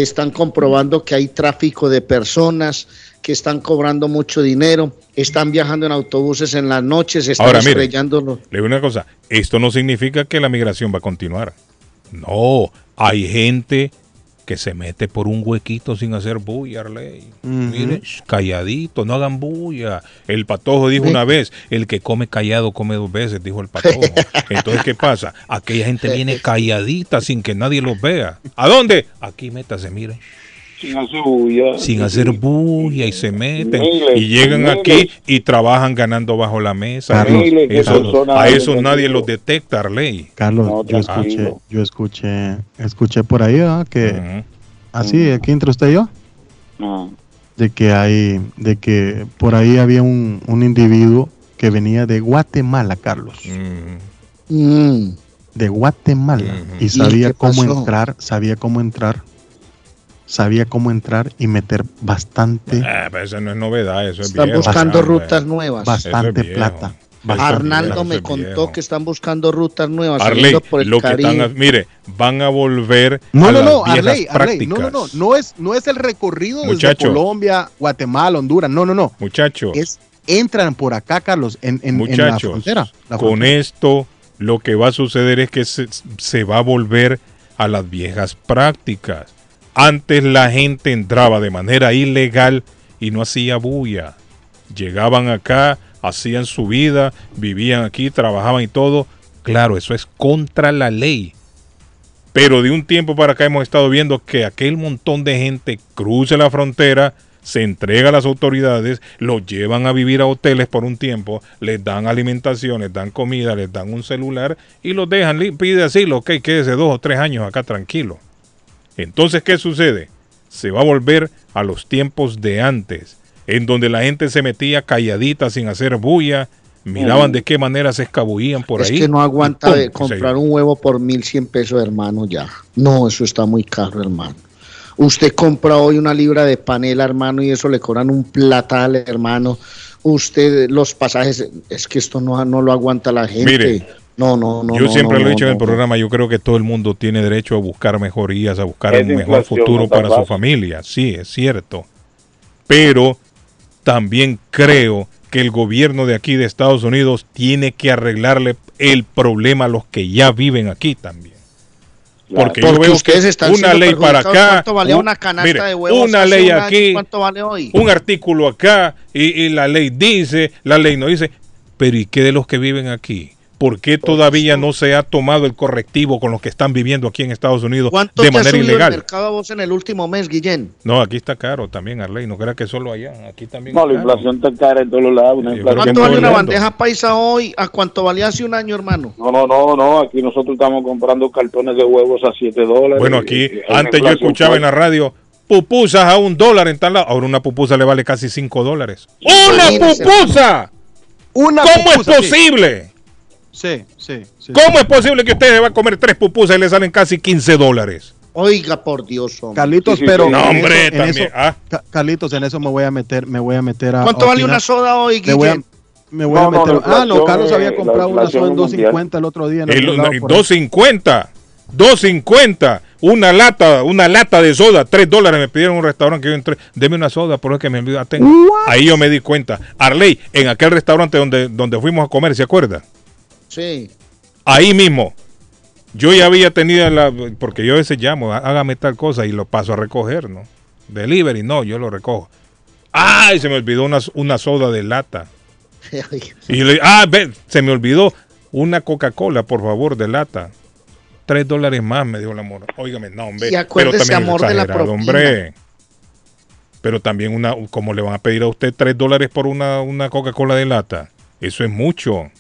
[SPEAKER 6] Están comprobando que hay tráfico de personas que están cobrando mucho dinero, están viajando en autobuses en las noches, están
[SPEAKER 5] Ahora, mire, Le digo una cosa, esto no significa que la migración va a continuar. No, hay gente que se mete por un huequito sin hacer bulla, Arley. Mire, sh, calladito, no hagan bulla. El patojo dijo una vez, el que come callado come dos veces, dijo el patojo. Entonces, ¿qué pasa? Aquella gente viene calladita sin que nadie los vea. ¿A dónde? Aquí métase, miren.
[SPEAKER 13] Sin hacer bulla.
[SPEAKER 5] sin hacer bulla y se meten
[SPEAKER 13] Miles,
[SPEAKER 5] y llegan
[SPEAKER 13] miles.
[SPEAKER 5] aquí y trabajan ganando bajo la mesa.
[SPEAKER 35] Carlos,
[SPEAKER 5] Eso- a eso nadie los detecta, Arley.
[SPEAKER 35] Carlos,
[SPEAKER 5] No,
[SPEAKER 35] yo escuché, yo escuché, escuché por ahí que así aquí entre usted y yo, de que hay, de que por ahí había un, un individuo que venía de Guatemala, Carlos,
[SPEAKER 6] Mm.
[SPEAKER 35] de Guatemala. Y
[SPEAKER 6] ¿Y
[SPEAKER 35] sabía cómo entrar, sabía cómo entrar, sabía cómo entrar y meter bastante,
[SPEAKER 5] Ah, pero eso no es novedad, eso es
[SPEAKER 6] Están
[SPEAKER 5] viejo,
[SPEAKER 6] buscando
[SPEAKER 5] hombre.
[SPEAKER 6] rutas nuevas.
[SPEAKER 35] bastante
[SPEAKER 5] es
[SPEAKER 35] plata.
[SPEAKER 6] Arnaldo
[SPEAKER 5] viejo,
[SPEAKER 6] me contó
[SPEAKER 5] viejo.
[SPEAKER 6] que están buscando rutas nuevas
[SPEAKER 5] Arley,
[SPEAKER 6] por el
[SPEAKER 5] lo que
[SPEAKER 6] Caribe.
[SPEAKER 5] están, mire, van a volver
[SPEAKER 1] No,
[SPEAKER 5] a
[SPEAKER 1] no,
[SPEAKER 5] las
[SPEAKER 1] no,
[SPEAKER 5] viejas
[SPEAKER 1] Arley, Arley, no, no, no, no es, no es el recorrido desde
[SPEAKER 5] Muchacho.
[SPEAKER 1] Colombia, Guatemala, Honduras, no, no, no.
[SPEAKER 5] Muchachos,
[SPEAKER 1] Es, entran por acá, Carlos, en, en, en la frontera. la
[SPEAKER 5] con
[SPEAKER 1] frontera.
[SPEAKER 5] esto lo que va a suceder es que se, se va a volver a las viejas prácticas. Antes la gente entraba de manera ilegal y no hacía bulla. Llegaban acá, hacían su vida, vivían aquí, trabajaban y todo. Claro, eso es contra la ley. Pero de un tiempo para acá hemos estado viendo que aquel montón de gente cruza la frontera, se entrega a las autoridades, los llevan a vivir a hoteles por un tiempo, les dan alimentación, les dan comida, les dan un celular y los dejan, pide asilo, ok, quédese dos o tres años acá tranquilo. Entonces, ¿qué sucede? Se va a volver a los tiempos de antes, en donde la gente se metía calladita sin hacer bulla, miraban de qué manera se escabullían por
[SPEAKER 6] es
[SPEAKER 5] ahí.
[SPEAKER 6] que no aguanta comprar un huevo por 1100 pesos, hermano, ya. No, eso está muy caro, hermano. Usted compra hoy una libra de panela, hermano, y eso le cobran un platal, hermano. Usted, los pasajes, es que esto no, no lo aguanta la gente.
[SPEAKER 5] Mire,
[SPEAKER 6] no, no, no.
[SPEAKER 5] yo
[SPEAKER 6] no,
[SPEAKER 5] siempre
[SPEAKER 6] no,
[SPEAKER 5] lo he dicho
[SPEAKER 6] no,
[SPEAKER 5] en el
[SPEAKER 6] no.
[SPEAKER 5] programa, yo creo que todo el mundo tiene derecho a buscar mejorías, a buscar un mejor futuro para su familia. Sí, es cierto. Pero también creo que el gobierno de aquí de Estados Unidos tiene que arreglarle el problema a los que ya viven aquí también. Porque, yo veo que una ley para acá,
[SPEAKER 6] ¿Cuánto valía
[SPEAKER 5] un-
[SPEAKER 6] una canasta
[SPEAKER 5] mire,
[SPEAKER 6] de huevos
[SPEAKER 5] una ley aquí,
[SPEAKER 6] ¿Cuánto vale hoy?
[SPEAKER 5] un artículo acá y, y la ley dice, la ley no dice, pero ¿y qué de los que viven aquí? ¿Por qué todavía no se ha tomado el correctivo con los que están viviendo aquí en Estados Unidos
[SPEAKER 6] ¿Cuánto
[SPEAKER 5] de
[SPEAKER 6] te ha
[SPEAKER 5] manera
[SPEAKER 6] subido el mercado a vos en el último mes, Guillén?
[SPEAKER 5] No, aquí está caro también, Arley. No creas que solo allá. Aquí también.
[SPEAKER 13] No, la
[SPEAKER 5] caro.
[SPEAKER 13] inflación está cara en todos lados. Una inflación
[SPEAKER 6] ¿Cuánto vale una bandeja paisa hoy? ¿A cuánto valía hace un año, hermano?
[SPEAKER 13] No, no, no, no. Aquí nosotros estamos comprando cartones de huevos a 7 dólares.
[SPEAKER 5] Bueno, aquí
[SPEAKER 13] Y-
[SPEAKER 5] antes yo escuchaba en la radio pupusas a un dólar en tal lado. Ahora una pupusa le vale casi cinco dólares. ¡Una pupusa!
[SPEAKER 1] Una
[SPEAKER 5] ¿Cómo
[SPEAKER 1] pupusa,
[SPEAKER 5] es posible?
[SPEAKER 1] Sí, sí, sí.
[SPEAKER 5] ¿Cómo es posible que usted va a comer tres pupusas y le salen casi 15 dólares?
[SPEAKER 6] Oiga, por Dios, hombre.
[SPEAKER 1] Carlitos,
[SPEAKER 13] Sí, sí,
[SPEAKER 1] pero
[SPEAKER 13] sí.
[SPEAKER 5] No,
[SPEAKER 1] en
[SPEAKER 5] hombre,
[SPEAKER 1] eso- en
[SPEAKER 5] también.
[SPEAKER 1] eso-
[SPEAKER 5] ah.
[SPEAKER 1] Ca- Carlitos, en eso me voy a meter, me voy a meter a.
[SPEAKER 6] ¿Cuánto vale una soda hoy,
[SPEAKER 1] Me voy a,
[SPEAKER 6] Guillén?
[SPEAKER 1] me voy a
[SPEAKER 13] No,
[SPEAKER 1] meter. ah, no, Carlos había comprado una soda en
[SPEAKER 13] es mundial.
[SPEAKER 1] 2.50 el otro día. En
[SPEAKER 5] El- el
[SPEAKER 1] por ahí.
[SPEAKER 5] 2.50. 2.50. Una lata, una lata de soda, 3 dólares. Me pidieron en un restaurante que yo entré. Deme una soda, por lo que me olvidó. Tengo. Ahí yo me di cuenta. Arley, en aquel restaurante donde, donde fuimos a comer, ¿se acuerda?
[SPEAKER 6] Sí.
[SPEAKER 5] Ahí mismo. Yo ya había tenido la. Porque yo a veces llamo, "Há- hágame tal cosa y lo paso a recoger, ¿no? Delivery, no, yo lo recojo. ¡Ay! Se me olvidó una, una soda de lata. Y le ah, ve, se me olvidó una Coca-Cola, por favor, de lata. Tres dólares más, me dijo la mora. Óigame, no, hombre.
[SPEAKER 6] Y acuérdese,
[SPEAKER 5] también es
[SPEAKER 6] amor, de la propina.
[SPEAKER 5] hombre. Pero también una, como le van a pedir a usted tres dólares por una, una Coca-Cola de lata. Eso es mucho.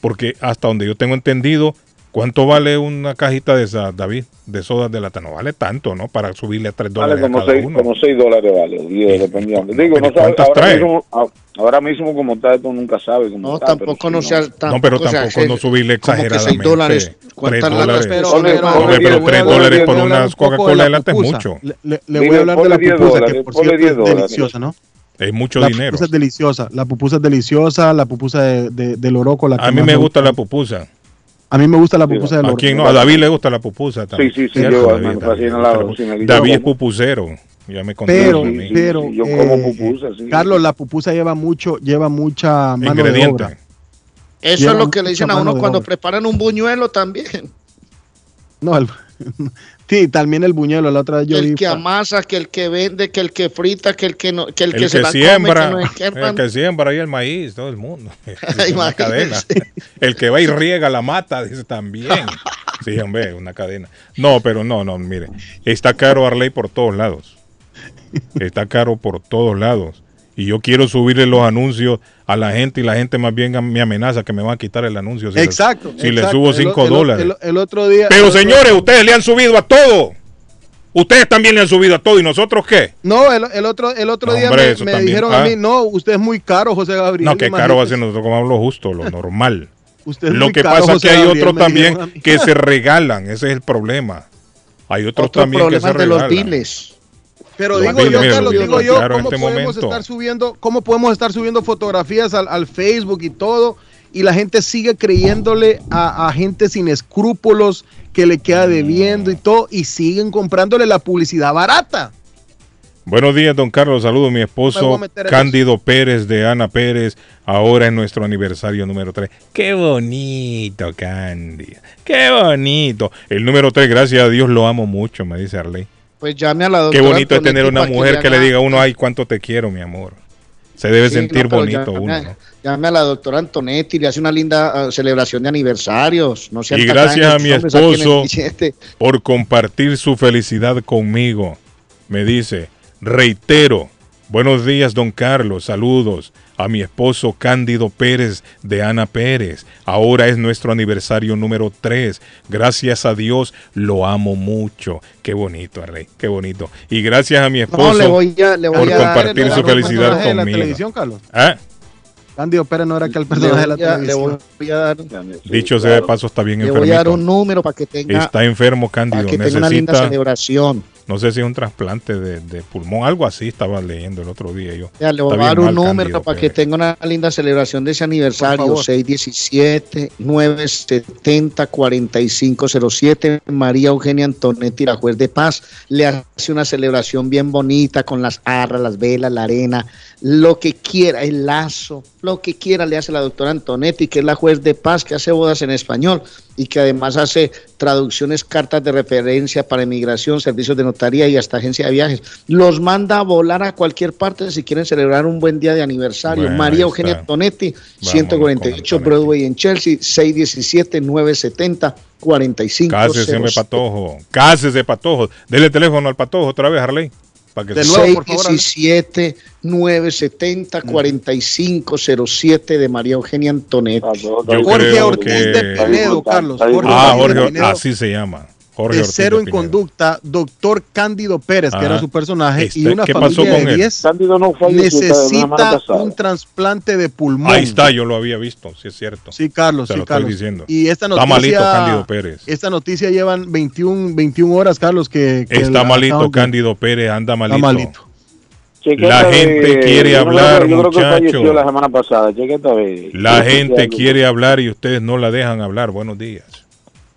[SPEAKER 5] Porque hasta donde yo tengo entendido, ¿cuánto vale una cajita de esa, David? De sodas de lata. No vale tanto, ¿no? Para subirle a tres
[SPEAKER 13] Vale
[SPEAKER 5] dólares a
[SPEAKER 13] como
[SPEAKER 5] cada
[SPEAKER 13] 6
[SPEAKER 5] uno.
[SPEAKER 13] como seis dólares, vale. diez, dependiendo. Digo, no sabe,
[SPEAKER 5] ¿cuántas
[SPEAKER 13] ahora,
[SPEAKER 5] trae?
[SPEAKER 13] mismo, ahora mismo como está, esto nunca sabe. Cómo
[SPEAKER 6] No,
[SPEAKER 13] está,
[SPEAKER 6] tampoco
[SPEAKER 13] pero
[SPEAKER 6] no sea
[SPEAKER 5] No, pero
[SPEAKER 6] tampoco, sea,
[SPEAKER 5] tampoco no subirle
[SPEAKER 6] como que seis
[SPEAKER 5] exageradamente.
[SPEAKER 6] dólares.
[SPEAKER 5] Tres
[SPEAKER 6] ¿Cuántas latas?
[SPEAKER 5] dólares.
[SPEAKER 1] Pero,
[SPEAKER 13] dólares,
[SPEAKER 5] dólares por
[SPEAKER 13] dólares.
[SPEAKER 5] una Coca-Cola de
[SPEAKER 1] la
[SPEAKER 5] lata es mucho.
[SPEAKER 1] Le, voy a hablar de la
[SPEAKER 13] ponle 10
[SPEAKER 1] pupusa,
[SPEAKER 13] dólares,
[SPEAKER 1] que por
[SPEAKER 13] ponle
[SPEAKER 1] cierto
[SPEAKER 13] 10
[SPEAKER 1] es
[SPEAKER 13] dólares.
[SPEAKER 1] deliciosa, ¿no?
[SPEAKER 5] Es mucho
[SPEAKER 1] la
[SPEAKER 5] dinero.
[SPEAKER 1] pupusa es deliciosa. La pupusa es deliciosa, la pupusa de, de, del oroco. La
[SPEAKER 5] A mí me gusta la pupusa.
[SPEAKER 1] A mí me gusta la pupusa del
[SPEAKER 5] ¿A
[SPEAKER 1] oroco.
[SPEAKER 5] quién no? A David le gusta la pupusa también.
[SPEAKER 13] Sí, sí, sí,
[SPEAKER 5] ¿Cierto,
[SPEAKER 13] yo,
[SPEAKER 5] David?
[SPEAKER 13] me fascina la
[SPEAKER 5] David es
[SPEAKER 13] como.
[SPEAKER 5] pupusero. Ya me
[SPEAKER 1] Pero,
[SPEAKER 5] a
[SPEAKER 1] pero,
[SPEAKER 13] yo como
[SPEAKER 1] eh,
[SPEAKER 13] pupusa, sí.
[SPEAKER 1] Carlos, la pupusa lleva mucho, lleva mucha mano de
[SPEAKER 5] Ingrediente.
[SPEAKER 1] obra.
[SPEAKER 6] Eso
[SPEAKER 1] Lleva
[SPEAKER 6] es lo que le dicen a uno cuando
[SPEAKER 1] obra.
[SPEAKER 6] preparan un buñuelo también.
[SPEAKER 1] No, el- sí, también el buñuelo. La otra vez yo
[SPEAKER 6] el
[SPEAKER 1] vi.
[SPEAKER 6] que
[SPEAKER 1] pa-
[SPEAKER 6] amasa, que el que vende, que el que frita, que el que no, que el,
[SPEAKER 5] El
[SPEAKER 6] que,
[SPEAKER 5] que,
[SPEAKER 6] se la
[SPEAKER 5] siembra,
[SPEAKER 6] come, que no
[SPEAKER 5] el que siembra ahí el maíz, todo el mundo. Una cadena. El que va y riega la mata, dice también. Sí, hombre, una cadena. No, pero no, no, mire. Está caro Arley por todos lados. Está caro por todos lados. Y yo quiero subirle los anuncios a la gente y la gente más bien me amenaza que me va a quitar el anuncio. Si le-
[SPEAKER 1] Exacto.
[SPEAKER 5] si le subo
[SPEAKER 1] El-
[SPEAKER 5] 5
[SPEAKER 1] el-
[SPEAKER 5] dólares.
[SPEAKER 1] El, el otro día.
[SPEAKER 5] Pero señores, ustedes le han subido a todo. Ustedes también le han subido a todo. ¿Y nosotros qué?
[SPEAKER 1] No, el, el otro, el otro
[SPEAKER 5] No,
[SPEAKER 1] día me, dijeron
[SPEAKER 5] Ah.
[SPEAKER 1] a mí, no, usted es muy caro, José Gabriel.
[SPEAKER 5] No, qué caro va a ser nosotros comamos lo justo, lo normal.
[SPEAKER 1] Usted es
[SPEAKER 5] Lo
[SPEAKER 1] muy
[SPEAKER 5] que
[SPEAKER 1] caro,
[SPEAKER 5] pasa es que hay otros también que se regalan, ese es el problema. Hay otros
[SPEAKER 6] Otro
[SPEAKER 5] también que se
[SPEAKER 6] de los
[SPEAKER 5] regalan.
[SPEAKER 6] diles.
[SPEAKER 1] Pero digo yo, Carlos,
[SPEAKER 5] los
[SPEAKER 1] digo yo, ¿cómo
[SPEAKER 5] este
[SPEAKER 1] podemos
[SPEAKER 5] momento.
[SPEAKER 1] estar subiendo, cómo podemos estar subiendo fotografías al, al Facebook y todo, y la gente sigue creyéndole a, a gente sin escrúpulos que le queda debiendo y todo, y siguen comprándole la publicidad barata.
[SPEAKER 5] Buenos días, don Carlos. Saludo a mi esposo
[SPEAKER 1] a
[SPEAKER 5] Cándido Pérez de Ana Pérez. Ahora es nuestro aniversario número 3. Qué bonito, Cándido. Qué bonito. El número 3, gracias a Dios, lo amo mucho, me dice Arley.
[SPEAKER 6] Pues llame a la
[SPEAKER 5] Qué
[SPEAKER 6] doctora
[SPEAKER 5] bonito es tener una mujer que le diga a uno, ay, cuánto te quiero, mi amor. Se debe
[SPEAKER 6] Sí,
[SPEAKER 5] sentir
[SPEAKER 6] no,
[SPEAKER 5] bonito
[SPEAKER 6] llame,
[SPEAKER 5] uno. ¿no?
[SPEAKER 6] llame a la doctora Antonetti, le hace una linda ah, celebración de aniversarios. No
[SPEAKER 5] Y gracias a mi esposo por compartir su felicidad conmigo. Me dice, reitero, buenos días don Carlos, saludos a mi esposo Cándido Pérez de Ana Pérez. Ahora es nuestro aniversario número 3. Gracias a Dios lo amo mucho. Qué bonito, Rey, qué bonito. Y gracias a mi esposo
[SPEAKER 6] No, le voy a, le voy
[SPEAKER 5] por
[SPEAKER 6] a
[SPEAKER 5] compartir su
[SPEAKER 6] dar un
[SPEAKER 5] felicidad
[SPEAKER 1] personaje de la
[SPEAKER 5] conmigo.
[SPEAKER 1] televisión, Carlos.
[SPEAKER 5] ¿Ah?
[SPEAKER 1] Cándido Pérez no era aquel personaje de la
[SPEAKER 6] voy a- le
[SPEAKER 1] televisión.
[SPEAKER 6] voy a dar,
[SPEAKER 5] Dicho sea de paso, está bien
[SPEAKER 6] le voy a dar un número para que tenga,
[SPEAKER 5] Está enfermo, Cándido.
[SPEAKER 6] para que tenga una linda
[SPEAKER 5] Necesita,
[SPEAKER 6] celebración.
[SPEAKER 5] No sé si es un trasplante de, de pulmón, algo así estaba leyendo el otro día yo.
[SPEAKER 6] Ya, le voy a dar un número
[SPEAKER 5] Cándido
[SPEAKER 6] para que tenga una linda celebración de ese aniversario.
[SPEAKER 1] favor.
[SPEAKER 6] 617-970-4507. María Eugenia Antonetti, la juez de paz, le hace una celebración bien bonita con las arras, las velas, la arena, lo que quiera, el lazo, lo que quiera le hace la doctora Antonetti, que es la juez de paz, que hace bodas en español y que además hace traducciones, cartas de referencia para inmigración, servicios de notaría y hasta agencia de viajes. Los manda a volar a cualquier parte si quieren celebrar un buen día de aniversario.
[SPEAKER 5] Bueno,
[SPEAKER 6] María Eugenia
[SPEAKER 5] está.
[SPEAKER 6] Tonetti,
[SPEAKER 5] Vámonos
[SPEAKER 6] 148
[SPEAKER 5] con
[SPEAKER 6] Broadway en Chelsea, 617-970-45.
[SPEAKER 5] Cásese, hombre, patojo. Cásese, patojo. Dele teléfono al patojo otra vez, Harley. Para que
[SPEAKER 1] De nuevo, por favor,
[SPEAKER 6] 617-970-4507 de María Eugenia Antonetti.
[SPEAKER 5] Yo
[SPEAKER 1] Jorge Ortiz
[SPEAKER 5] que-
[SPEAKER 1] de Pinedo, Carlos. Jorge
[SPEAKER 5] Ah,
[SPEAKER 1] Ortiz de
[SPEAKER 5] Jorge, así se llama. Jorge
[SPEAKER 1] de
[SPEAKER 5] Ortiz
[SPEAKER 1] cero
[SPEAKER 5] de
[SPEAKER 1] en conducta, doctor Cándido Pérez, que
[SPEAKER 5] Ajá.
[SPEAKER 1] era su personaje, y
[SPEAKER 5] Este,
[SPEAKER 1] una
[SPEAKER 5] ¿qué pasó
[SPEAKER 1] familia
[SPEAKER 5] con
[SPEAKER 1] de
[SPEAKER 5] él?
[SPEAKER 1] 10
[SPEAKER 13] Cándido no está
[SPEAKER 1] necesita un trasplante de pulmón.
[SPEAKER 5] Ahí está, yo lo había visto, sí es cierto.
[SPEAKER 1] Sí, Carlos,
[SPEAKER 5] Se
[SPEAKER 1] sí,
[SPEAKER 5] lo estoy
[SPEAKER 1] Carlos.
[SPEAKER 5] diciendo.
[SPEAKER 1] Y esta
[SPEAKER 5] Está
[SPEAKER 1] noticia,
[SPEAKER 5] malito Cándido Pérez.
[SPEAKER 1] Esta noticia llevan 21, 21 horas, Carlos, que, que
[SPEAKER 5] Está
[SPEAKER 1] la
[SPEAKER 5] malito Cándido Pérez, anda malito.
[SPEAKER 1] malito.
[SPEAKER 13] Chequeta
[SPEAKER 5] La
[SPEAKER 13] de-
[SPEAKER 5] gente quiere
[SPEAKER 13] yo no creo-
[SPEAKER 5] hablar,
[SPEAKER 13] Yo creo que falleció
[SPEAKER 5] muchacho.
[SPEAKER 13] la semana pasada. Chequeta
[SPEAKER 5] La gente quiere hablar y ustedes no la dejan hablar. Buenos días.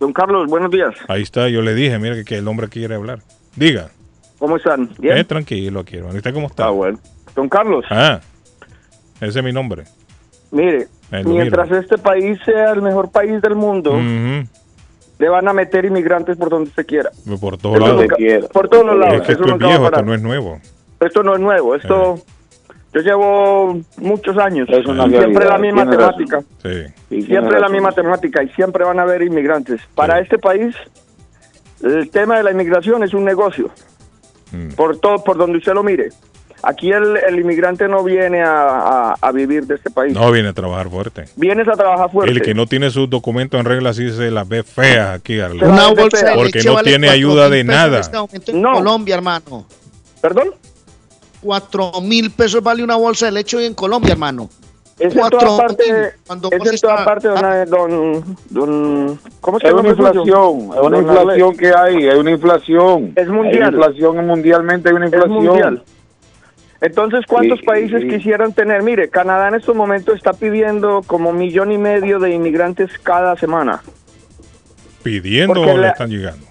[SPEAKER 36] Don Carlos, buenos días.
[SPEAKER 5] Ahí está, yo le dije, mira que, que el hombre quiere hablar. Diga.
[SPEAKER 36] ¿Cómo están? ¿Bien?
[SPEAKER 5] Eh, tranquilo aquí, hermano. ¿Usted cómo está?
[SPEAKER 36] Ah, bueno. Don Carlos,
[SPEAKER 5] Ah, ese es mi nombre.
[SPEAKER 36] mire,
[SPEAKER 5] Eh,
[SPEAKER 36] mientras
[SPEAKER 5] miro.
[SPEAKER 36] este país sea el mejor país del mundo, le van a meter inmigrantes por donde se quiera.
[SPEAKER 5] Por todos lados.
[SPEAKER 36] nunca- por todos los lados.
[SPEAKER 5] Es que esto es viejo, esto no es nuevo.
[SPEAKER 36] Esto no es nuevo. Esto, yo llevo muchos años.
[SPEAKER 13] Es una
[SPEAKER 36] siempre la misma temática.
[SPEAKER 5] Sí.
[SPEAKER 36] Siempre la misma temática y siempre van a haber inmigrantes. Para este país, el tema de la inmigración es un negocio.
[SPEAKER 5] Mm.
[SPEAKER 36] Por todo, por donde usted lo mire. Aquí el, el inmigrante no viene a, a- a vivir de este país.
[SPEAKER 5] No viene a trabajar fuerte.
[SPEAKER 36] Vienes a trabajar fuerte.
[SPEAKER 5] El que no tiene sus documentos en regla sí se las ve feas aquí, Arley.
[SPEAKER 6] Una bolsa de
[SPEAKER 5] Porque
[SPEAKER 6] leche
[SPEAKER 5] no
[SPEAKER 6] vale
[SPEAKER 5] tiene
[SPEAKER 6] 4.000
[SPEAKER 5] ayuda de nada.
[SPEAKER 6] En este en Colombia, hermano.
[SPEAKER 36] ¿Perdón?
[SPEAKER 6] Cuatro mil pesos vale una bolsa de leche hoy en Colombia, hermano.
[SPEAKER 36] Es en
[SPEAKER 6] Cuatro
[SPEAKER 36] toda parte, es en toda parte, don, don, don- ¿cómo es que
[SPEAKER 13] Es una inflación, es una inflación que hay, hay una inflación.
[SPEAKER 36] Es mundial.
[SPEAKER 13] Hay una inflación mundialmente, hay una
[SPEAKER 36] Es
[SPEAKER 13] inflación.
[SPEAKER 36] mundial. Entonces, ¿cuántos
[SPEAKER 13] Sí,
[SPEAKER 36] países
[SPEAKER 13] sí.
[SPEAKER 36] quisieran tener? Mire, Canadá en estos momentos está pidiendo como millón y medio de inmigrantes cada semana.
[SPEAKER 5] ¿Pidiendo
[SPEAKER 36] Porque
[SPEAKER 5] o le
[SPEAKER 36] la-
[SPEAKER 5] están llegando?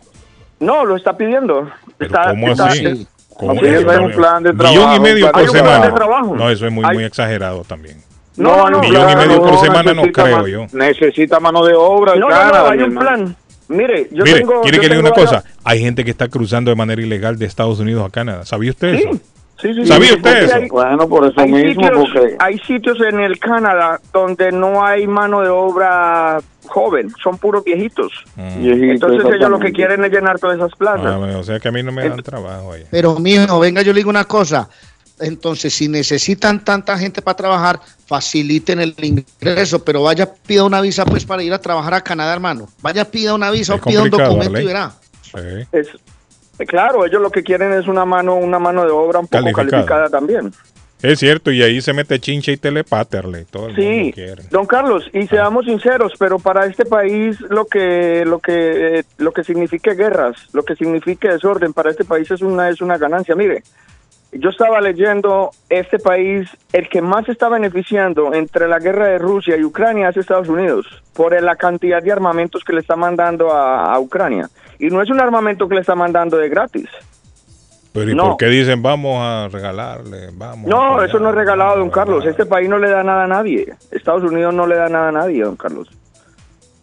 [SPEAKER 36] No, lo está pidiendo. está,
[SPEAKER 5] ¿Cómo
[SPEAKER 36] está-
[SPEAKER 5] así? ¿Cómo
[SPEAKER 36] Un plan de
[SPEAKER 5] Millón
[SPEAKER 36] trabajo,
[SPEAKER 5] y medio por semana. No, eso es muy, muy exagerado también.
[SPEAKER 36] No, no,
[SPEAKER 5] Millón y medio por
[SPEAKER 36] no,
[SPEAKER 5] semana no
[SPEAKER 13] necesita
[SPEAKER 5] creo yo.
[SPEAKER 13] Necesita mano de obra.
[SPEAKER 36] No, no,
[SPEAKER 13] Canadá,
[SPEAKER 36] no, hay un plan. Mire, yo
[SPEAKER 5] Mire,
[SPEAKER 36] tengo...
[SPEAKER 5] quiere
[SPEAKER 36] yo
[SPEAKER 5] que le diga una cosa. Hay gente que está cruzando de manera ilegal de Estados Unidos a Canadá. ¿Sabía usted
[SPEAKER 36] Sí,
[SPEAKER 5] eso?
[SPEAKER 36] Sí, sí,
[SPEAKER 5] ¿Sabía
[SPEAKER 36] sí,
[SPEAKER 5] usted eso?
[SPEAKER 36] hay-
[SPEAKER 13] Bueno, por eso
[SPEAKER 36] hay
[SPEAKER 13] mismo,
[SPEAKER 36] sitios,
[SPEAKER 13] porque
[SPEAKER 36] hay sitios en el Canadá donde no hay mano de obra joven, son puros viejitos.
[SPEAKER 13] Viejitos,
[SPEAKER 36] Entonces ellos lo que quieren es llenar todas esas plazas.
[SPEAKER 5] Ah, o sea que a mí no me dan trabajo ahí.
[SPEAKER 6] Pero mijo, venga, yo le digo una cosa. Entonces, si necesitan tanta gente para trabajar, faciliten el ingreso, pero vaya, pida una visa pues para ir a trabajar a Canadá, hermano. Vaya, pida una visa
[SPEAKER 5] Es
[SPEAKER 6] o pida un documento y verá.
[SPEAKER 36] Es, eh, claro, ellos lo que quieren es una mano, una mano de obra un poco
[SPEAKER 5] Calificada.
[SPEAKER 36] calificada también.
[SPEAKER 5] Es cierto, y ahí se mete chinche y telepate, Arley. Todo el
[SPEAKER 36] Sí,
[SPEAKER 5] mundo quiere.
[SPEAKER 36] don Carlos, y seamos sinceros, pero para este país lo que lo que eh, lo que signifique guerras, lo que signifique desorden para este país es una es una ganancia. Mire, yo estaba leyendo este país, el que más se está beneficiando entre la guerra de Rusia y Ucrania es Estados Unidos por la cantidad de armamentos que le está mandando a, a Ucrania y no es un armamento que le está mandando de gratis.
[SPEAKER 5] Pero ¿y
[SPEAKER 36] No.
[SPEAKER 5] por qué dicen vamos a regalarle? Vamos
[SPEAKER 36] No,
[SPEAKER 5] apoyar"?
[SPEAKER 36] eso no es regalado, don Carlos. Este país no le da nada a nadie. Estados Unidos no le da nada a nadie, don Carlos.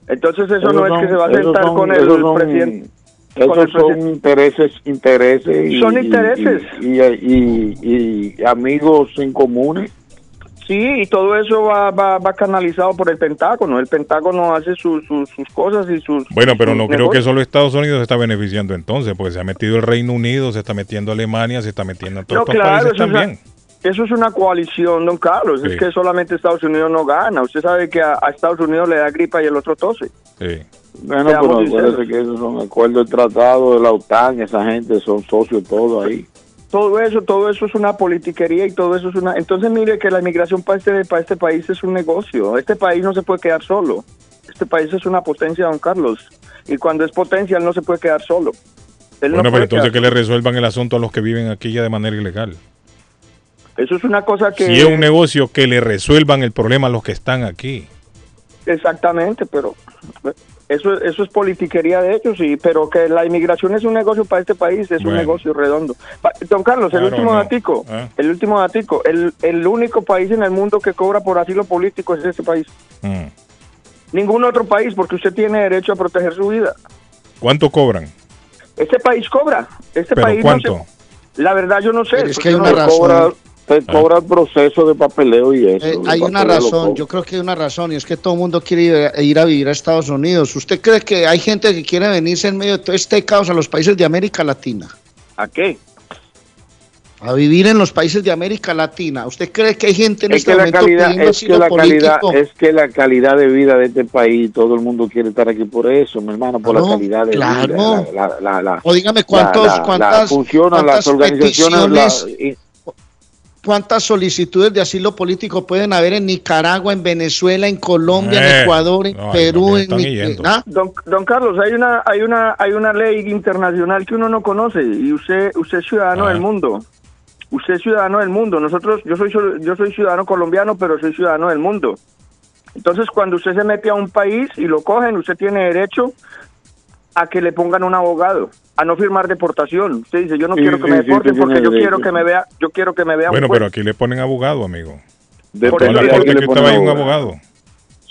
[SPEAKER 36] Entonces eso
[SPEAKER 13] Esos
[SPEAKER 36] no es
[SPEAKER 13] son-
[SPEAKER 36] que se va a sentar
[SPEAKER 13] son-
[SPEAKER 36] con el
[SPEAKER 13] son-
[SPEAKER 36] presidente. Con
[SPEAKER 13] Esos
[SPEAKER 36] el
[SPEAKER 13] son
[SPEAKER 36] presidente.
[SPEAKER 13] intereses, intereses. y-
[SPEAKER 36] Son intereses.
[SPEAKER 13] Y, y- y- y amigos en comunes.
[SPEAKER 36] Sí, y todo eso va, va, va canalizado por el Pentágono. El Pentágono hace sus, cosas y sus...
[SPEAKER 5] Bueno, pero
[SPEAKER 36] sus
[SPEAKER 5] no creo que solo Estados Unidos se está beneficiando entonces, porque se ha metido el Reino Unido, se está metiendo Alemania, se está metiendo todos
[SPEAKER 36] No,
[SPEAKER 5] estos
[SPEAKER 36] claro,
[SPEAKER 5] países
[SPEAKER 36] eso es,
[SPEAKER 5] también.
[SPEAKER 36] una, eso es una coalición, don Carlos.
[SPEAKER 5] Sí.
[SPEAKER 36] Es que solamente Estados Unidos no gana. Usted sabe que a, a Estados Unidos le da gripa y el otro tose.
[SPEAKER 5] Sí.
[SPEAKER 13] Bueno,
[SPEAKER 36] Seamos
[SPEAKER 13] pero acuérdate que esos son acuerdos de tratado de la OTAN, esa gente son socios todos ahí.
[SPEAKER 36] todo eso, todo eso es una politiquería y todo eso es una... Entonces mire que la inmigración para este, para este país es un negocio. Este país no se puede quedar solo. Este país es una potencia, don Carlos. Y cuando es potencia, él no se puede quedar solo. Él no
[SPEAKER 5] Bueno, pero
[SPEAKER 36] puede
[SPEAKER 5] entonces que le resuelvan el asunto a los que viven aquí ya de manera ilegal.
[SPEAKER 36] Eso es una cosa que...
[SPEAKER 5] Si es un negocio, que le resuelvan el problema a los que están aquí.
[SPEAKER 36] Exactamente, pero eso, eso es politiquería de ellos, sí, pero que la inmigración es un negocio para este país, es un negocio redondo. Don Carlos, el
[SPEAKER 5] Claro,
[SPEAKER 36] último
[SPEAKER 5] no.
[SPEAKER 36] datico,
[SPEAKER 5] Ah.
[SPEAKER 36] el último datico, el, el único país en el mundo que cobra por asilo político es este país.
[SPEAKER 5] Mm.
[SPEAKER 36] Ningún otro país, porque usted tiene derecho a proteger su vida.
[SPEAKER 5] ¿Cuánto cobran?
[SPEAKER 36] Este país cobra, este
[SPEAKER 5] ¿Pero
[SPEAKER 36] país no
[SPEAKER 5] cuánto?
[SPEAKER 36] se- la verdad yo no sé.
[SPEAKER 6] Pero es que hay una
[SPEAKER 36] no-
[SPEAKER 6] razón.
[SPEAKER 13] Cobra, te cobra el proceso de papeleo y eso.
[SPEAKER 6] Eh, hay una razón, yo creo que hay una razón, y es que todo el mundo quiere ir a, ir a vivir a Estados Unidos. ¿Usted cree que hay gente que quiere venirse en medio de todo este caos a los países de América Latina?
[SPEAKER 36] ¿A qué?
[SPEAKER 6] A vivir en los países de América Latina. ¿Usted cree que hay gente en
[SPEAKER 13] Es
[SPEAKER 6] este
[SPEAKER 13] que la
[SPEAKER 6] momento
[SPEAKER 13] calidad,
[SPEAKER 6] pidiendo
[SPEAKER 13] es que la calidad, es que la calidad de vida de este país, todo el mundo quiere estar aquí por eso, mi hermano, por la calidad de
[SPEAKER 6] claro.
[SPEAKER 13] vida. La, la, la, la-
[SPEAKER 6] O dígame cuántos,
[SPEAKER 13] la- la-
[SPEAKER 6] cuántas,
[SPEAKER 13] funcionan las
[SPEAKER 6] cuántas
[SPEAKER 13] organizaciones.
[SPEAKER 6] Cuántas solicitudes de asilo político pueden haber en Nicaragua, en Venezuela, en Colombia,
[SPEAKER 5] Eh,
[SPEAKER 6] en Ecuador, en
[SPEAKER 5] no,
[SPEAKER 6] Perú, en
[SPEAKER 5] están
[SPEAKER 6] Nic-
[SPEAKER 5] yendo.
[SPEAKER 6] ¿Ah?
[SPEAKER 36] Don, don Carlos, hay una, hay una, hay una ley internacional que uno no conoce y usted, usted es ciudadano
[SPEAKER 5] Ah.
[SPEAKER 36] del mundo. Usted es ciudadano del mundo. Nosotros, yo soy, yo soy ciudadano colombiano, pero soy ciudadano del mundo. Entonces, cuando usted se mete a un país y lo cogen, usted tiene derecho a que le pongan un abogado, a no firmar deportación. Usted dice, yo no
[SPEAKER 13] Sí,
[SPEAKER 36] quiero que
[SPEAKER 13] sí,
[SPEAKER 36] me deporten
[SPEAKER 13] sí,
[SPEAKER 36] porque yo quiero que me vea, yo quiero que me vea
[SPEAKER 5] Bueno,
[SPEAKER 36] un
[SPEAKER 5] pero aquí le ponen abogado, amigo.
[SPEAKER 13] Depende
[SPEAKER 5] Toda la
[SPEAKER 13] de
[SPEAKER 5] corte
[SPEAKER 13] quién
[SPEAKER 5] que
[SPEAKER 13] le
[SPEAKER 5] estaba
[SPEAKER 13] pone
[SPEAKER 5] ahí un
[SPEAKER 13] abogado.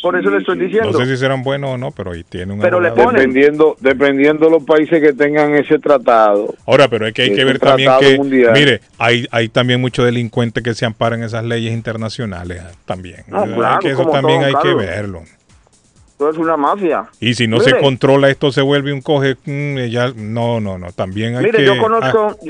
[SPEAKER 36] Por eso le estoy
[SPEAKER 5] No
[SPEAKER 36] diciendo.
[SPEAKER 5] sé si serán buenos o no, pero ahí tiene un
[SPEAKER 36] Pero le
[SPEAKER 5] abogado.
[SPEAKER 36] ponen.
[SPEAKER 13] Dependiendo, dependiendo los países que tengan ese tratado.
[SPEAKER 5] Ahora, pero es que hay que ver también que,
[SPEAKER 13] mundial.
[SPEAKER 5] mire, hay, hay también muchos delincuentes que se amparan esas leyes internacionales ah, también. Eh,
[SPEAKER 36] claro,
[SPEAKER 5] que eso también
[SPEAKER 36] todo,
[SPEAKER 5] hay que verlo.
[SPEAKER 36] Todo es una mafia.
[SPEAKER 5] Y si no
[SPEAKER 36] Mire.
[SPEAKER 5] se controla esto, se vuelve un coge. mm, ya, no, no, no. También hay
[SPEAKER 36] Mire,
[SPEAKER 5] que.
[SPEAKER 36] yo conozco.
[SPEAKER 5] ah,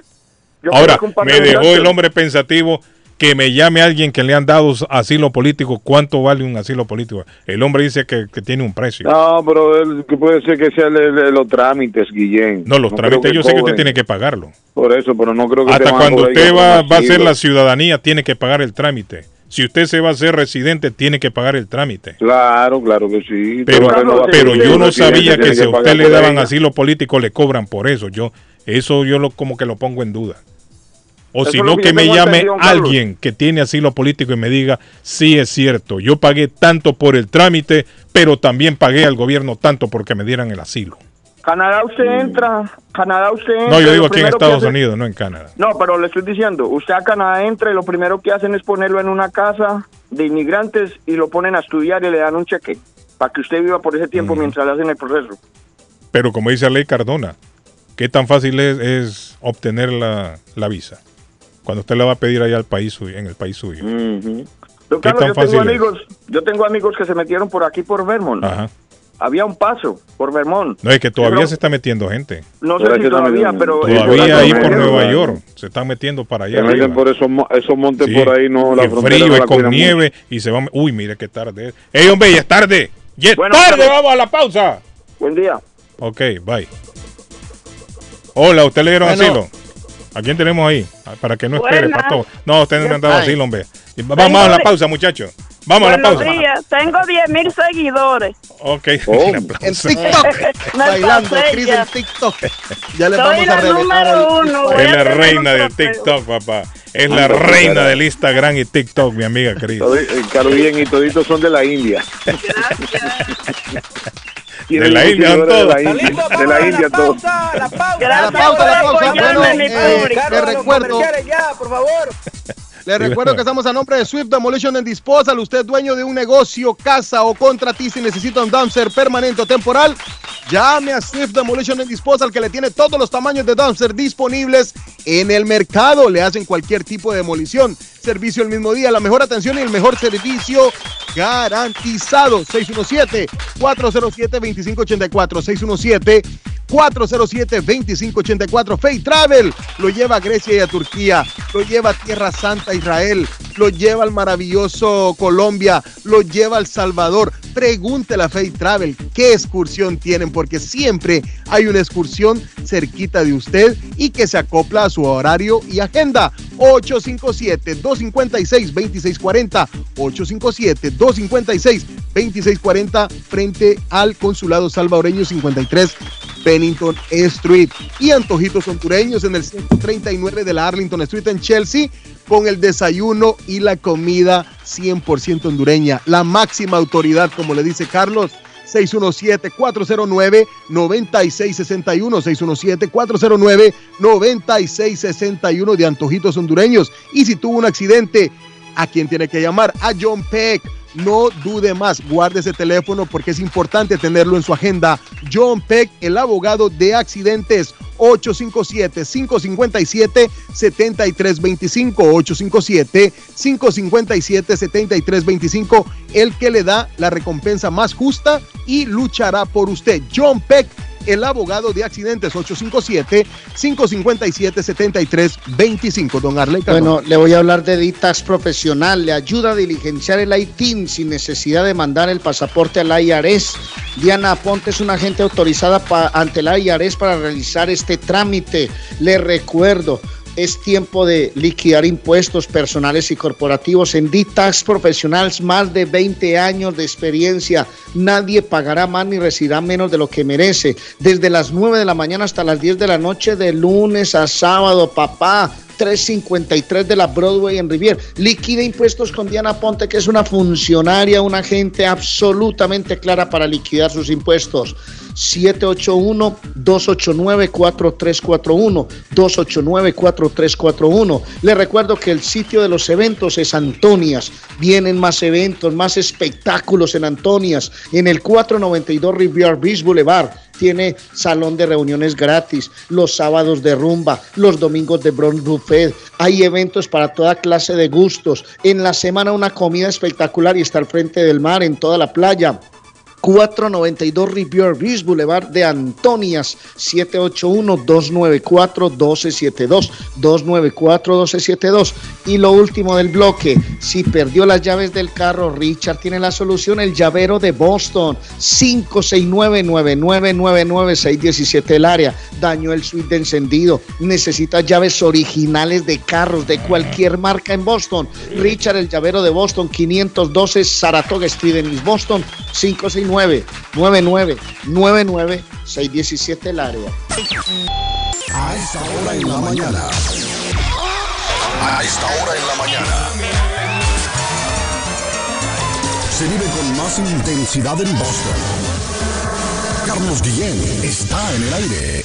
[SPEAKER 36] yo-
[SPEAKER 5] ahora,
[SPEAKER 36] conozco
[SPEAKER 5] me
[SPEAKER 36] de
[SPEAKER 5] dejó el hombre pensativo que me llame alguien que le han dado asilo político. ¿Cuánto vale un asilo político? El hombre dice que, que tiene un precio.
[SPEAKER 13] No, pero el- que puede ser que sea el- el- los trámites, Guillén.
[SPEAKER 5] No, los trámites yo sé que usted tiene que pagarlo.
[SPEAKER 13] Por eso, pero no creo que
[SPEAKER 5] Hasta cuando usted va, va a hacer la ciudadanía, tiene que pagar el trámite. Si usted se va a hacer residente, tiene que pagar el trámite.
[SPEAKER 13] Claro, claro que sí.
[SPEAKER 5] Pero, pero yo no sabía que si a usted le daban asilo político, le cobran por eso. Yo, eso yo lo, como que lo pongo en duda. O si no,
[SPEAKER 36] que
[SPEAKER 5] me llame
[SPEAKER 36] Carlos.
[SPEAKER 5] alguien que tiene asilo político y me diga, sí es cierto, yo pagué tanto por el trámite, pero también pagué al gobierno tanto porque me dieran el asilo.
[SPEAKER 36] Canadá usted entra, Canadá usted entra.
[SPEAKER 5] No, yo digo aquí en Estados
[SPEAKER 36] hace-
[SPEAKER 5] Unidos, no en Canadá.
[SPEAKER 36] No, pero le estoy diciendo, usted a Canadá entra y lo primero que hacen es ponerlo en una casa de inmigrantes y lo ponen a estudiar y le dan un cheque para que usted viva por ese tiempo mientras le hacen el proceso.
[SPEAKER 5] Pero como dice la ley Cardona, ¿qué tan fácil es, es obtener la, la visa? Cuando usted la va a pedir allá al país suyo, en el país suyo.
[SPEAKER 36] Don
[SPEAKER 5] ¿Qué
[SPEAKER 36] Carlos,
[SPEAKER 5] tan
[SPEAKER 36] yo tengo amigos, yo tengo amigos que se metieron por aquí por Vermont.
[SPEAKER 5] Ajá.
[SPEAKER 36] Había un paso por Vermont.
[SPEAKER 5] No, es que todavía
[SPEAKER 36] Pero-
[SPEAKER 5] se está metiendo gente.
[SPEAKER 36] No sé
[SPEAKER 13] Pero es
[SPEAKER 36] si todavía, pero
[SPEAKER 5] Todavía ahí por
[SPEAKER 13] Nueva York.
[SPEAKER 5] York se están metiendo para allá. Arriba.
[SPEAKER 13] por esos, esos montes
[SPEAKER 5] Sí,
[SPEAKER 13] por ahí, no, la frontera
[SPEAKER 5] frío con nieve y se van. Uy, mire qué tarde es. ¡Ey, hombre, ya es tarde! ¡Ya es
[SPEAKER 36] Bueno,
[SPEAKER 5] tarde!
[SPEAKER 36] pero-
[SPEAKER 5] ¡Vamos a la pausa!
[SPEAKER 36] Buen día.
[SPEAKER 5] Ok, bye. Hola, ¿usted le dieron
[SPEAKER 6] Bueno.
[SPEAKER 5] asilo? ¿A quién tenemos ahí? Ah, Para que no espere,
[SPEAKER 37] Buenas.
[SPEAKER 5] pato. No, ustedes no me han dado asilo, hombre. Vamos a la pausa, muchachos. Vamos a la
[SPEAKER 37] Buenos
[SPEAKER 5] pausa.
[SPEAKER 37] días, tengo 10 mil seguidores.
[SPEAKER 5] Ok.
[SPEAKER 13] Oh.
[SPEAKER 5] la
[SPEAKER 6] En
[SPEAKER 5] pausa.
[SPEAKER 6] TikTok. Bailando, Cris
[SPEAKER 37] ya.
[SPEAKER 6] en TikTok. Ya les
[SPEAKER 37] Soy
[SPEAKER 6] vamos a
[SPEAKER 37] la
[SPEAKER 6] revelar.
[SPEAKER 5] Es la reina
[SPEAKER 37] trofeo.
[SPEAKER 5] TikTok, papá. Es la reina del Instagram y TikTok, mi amiga Cris.
[SPEAKER 13] Todo- eh, Claro, bien, y toditos son de la India.
[SPEAKER 5] De la India
[SPEAKER 13] De la India, de la India todos.
[SPEAKER 37] Gracias
[SPEAKER 6] La pausa,
[SPEAKER 37] por
[SPEAKER 6] la pausa.
[SPEAKER 37] apoyarme,
[SPEAKER 6] Bueno,
[SPEAKER 37] mi
[SPEAKER 6] eh, le recuerdo,
[SPEAKER 1] Les recuerdo que estamos a nombre de Swift Demolition and Disposal. Usted es dueño de un negocio, casa o contratista y necesita un dumpster permanente o temporal. Llame a Swift Demolition and Disposal que le tiene todos los tamaños de dumpster disponibles en el mercado. Le hacen cualquier tipo de demolición. Servicio el mismo día, la mejor atención y el mejor servicio garantizado. 617-407-2584. 617-407-2584. Fay Travel lo lleva a Grecia y a Turquía, lo lleva a Tierra Santa, Israel, lo lleva al maravilloso Colombia, lo lleva al Salvador. Pregúntele a Fay Travel qué excursión tienen, porque siempre hay una excursión cerquita de usted y que se acopla a su horario y agenda. 857-256-2640. 857-256-2640 frente al Consulado Salvadoreño 53 Bennington Street. Y antojitos hondureños en el 139 de la Arlington Street en Chelsea con el desayuno y la comida 100% hondureña. La máxima autoridad, como le dice Carlos, 617-409-9661, 617-409-9661 de antojitos hondureños. Y si tuvo un accidente, ¿a quién tiene que llamar? A John Peck. No dude más, guarde ese teléfono porque es importante tenerlo en su agenda. John Peck, el abogado de accidentes, 857-557-7325, 857-557-7325, el que le da la recompensa más justa y luchará por usted. John Peck, el abogado de accidentes, 857-557-7325. Don Arley.
[SPEAKER 6] Bueno, le voy a hablar de Ditax Profesional. Le ayuda a diligenciar el ITIN sin necesidad de mandar el pasaporte al IRS. Diana Ponte es una agente autorizada ante el IRS para realizar este trámite. Le recuerdo, es tiempo de liquidar impuestos personales y corporativos en D-Tax más de 20 años de experiencia. Nadie pagará más ni recibirá menos de lo que merece. Desde las 9 de la mañana hasta las 10 de la noche, de lunes a sábado, papá. 353 de la Broadway en Rivier. Liquida impuestos con Diana Ponte, que es una funcionaria, una agente absolutamente clara para liquidar sus impuestos. 781-289-4341. 289-4341. Le recuerdo que el sitio de los eventos es Antonias. Vienen más eventos, más espectáculos en Antonias, en el 492 Rivier Beach Boulevard tiene salón de reuniones gratis, los sábados de rumba, los domingos de bronze buffet. Hay eventos para toda clase de gustos. En la semana una comida espectacular y está al frente del mar en toda la playa. 492 Rivier Beach Boulevard de Antonias, 781-294-1272, 294-1272. Y lo último del bloque, si perdió las llaves del carro, Richard tiene la solución, el llavero de Boston, 569-9999-617 el área, dañó el suite de encendido, necesita llaves originales de carros de cualquier marca en Boston. Richard, el llavero de Boston, 512 Saratoga Street en East Boston, 569 99 99 617 el área.
[SPEAKER 2] A esta hora en la mañana. A esta hora en la mañana. Se vive con más intensidad en Boston. Carlos Guillén está en el aire.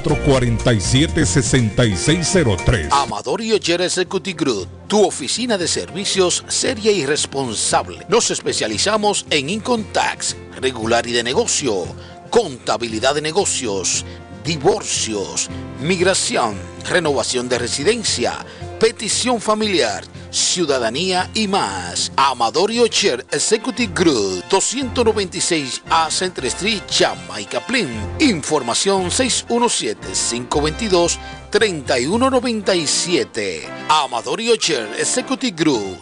[SPEAKER 5] 447-6603.
[SPEAKER 19] Amador y Oyer Executive Group, tu oficina de servicios seria y responsable. Nos especializamos en income tax, regular y de negocio, contabilidad de negocios, divorcios, migración, renovación de residencia, petición familiar, ciudadanía y más. Amador y Ocher Executive Group, 296 A Central Street, Jamaica Plain. Información 617-522-3197. Amador y Ocher Executive Group.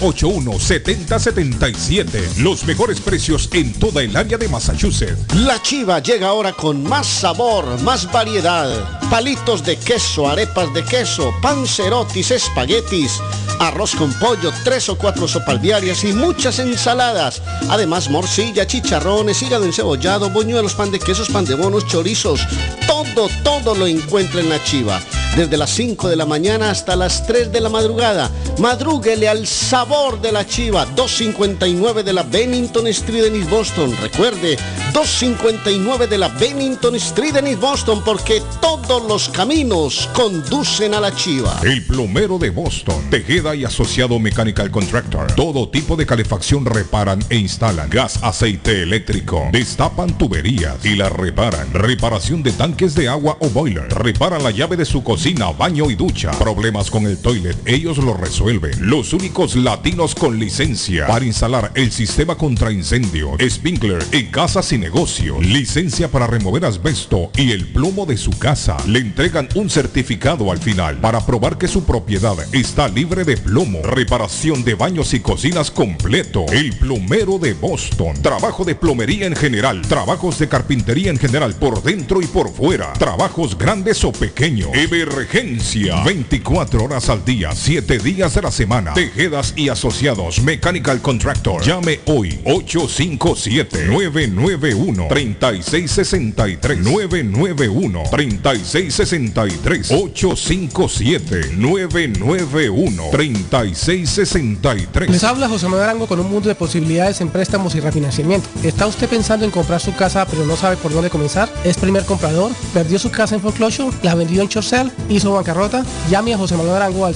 [SPEAKER 5] 381-7077. Los mejores precios en toda el área de Massachusetts.
[SPEAKER 6] La chiva llega ahora con más sabor, más variedad. Palitos de queso, arepas de queso, pancerotis, espaguetis, arroz con pollo, tres o cuatro sopalviarias y muchas ensaladas. Además, morcilla, chicharrones, hígado encebollado, boñuelos, pan de quesos, pan de bonos, chorizos. Todo, todo lo encuentra en la chiva. Desde las 5 de la mañana hasta las 3 de la madrugada. Madrúguele al sabor de la chiva. 259 de la Bennington Street en East Boston. Recuerde, 259 de la Bennington Street en East Boston, porque todos los caminos conducen a la chiva.
[SPEAKER 5] El plomero de Boston, Tejeda y Asociado Mechanical Contractor. Todo tipo de calefacción reparan e instalan. Gas, aceite eléctrico. Destapan tuberías y la reparan. Reparación de tanques de agua o boiler. Reparan la llave de su cocina, baño y ducha. Problemas con el toilet, ellos lo resuelven. Los únicos latinos con licencia para instalar el sistema contra incendio, sprinkler en casas y negocios. Licencia para remover asbesto y el plomo de su casa. Le entregan un certificado al final para probar que su propiedad está libre de plomo. Reparación de baños y cocinas completo. El plomero de Boston. Trabajo de plomería en general. Trabajos de carpintería en general por dentro y por fuera. Trabajos grandes o pequeños. Emergencia. 24 horas al día, 7 días de la semana. Tejedas y asociados. Mechanical Contractor. Llame hoy 857-991-3663. 991-3663. 857-991-3663.
[SPEAKER 20] Les habla José Manuel Arango con un mundo de posibilidades en préstamos y refinanciamiento. ¿Está usted pensando en comprar su casa pero no sabe por dónde comenzar? ¿Es primer comprador? ¿Perdió su casa en foreclosure? ¿La vendió en Chorcel? ¿Hizo bancarrota? Llame a José Manuel Arango al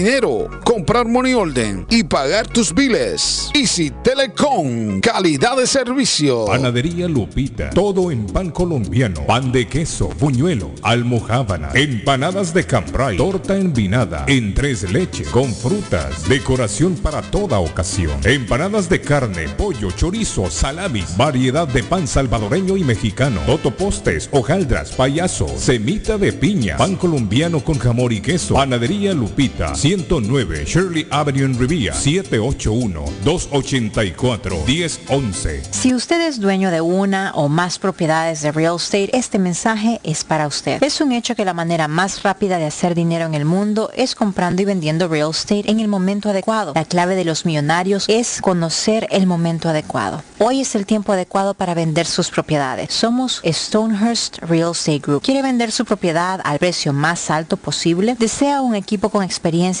[SPEAKER 19] comprar money order y pagar tus biles. Easy Telecom. Calidad de servicio.
[SPEAKER 5] Panadería Lupita. Todo en pan colombiano. Pan de queso, buñuelo, almojábana, empanadas de cambray, torta envinada, en tres leche, con frutas, decoración para toda ocasión. Empanadas de carne, pollo, chorizo, salamis, variedad de pan salvadoreño y mexicano, totopostes, hojaldras, payaso, semita de piña, pan colombiano con jamón y queso. Panadería Lupita. 109 Shirley Avenue en Rivia. 781-284-1011.
[SPEAKER 38] Si usted es dueño de una o más propiedades de real estate, este mensaje es para usted. Es un hecho que la manera más rápida de hacer dinero en el mundo es comprando y vendiendo real estate en el momento adecuado. La clave de los millonarios es conocer el momento adecuado. Hoy es el tiempo adecuado para vender sus propiedades. Somos Stonehurst Real Estate Group. ¿Quiere vender su propiedad al precio más alto posible? ¿Desea un equipo con experiencia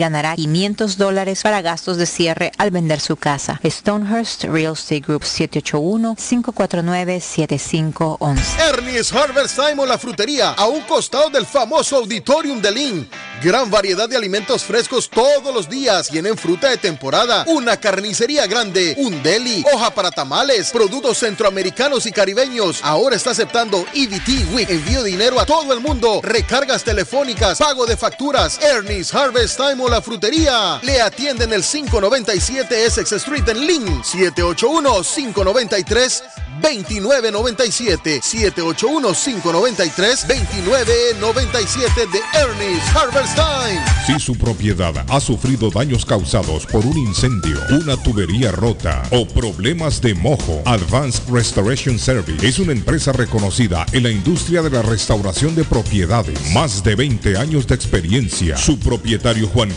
[SPEAKER 38] ganará 500 dólares para gastos de cierre al vender su casa. Stonehurst Real Estate Group 781-549-7511.
[SPEAKER 1] Ernie's Harvest Time o la frutería, a un costado del famoso Auditorium de Lynn. Gran variedad de alimentos frescos todos los días. Tienen fruta de temporada, una carnicería grande, un deli, hoja para tamales, productos centroamericanos y caribeños. Ahora está aceptando EBT Week. Envío dinero a todo el mundo. Recargas telefónicas, pago de facturas. Ernie's Harvest Time o la frutería. Le atienden el 597 Essex Street en Lynn. 781 593 2997 781-593-2997 de Ernest Harberstein.
[SPEAKER 5] Si su propiedad ha sufrido daños causados por un incendio, una tubería rota o problemas de mojo, Advanced Restoration Service es una empresa reconocida en la industria de la restauración de propiedades. Más de 20 años de experiencia. Su propietario Juan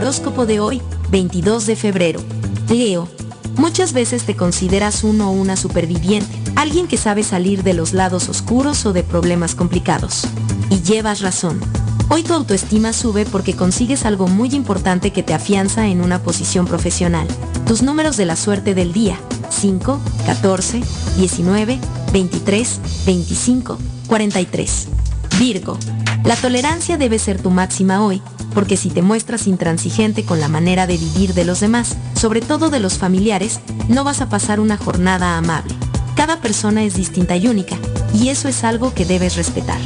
[SPEAKER 27] Horóscopo de hoy, 22 de febrero. Leo. Muchas veces te consideras uno o una superviviente, alguien que sabe salir de los lados oscuros o de problemas complicados. Y llevas razón. Hoy tu autoestima sube porque consigues algo muy importante que te afianza en una posición profesional. Tus números de la suerte del día. 5, 14, 19, 23, 25, 43. Virgo. La tolerancia debe ser tu máxima hoy, porque si te muestras intransigente con la manera de vivir de los demás, sobre todo de los familiares, no vas a pasar una jornada amable. Cada persona es distinta y única, y eso es algo que debes respetar.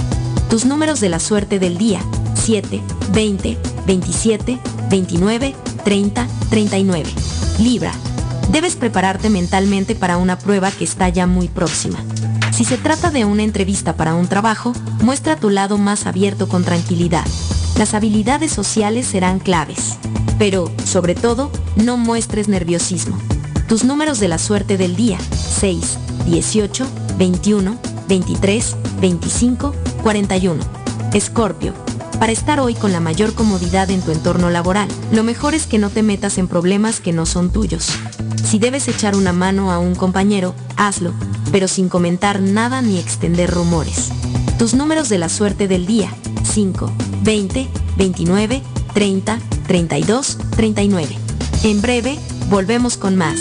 [SPEAKER 27] Tus números de la suerte del día, 7, 20, 27, 29, 30, 39. Libra. Debes prepararte mentalmente para una prueba que está ya muy próxima. Si se trata de una entrevista para un trabajo, muestra tu lado más abierto con tranquilidad. Las habilidades sociales serán claves. Pero, sobre todo, no muestres nerviosismo. Tus números de la suerte del día, 6, 18, 21, 23, 25, 41. Escorpio. Para estar hoy con la mayor comodidad en tu entorno laboral, lo mejor es que no te metas en problemas que no son tuyos. Si debes echar una mano a un compañero, hazlo, pero sin comentar nada ni extender rumores. Tus números de la suerte del día, 5, 20, 29, 30, 32, 39. En breve, volvemos con más.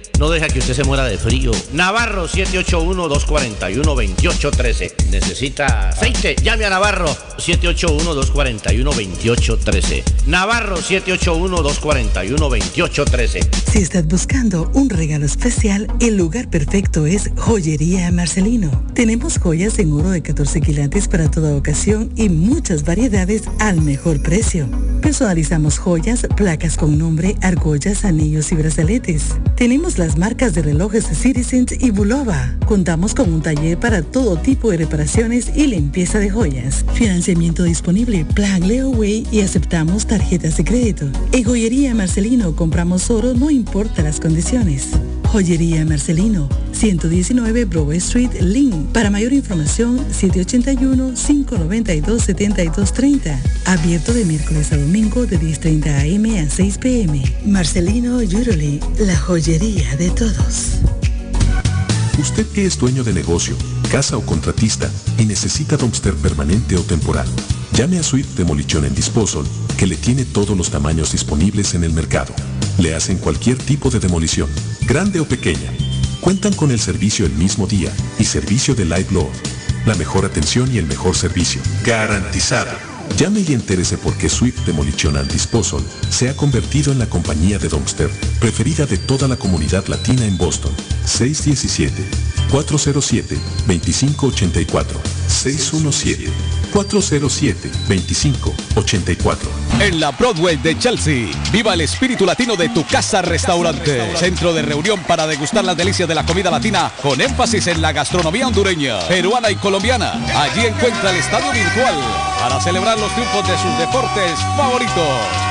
[SPEAKER 39] no deja que usted se muera de frío. Navarro 781-241-2813. ¿Necesita aceite? Llame a Navarro 781-241-2813. Navarro 781-241-2813.
[SPEAKER 10] Si estás buscando un regalo especial, el lugar perfecto es Joyería Marcelino. Tenemos joyas en oro de 14 quilates para toda ocasión y muchas variedades al mejor precio. Personalizamos joyas, placas con nombre, argollas, anillos y brazaletes. Tenemos las marcas de relojes Citizens y Bulova. Contamos con un taller para todo tipo de reparaciones y limpieza de joyas. Financiamiento disponible, plan Leeway y aceptamos tarjetas de crédito. En Joyería Marcelino compramos oro, no importa las condiciones. Joyería Marcelino, 119 Broadway Street, Lynn. Para mayor información, 781-592-7230. Abierto de miércoles a domingo de 10.30 am a 6 pm. Marcelino Jewelry, la joyería de todos.
[SPEAKER 40] Usted que es dueño de negocio, casa o contratista y necesita dumpster permanente o temporal. Llame a Suite Demolition en Disposal, que le tiene todos los tamaños disponibles en el mercado. Le hacen cualquier tipo de demolición, grande o pequeña. Cuentan con el servicio el mismo día y servicio de Light Load. La mejor atención y el mejor servicio. Garantizado. Llame y entérese por qué Swift Demolition and Disposal se ha convertido en la compañía de dumpster preferida de toda la comunidad latina en Boston. 617-407-2584. 407-2584.
[SPEAKER 29] En la Broadway de Chelsea, viva el espíritu latino de tu casa restaurante. Centro de reunión para degustar las delicias de la comida latina con énfasis en la gastronomía hondureña, peruana y colombiana. Allí encuentra el estadio virtual para celebrar los triunfos de sus deportes favoritos.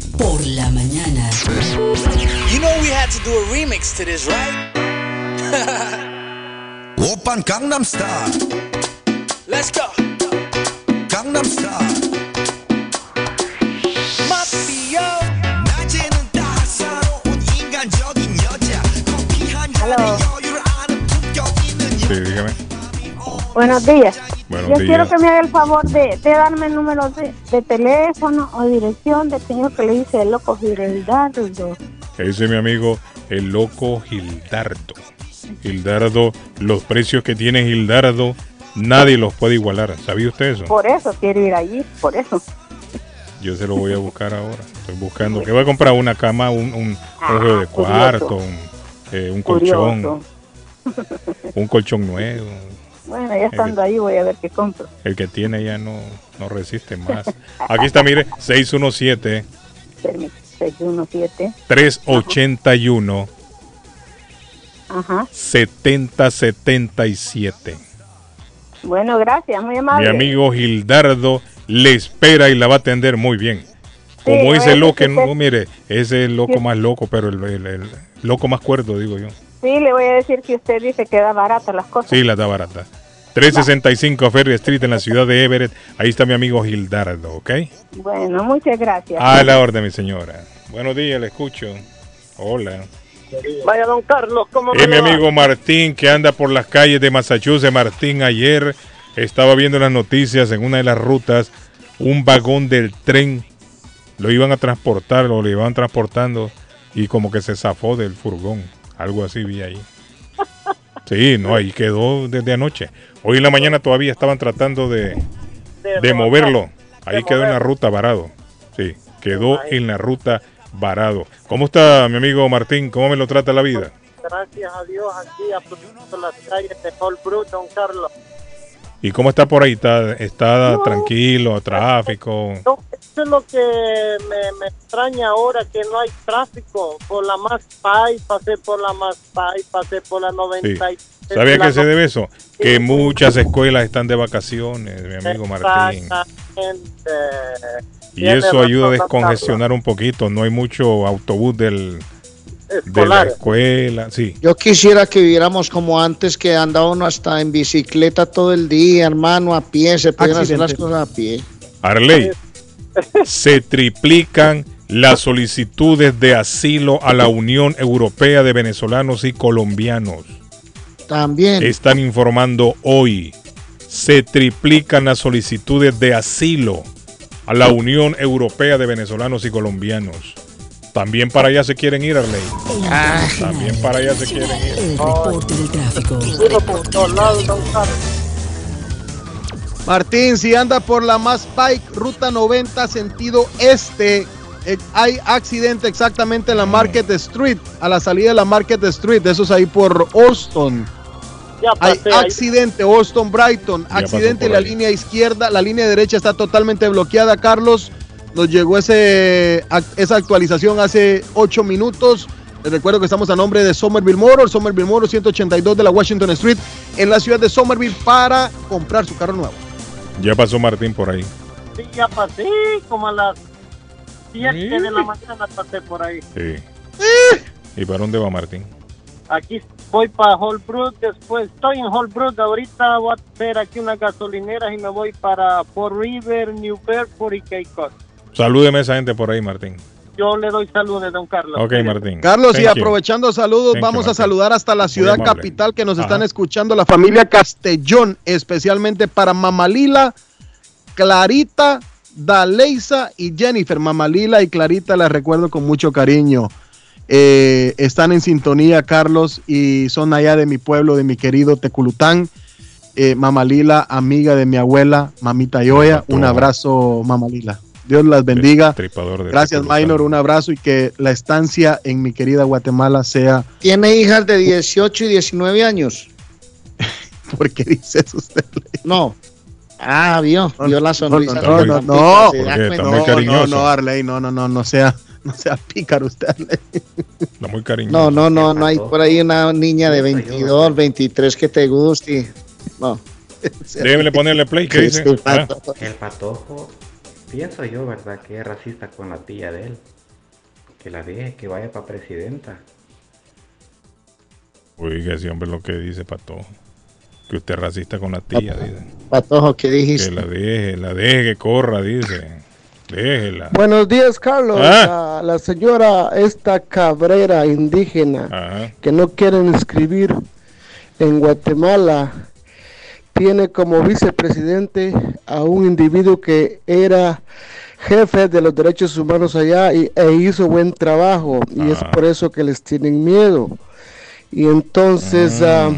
[SPEAKER 10] por la mañana.
[SPEAKER 41] You know we had to do a remix to this, right?
[SPEAKER 42] Open Gangnam Style.
[SPEAKER 41] Let's go.
[SPEAKER 42] Gangnam Style. Hello.
[SPEAKER 5] Sí, dígame.
[SPEAKER 43] Buenos días.
[SPEAKER 5] Buenos
[SPEAKER 43] Yo
[SPEAKER 5] días.
[SPEAKER 43] quiero que me haga el favor de, de darme el número de, de teléfono o dirección del señor que le dice el loco Gildardo.
[SPEAKER 5] Ese es mi amigo, el loco Gildardo. Gildardo, los precios que tiene Gildardo, nadie los puede igualar. ¿Sabía usted eso?
[SPEAKER 43] Por eso quiero ir allí, por eso.
[SPEAKER 5] Yo se lo voy a buscar ahora. Estoy buscando. que voy a comprar? Una cama, un, un, un juego de cuarto, un, eh, un colchón, un colchón nuevo.
[SPEAKER 43] Bueno, ya estando ahí voy a ver qué compro.
[SPEAKER 5] El que tiene ya no, no resiste más. Aquí está, mire, 617
[SPEAKER 43] Permítame, 617.
[SPEAKER 5] 381
[SPEAKER 43] Ajá.
[SPEAKER 5] 7077.
[SPEAKER 43] Bueno, gracias, muy amable.
[SPEAKER 5] Mi amigo Gildardo le espera y la va a atender muy bien.
[SPEAKER 43] Sí,
[SPEAKER 5] Como ese
[SPEAKER 43] oye,
[SPEAKER 5] loco,
[SPEAKER 43] que
[SPEAKER 5] no, mire, ese es el loco más loco, pero el, el- el loco más cuerdo, digo yo.
[SPEAKER 43] Sí, le voy a decir que usted dice que da barato las cosas.
[SPEAKER 5] Sí, la da barata. 365 Ferry Street en la ciudad de Everett. Ahí está mi amigo Gildardo, ¿ok?
[SPEAKER 43] Bueno, muchas gracias.
[SPEAKER 5] A la orden, mi señora. Buenos días, le escucho. Hola.
[SPEAKER 36] Vaya, don Carlos, ¿cómo
[SPEAKER 5] Es mi
[SPEAKER 36] va?
[SPEAKER 5] amigo Martín que anda por las calles de Massachusetts. Martín ayer estaba viendo las noticias en una de las rutas, un vagón del tren lo iban a transportar, lo iban transportando y como que se zafó del furgón. Algo así vi ahí. Sí, no, ahí quedó desde anoche. Hoy en la mañana todavía estaban tratando de, de moverlo. Ahí quedó en la ruta varado. Sí, quedó en la ruta varado. ¿Cómo está mi amigo Martín? ¿Cómo me lo trata la vida?
[SPEAKER 36] Gracias a Dios, aquí aprovechando las calles de Holbrook, don Carlos.
[SPEAKER 5] ¿Y cómo está por ahí? ¿Está, está tranquilo, tráfico?
[SPEAKER 36] No, eso es lo que me, me extraña ahora, que no hay tráfico. Por la más Pai, pasé por la más Pai, pasé por la
[SPEAKER 5] Sí.
[SPEAKER 36] 90. y-
[SPEAKER 5] ¿Sabía que se debe eso? Que muchas escuelas están de vacaciones, mi amigo Martín.
[SPEAKER 36] Exactamente.
[SPEAKER 5] Y eso ayuda a descongestionar un poquito. No hay mucho autobús del, de la escuela. Sí,
[SPEAKER 6] Yo quisiera que viviéramos como antes, que andaba uno hasta en bicicleta todo el día, hermano, a pie, se podían hacer las cosas a pie.
[SPEAKER 5] Arley, se triplican las solicitudes de asilo a la Unión Europea de Venezolanos y Colombianos.
[SPEAKER 6] También.
[SPEAKER 5] Están informando hoy. Se triplican las solicitudes de asilo a la Unión Europea de Venezolanos y Colombianos. También para allá se quieren ir, Arley. También para allá se quieren ir.
[SPEAKER 10] El reporte del tráfico.
[SPEAKER 1] Martín, si anda por la Más Pike, ruta 90, sentido este, eh, hay accidente exactamente en la Market Street, a la salida de la Market Street, eso es ahí por Austin.
[SPEAKER 36] Ya
[SPEAKER 1] Hay
[SPEAKER 36] pasé
[SPEAKER 1] accidente, Austin Brighton, accidente en la
[SPEAKER 5] ahí.
[SPEAKER 1] línea izquierda, la línea derecha está totalmente bloqueada, Carlos. Nos llegó ese, esa actualización hace 8 minutos. Les recuerdo que estamos a nombre de Somerville Motors, Somerville Motors 182 de la Washington Street, en la ciudad de Somerville para comprar su carro nuevo.
[SPEAKER 5] Ya pasó Martín por ahí.
[SPEAKER 36] Sí, ya pasé, como a las 7 de la mañana pasé por ahí.
[SPEAKER 5] Sí. ¿Y para dónde va Martín?
[SPEAKER 36] Aquí
[SPEAKER 44] voy para Holbrook, después estoy en Holbrook, ahorita voy a ver aquí unas gasolineras y me voy para Fort River, New Bedford y Cape Cod.
[SPEAKER 5] Salúdeme a esa gente por ahí, Martín.
[SPEAKER 44] Yo le doy saludos, don Carlos.
[SPEAKER 5] Ok, Martín.
[SPEAKER 1] Carlos, y
[SPEAKER 5] you.
[SPEAKER 1] aprovechando saludos,
[SPEAKER 5] Thank you,
[SPEAKER 1] vamos a saludar hasta la ciudad capital que nos
[SPEAKER 5] Ajá.
[SPEAKER 1] están escuchando, la familia Castellón, especialmente para Mamalila, Clarita, Daleisa y Jennifer. Mamalila y Clarita las recuerdo con mucho cariño. Eh, están en sintonía, Carlos, y son allá de mi pueblo, de mi querido Teculután. Eh, Mamalila, amiga de mi abuela, mamita Yoya. Un abrazo, Mamalila. Dios las bendiga.
[SPEAKER 5] Tripador de
[SPEAKER 1] Gracias. Minor. Un abrazo y que la estancia en mi querida Guatemala sea.
[SPEAKER 6] Tiene hijas de 18 y 19 años.
[SPEAKER 1] ¿Por qué dice eso usted?
[SPEAKER 6] No. Ah, vio, vio la sonrisa.
[SPEAKER 1] No, no, no, no, no,
[SPEAKER 5] cariñoso.
[SPEAKER 1] no, no, Arley, no, no, no, no sea, no sea pícaro usted.
[SPEAKER 5] Está muy cariñoso.
[SPEAKER 6] No, no, no, no hay por ahí una niña de 22, 23 que te guste. No.
[SPEAKER 5] Débele ponerle play, ¿qué dice? Ah,
[SPEAKER 45] El patojo, pienso yo, ¿verdad? Que es racista con la tía de él. Que la deje, que vaya para presidenta.
[SPEAKER 5] Oiga, ese hombre lo que dice, Patojo. Que usted es racista con la tía, dice.
[SPEAKER 6] Patojo, ¿qué
[SPEAKER 5] Que
[SPEAKER 6] dijiste?
[SPEAKER 5] la deje, la deje que corra, dice. Déjela.
[SPEAKER 46] Buenos días, Carlos.
[SPEAKER 5] Ah.
[SPEAKER 46] La, la señora esta cabrera indígena
[SPEAKER 5] Ajá.
[SPEAKER 46] que no quieren inscribir en Guatemala tiene como vicepresidente a un individuo que era jefe de los derechos humanos allá y, e hizo buen trabajo y es por eso que les tienen miedo. Y entonces ah,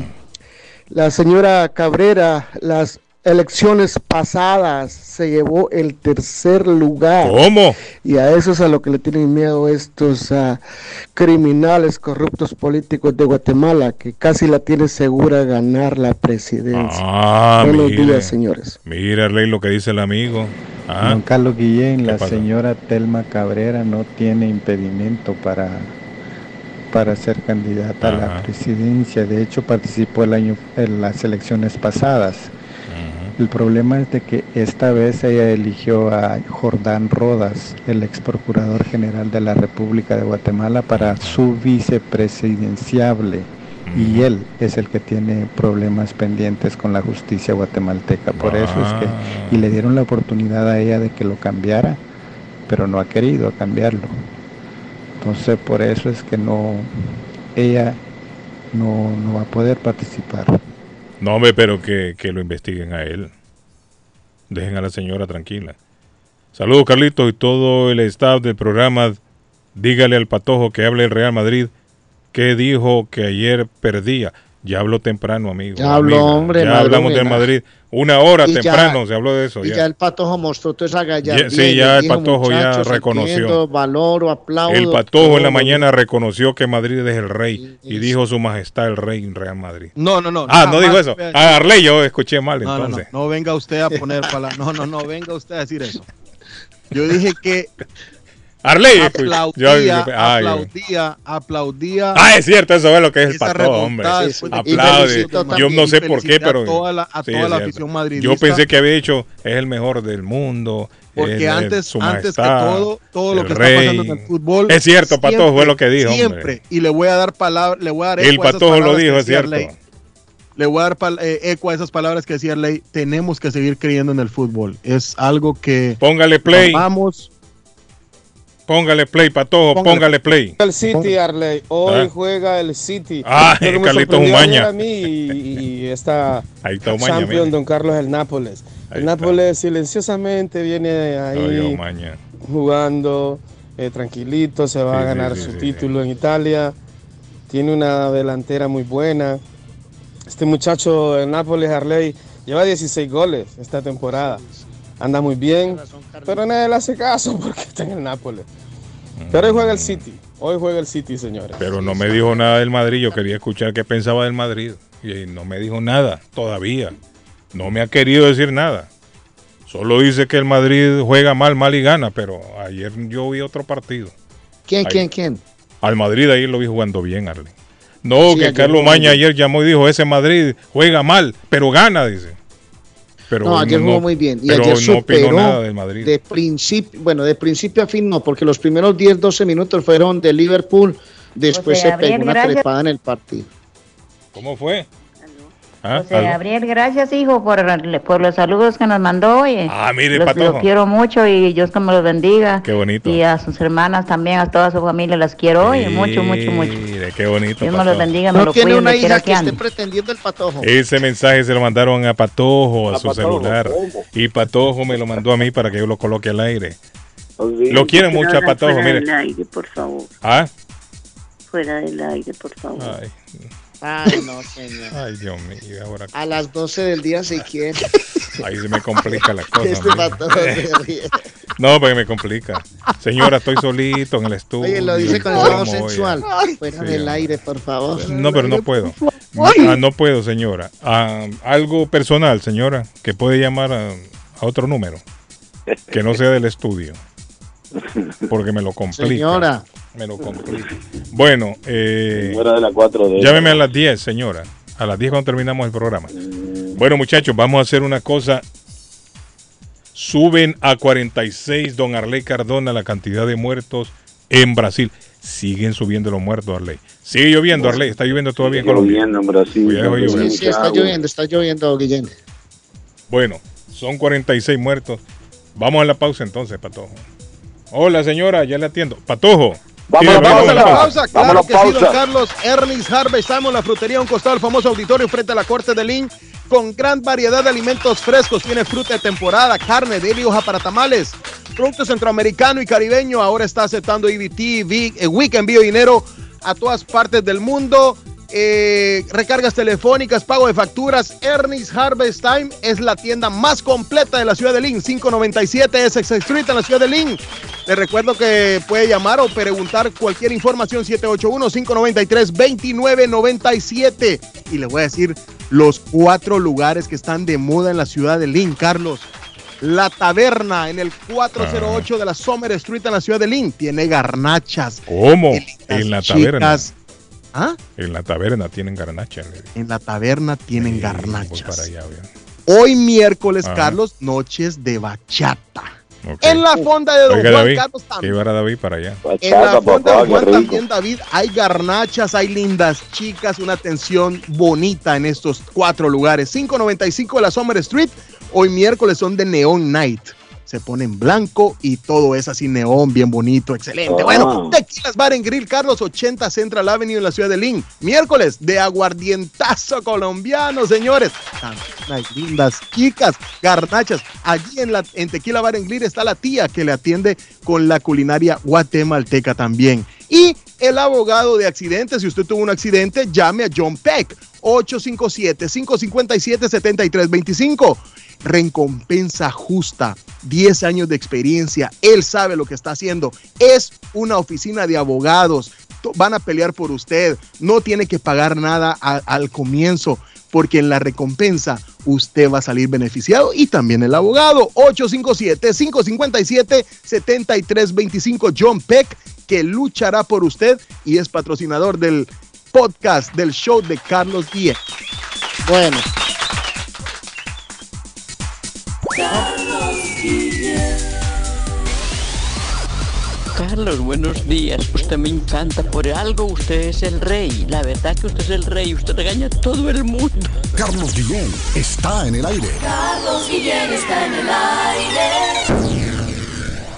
[SPEAKER 46] la señora Cabrera, las elecciones pasadas se llevó el tercer lugar.
[SPEAKER 5] ¿Cómo?
[SPEAKER 46] Y a eso es a lo que le tienen miedo estos ah, criminales corruptos políticos de Guatemala, que casi la tiene segura ganar la presidencia.
[SPEAKER 5] Ah,
[SPEAKER 46] Buenos
[SPEAKER 5] mire.
[SPEAKER 46] días, señores.
[SPEAKER 5] Mira, Arley, lo que dice el amigo. Ah,
[SPEAKER 47] Don Carlos Guillén, la señora Telma Cabrera no tiene impedimento para, para ser candidata a la presidencia. De hecho, participó el año en las elecciones pasadas. El problema es de que esta vez ella eligió a Jordán Rodas, el ex procurador general de la República de Guatemala, para su vicepresidenciable. Y él es el que tiene problemas pendientes con la justicia guatemalteca. Por eso es que, y le dieron la oportunidad a ella de que lo cambiara, pero no ha querido cambiarlo. Entonces por eso es que no, ella no, no va a poder participar.
[SPEAKER 5] No, hombre, pero que, que lo investiguen a él. Dejen a la señora tranquila. Saludos, Carlitos, y todo el staff del programa. Dígale al patojo que hable el Real Madrid que dijo que ayer perdía. Ya habló temprano, amigo.
[SPEAKER 6] Ya habló,
[SPEAKER 5] amiga.
[SPEAKER 6] hombre,
[SPEAKER 5] Ya hablamos del. Madrid. Una hora
[SPEAKER 6] Y ya-
[SPEAKER 5] temprano se habló de eso.
[SPEAKER 6] Y
[SPEAKER 5] ya.
[SPEAKER 6] ya el patojo mostró toda esa gallardía.
[SPEAKER 5] Sí, ya el
[SPEAKER 6] dijo,
[SPEAKER 5] Patojo ya
[SPEAKER 6] "Muchachos,
[SPEAKER 5] reconoció".
[SPEAKER 6] valoro, aplaudo.
[SPEAKER 5] El patojo en la
[SPEAKER 6] todo".
[SPEAKER 5] mañana reconoció que Madrid es el rey y dijo su majestad el rey en Real Madrid.
[SPEAKER 1] No, no, no.
[SPEAKER 5] Ah, no dijo eso. Ah, Arley, yo escuché mal
[SPEAKER 1] No, no, no,
[SPEAKER 5] entonces.
[SPEAKER 1] no venga usted a poner palabras. No, no, no venga usted a decir eso. Yo dije que
[SPEAKER 5] Arley,
[SPEAKER 1] aplaudía,
[SPEAKER 5] ah,
[SPEAKER 1] aplaudía, aplaudía.
[SPEAKER 5] Ah, es cierto, eso es lo que es el patojo, hombre.
[SPEAKER 1] Y
[SPEAKER 5] Aplaude. Yo no sé por qué,
[SPEAKER 1] a
[SPEAKER 5] pero.
[SPEAKER 1] toda la- a
[SPEAKER 5] sí,
[SPEAKER 1] toda la afición madridista.
[SPEAKER 5] Yo pensé que había dicho es el mejor del mundo.
[SPEAKER 1] Porque
[SPEAKER 5] el-
[SPEAKER 1] antes, antes que todo, todo lo que
[SPEAKER 5] rey.
[SPEAKER 1] está pasando en el fútbol.
[SPEAKER 5] Es cierto, Patojo, fue lo que dijo, hombre.
[SPEAKER 1] Siempre. Y le voy a dar palabra, le voy a dar
[SPEAKER 5] El Patojo lo
[SPEAKER 1] palabras
[SPEAKER 5] dijo, es cierto.
[SPEAKER 1] Arley. Le voy a dar eh, eco a esas palabras que decía Ley. Tenemos que seguir creyendo en el fútbol. Es algo que.
[SPEAKER 5] Póngale play.
[SPEAKER 1] Vamos.
[SPEAKER 5] Póngale play, Patojo,
[SPEAKER 1] Póngale.
[SPEAKER 5] póngale play.
[SPEAKER 46] El City, Arley. Hoy
[SPEAKER 5] Ah.
[SPEAKER 46] juega el City.
[SPEAKER 5] Ah,
[SPEAKER 46] me
[SPEAKER 5] Carlitos Umaña.
[SPEAKER 46] a mí y, y esta
[SPEAKER 5] Ahí está Umaña,
[SPEAKER 46] champion,
[SPEAKER 5] mire.
[SPEAKER 46] don Carlos, el Nápoles. el Nápoles silenciosamente viene ahí
[SPEAKER 5] Oye,
[SPEAKER 46] jugando eh, tranquilito, se va
[SPEAKER 5] Sí,
[SPEAKER 46] a ganar
[SPEAKER 5] sí,
[SPEAKER 46] su
[SPEAKER 5] sí,
[SPEAKER 46] título en Italia. Tiene una delantera muy buena. Este muchacho el Nápoles, Arley, lleva 16 goles esta temporada. Anda muy bien, pero nadie le hace caso porque está en el Nápoles. Pero hoy juega el City. Hoy juega el City, señores.
[SPEAKER 5] Pero no me dijo nada del Madrid. Yo quería escuchar qué pensaba del Madrid. Y no me dijo nada todavía. No me ha querido decir nada. Solo dice que el Madrid juega mal, mal y gana. Pero ayer yo vi otro partido.
[SPEAKER 6] ¿Quién,
[SPEAKER 5] Ahí.
[SPEAKER 6] quién, quién?
[SPEAKER 5] Al Madrid ayer lo vi jugando bien, Arley. No,
[SPEAKER 6] Sí,
[SPEAKER 5] que Carlos Maña ayer llamó y dijo, ese Madrid juega mal, pero gana, dice. Pero
[SPEAKER 6] no, ayer jugó muy bien. Y
[SPEAKER 5] pero
[SPEAKER 6] ayer
[SPEAKER 5] no opinó
[SPEAKER 6] superó
[SPEAKER 5] nada del Madrid.
[SPEAKER 6] de principio, bueno, de principio a fin no, porque los primeros 10, 12 minutos fueron de Liverpool, después se pegó una
[SPEAKER 43] gracias.
[SPEAKER 6] trepada en el partido.
[SPEAKER 5] ¿Cómo fue? ¿Ah?
[SPEAKER 48] José
[SPEAKER 5] ¿Aló?
[SPEAKER 48] Gabriel, gracias hijo por, por los saludos que nos mandó hoy.
[SPEAKER 5] Ah, mire,
[SPEAKER 48] los,
[SPEAKER 5] Patojo.
[SPEAKER 48] los quiero mucho y Dios que me los bendiga.
[SPEAKER 5] Qué bonito.
[SPEAKER 48] Y a sus hermanas también, a toda su familia las quiero hoy, mucho, mucho, mucho.
[SPEAKER 5] Mire, qué bonito.
[SPEAKER 48] Dios me los bendiga, me
[SPEAKER 6] No
[SPEAKER 48] lo
[SPEAKER 6] tiene
[SPEAKER 48] cuide,
[SPEAKER 6] una hija que
[SPEAKER 48] que
[SPEAKER 6] esté pretendiendo el patojo.
[SPEAKER 5] Ese mensaje se lo mandaron a Patojo, a,
[SPEAKER 6] A
[SPEAKER 5] su
[SPEAKER 6] Patojo,
[SPEAKER 5] celular. Y Patojo me lo mandó a mí para que yo lo coloque al aire. Lo quiere
[SPEAKER 43] Pero
[SPEAKER 5] mucho a Patojo,
[SPEAKER 43] Fuera
[SPEAKER 5] mire.
[SPEAKER 43] del aire, por favor.
[SPEAKER 5] Ah,
[SPEAKER 43] Fuera del aire, por favor.
[SPEAKER 5] Ay.
[SPEAKER 6] Ay, no, señor.
[SPEAKER 5] ay, Dios mío, ahora
[SPEAKER 6] A las 12 del día si quiere.
[SPEAKER 5] ahí se me complica la cosa.
[SPEAKER 6] Este.
[SPEAKER 5] No, porque me complica. Señora, estoy solito en el estudio.
[SPEAKER 6] Oye, lo dice con el
[SPEAKER 5] ¿Cómo
[SPEAKER 6] tono
[SPEAKER 5] voy a-
[SPEAKER 6] sensual. Fuera
[SPEAKER 5] Sí,
[SPEAKER 6] del
[SPEAKER 5] hombre.
[SPEAKER 6] aire, por favor.
[SPEAKER 5] No, pero no puedo. Ah, no puedo, señora. Ah, algo personal, señora, que puede llamar a, a otro número. Que no sea del estudio. Porque me lo complica.
[SPEAKER 6] Señora.
[SPEAKER 5] Me lo complica. Bueno, eh,
[SPEAKER 22] de la 4D.
[SPEAKER 5] llámeme a las 10, señora. A las 10 cuando terminamos el programa. Bueno, muchachos, vamos a hacer una cosa. Suben a 46, don Arley Cardona, la cantidad de muertos en Brasil. Siguen subiendo los muertos, Arley. Sigue lloviendo, Arley. Está lloviendo todavía en Colombia.
[SPEAKER 22] Lloviendo en Brasil.
[SPEAKER 6] Sí, sí, está lloviendo, está lloviendo, Guillén.
[SPEAKER 5] Bueno, son 46 muertos. Vamos a la pausa entonces, Patojo. Hola, señora, ya le atiendo. Patojo.
[SPEAKER 1] Vamos
[SPEAKER 5] Sí,
[SPEAKER 1] a la pausa,
[SPEAKER 5] a
[SPEAKER 1] la pausa, claro
[SPEAKER 22] Vamos a la
[SPEAKER 1] que sí, don
[SPEAKER 22] pausa.
[SPEAKER 1] Carlos. Ernest Harvey, estamos en la frutería, a un costado del famoso auditorio frente a la corte de Lynn, con gran variedad de alimentos frescos. Tiene fruta de temporada, carne, deli y hoja para tamales. Producto centroamericano y caribeño. Ahora está aceptando EBT, eh, Week envío dinero a todas partes del mundo. Eh, recargas telefónicas, pago de facturas. Ernest Harvest Time es la tienda más completa de la ciudad de Lynn. 597 Essex Street en la ciudad de Lynn. Les recuerdo que puede llamar o preguntar cualquier información 781-593-2997. Y les voy a decir los cuatro lugares que están de moda en la ciudad de Lynn, Carlos. La Taberna en el 408 de la Summer Street en la ciudad de Lynn. Tiene garnachas.
[SPEAKER 5] ¿Cómo? En la taberna.
[SPEAKER 1] chicas. ¿Ah?
[SPEAKER 5] En la taberna tienen garnacha.
[SPEAKER 1] En la taberna tienen
[SPEAKER 5] Voy
[SPEAKER 1] garnachas.
[SPEAKER 5] para allá.
[SPEAKER 1] Hoy miércoles,
[SPEAKER 5] Ajá.
[SPEAKER 1] Carlos, noches de bachata.
[SPEAKER 5] Ok.
[SPEAKER 1] En la fonda de Don
[SPEAKER 5] Oiga,
[SPEAKER 1] Juan
[SPEAKER 5] David,
[SPEAKER 1] Carlos también.
[SPEAKER 5] iba a David para allá.
[SPEAKER 1] En la fonda de Don Juan también, David, hay garnachas, hay lindas chicas, una atención bonita en estos cuatro lugares. 595 de la Summer Street. Hoy miércoles son de Neon Night. Se pone en blanco y todo es así neón, bien bonito, excelente.
[SPEAKER 22] Ah.
[SPEAKER 1] Bueno, Tequilas Bar en Grill, Carlos 80 Central Avenue en la ciudad de Lynn. Miércoles de aguardientazo colombiano, señores. Hay lindas chicas, garnachas. Allí en, la, en Tequila Bar en Grill está la tía que le atiende con la culinaria guatemalteca también. Y el abogado de accidentes, si usted tuvo un accidente, llame a John Peck, 857-557-7325. Recompensa justa, 10 años de experiencia, él sabe lo que está haciendo. Es una oficina de abogados, van a pelear por usted, no tiene que pagar nada a- al comienzo, porque en la recompensa usted va a salir beneficiado y también el abogado. 857-557-7325 John Peck, que luchará por usted y es patrocinador del podcast del show de Carlos Díez.
[SPEAKER 6] Bueno.
[SPEAKER 49] Carlos, buenos días. Usted me encanta. Por algo usted es el rey. La verdad que usted es el rey. Usted regaña a todo el mundo.
[SPEAKER 50] Carlos Guillén está en el aire.
[SPEAKER 42] Carlos Guillén está en el aire.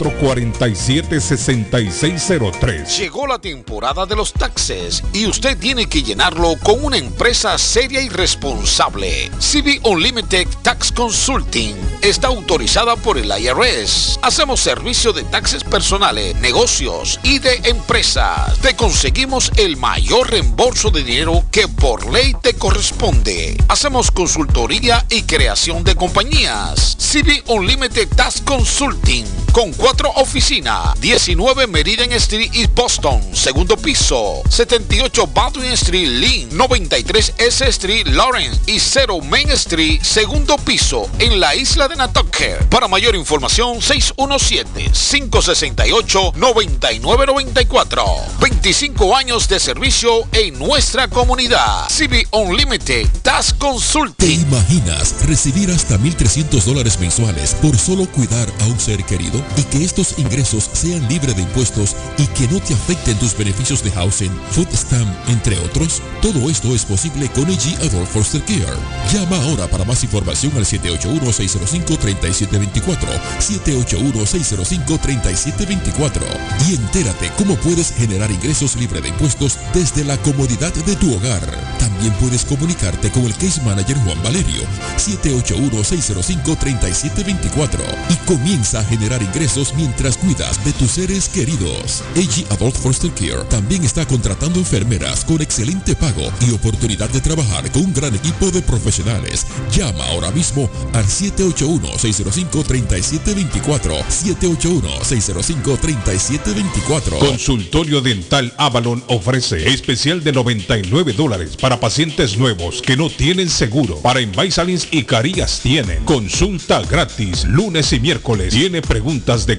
[SPEAKER 2] 447-6603.
[SPEAKER 51] Llegó la temporada de los taxes y usted tiene que llenarlo con una empresa seria y responsable. CB Unlimited Tax Consulting está autorizada por el IRS. Hacemos servicio de taxes personales, negocios y de empresas. Te conseguimos el mayor reembolso de dinero que por ley te corresponde. Hacemos consultoría y creación de compañías. CB Unlimited Tax Consulting con cuatro
[SPEAKER 19] Oficina, 19 Meridian Street East Boston, segundo piso, 78 Baldwin Street Lynn, 93 S Street Lawrence y 0 Main Street, segundo piso, en la isla de Nantucket. Para mayor información, 617-568-9994. 25 años de servicio en nuestra comunidad. CB Unlimited Task
[SPEAKER 39] ¿Te
[SPEAKER 19] Consulting.
[SPEAKER 39] imaginas recibir hasta 1.300 dólares mensuales por solo cuidar a un ser querido y que estos ingresos sean libres de impuestos y que no te afecten tus beneficios de housing, food stamp, entre otros? Todo esto es posible con AG Adult Foster Care. Llama ahora para más información al 781-605-3724, 781-605-3724 y entérate cómo puedes generar ingresos libres de impuestos desde la comodidad de tu hogar. También puedes comunicarte con el Case Manager Juan Valerio, 781-605-3724 y comienza a generar ingresos mientras cuidas de tus seres queridos. AG Adult Foster Care también está contratando enfermeras con excelente pago y oportunidad de trabajar con un gran equipo de profesionales. Llama ahora mismo al 781-605-3724, 781-605-3724.
[SPEAKER 5] Consultorio Dental Avalon ofrece especial de 99 dólares para pacientes nuevos que no tienen seguro. Para Invisalins y Carías tienen consulta gratis lunes y miércoles. Tiene preguntas de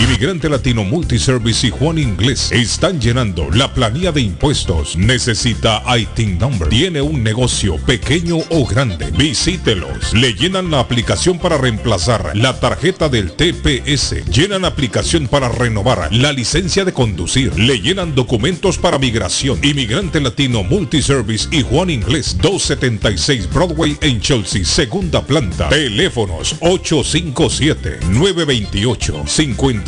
[SPEAKER 5] Inmigrante Latino Multiservice y Juan Inglés están llenando la planilla de impuestos. Necesita ITIN Number. Tiene un negocio pequeño o grande. Visítelos. Le llenan la aplicación para reemplazar la tarjeta del TPS. Llenan aplicación para renovar la licencia de conducir. Le llenan documentos para migración. Inmigrante Latino Multiservice y Juan Inglés 276 Broadway en Chelsea, segunda planta. Teléfonos 857 928 50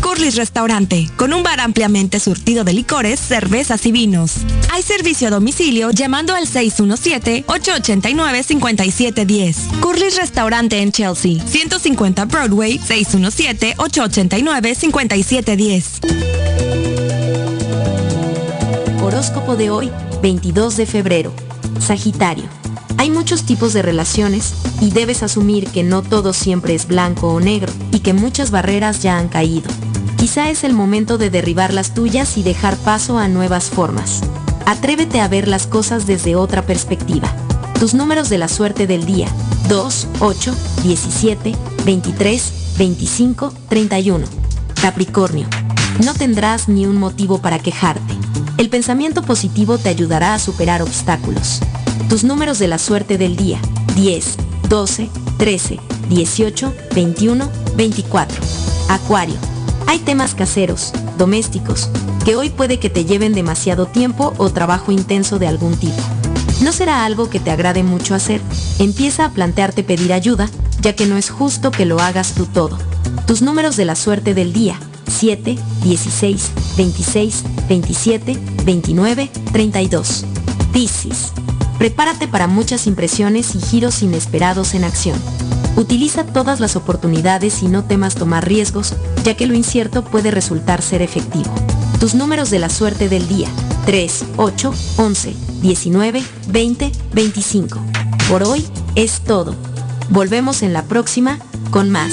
[SPEAKER 52] Curly's Restaurante, con un bar ampliamente surtido de licores, cervezas y vinos. Hay servicio a domicilio llamando al 617-889-5710. Curly's Restaurante en Chelsea, 150 Broadway, 617-889-5710.
[SPEAKER 27] Horóscopo de hoy, 22 de febrero. Sagitario. Hay muchos tipos de relaciones y debes asumir que no todo siempre es blanco o negro y que muchas barreras ya han caído. Quizá es el momento de derribar las tuyas y dejar paso a nuevas formas. Atrévete a ver las cosas desde otra perspectiva. Tus números de la suerte del día. 2, 8, 17, 23, 25, 31. Capricornio. No tendrás ni un motivo para quejarte. El pensamiento positivo te ayudará a superar obstáculos. Tus números de la suerte del día. 10, 12, 13, 18, 21, 24. Acuario. Hay temas caseros, domésticos, que hoy puede que te lleven demasiado tiempo o trabajo intenso de algún tipo. No será algo que te agrade mucho hacer. Empieza a plantearte pedir ayuda, ya que no es justo que lo hagas tú todo. Tus números de la suerte del día. 7, 16, 26, 27, 29, 32. Piscis. Prepárate para muchas impresiones y giros inesperados en acción. Utiliza todas las oportunidades y no temas tomar riesgos, ya que lo incierto puede resultar ser efectivo. Tus números de la suerte del día. 3, 8, 11, 19, 20, 25. Por hoy es todo. Volvemos en la próxima con más.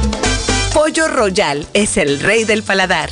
[SPEAKER 22] Pollo Royal es el rey del paladar.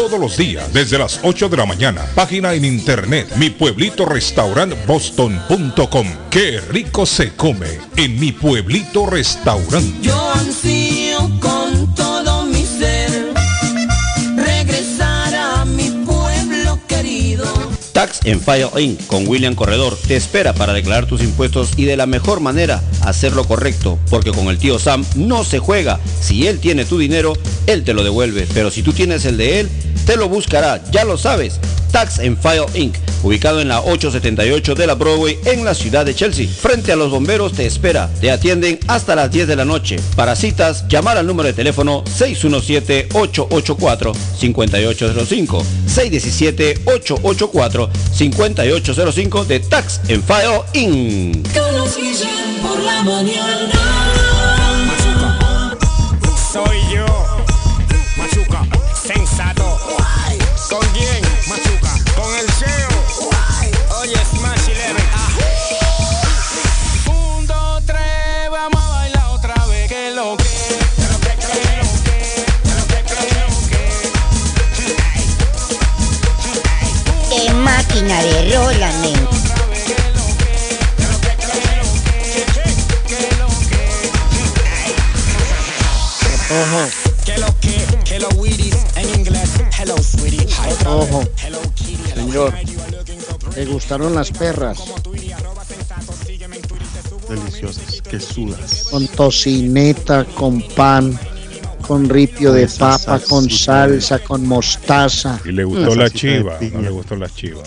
[SPEAKER 5] todos los días desde las 8 de la mañana. Página en internet mi pueblito restaurant boston.com. Qué rico se come en mi pueblito restaurante.
[SPEAKER 3] Yo ansío con todo mi ser regresar a mi pueblo querido.
[SPEAKER 53] Tax
[SPEAKER 28] en File Inc. con William Corredor te espera para declarar tus impuestos y de la mejor manera hacerlo correcto, porque con el tío Sam no se juega. Si él tiene tu dinero, él te lo devuelve, pero si tú tienes el de él, te lo buscará, ya lo sabes. Tax and File Inc., ubicado en la 878 de la Broadway en la ciudad de Chelsea. Frente a los bomberos te espera. Te atienden hasta las 10 de la noche. Para citas, llamar al número de teléfono 617-884-5805. 617-884-5805 de Tax and File Inc.
[SPEAKER 54] inglés. Hello, sweetie. Hi,
[SPEAKER 6] ojo. Señor, ¿te gustaron las perras?
[SPEAKER 1] Deliciosas, que sudas.
[SPEAKER 6] Con tocineta, con pan, con ripio de papa, con salsa, con mostaza.
[SPEAKER 5] Y le gustó la chiva, no le gustó la chiva.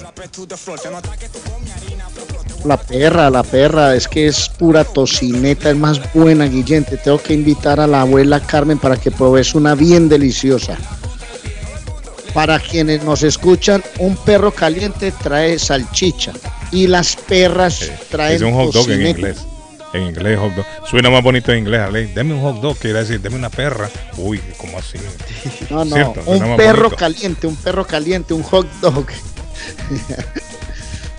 [SPEAKER 6] La perra, la perra, es que es pura tocineta, es más buena, Guillén. Te tengo que invitar a la abuela Carmen para que pruebes una bien deliciosa. Para quienes nos escuchan, un perro caliente trae salchicha y las perras traen
[SPEAKER 5] Es un hot dog en
[SPEAKER 6] tocineta.
[SPEAKER 5] inglés. En inglés, hot dog. Suena más bonito en inglés, Ale. Deme un hot dog, quiere decir, deme una perra. Uy, ¿cómo así?
[SPEAKER 6] No, no,
[SPEAKER 5] Cierto,
[SPEAKER 6] un perro
[SPEAKER 5] bonito.
[SPEAKER 6] caliente, un perro caliente, un hot dog.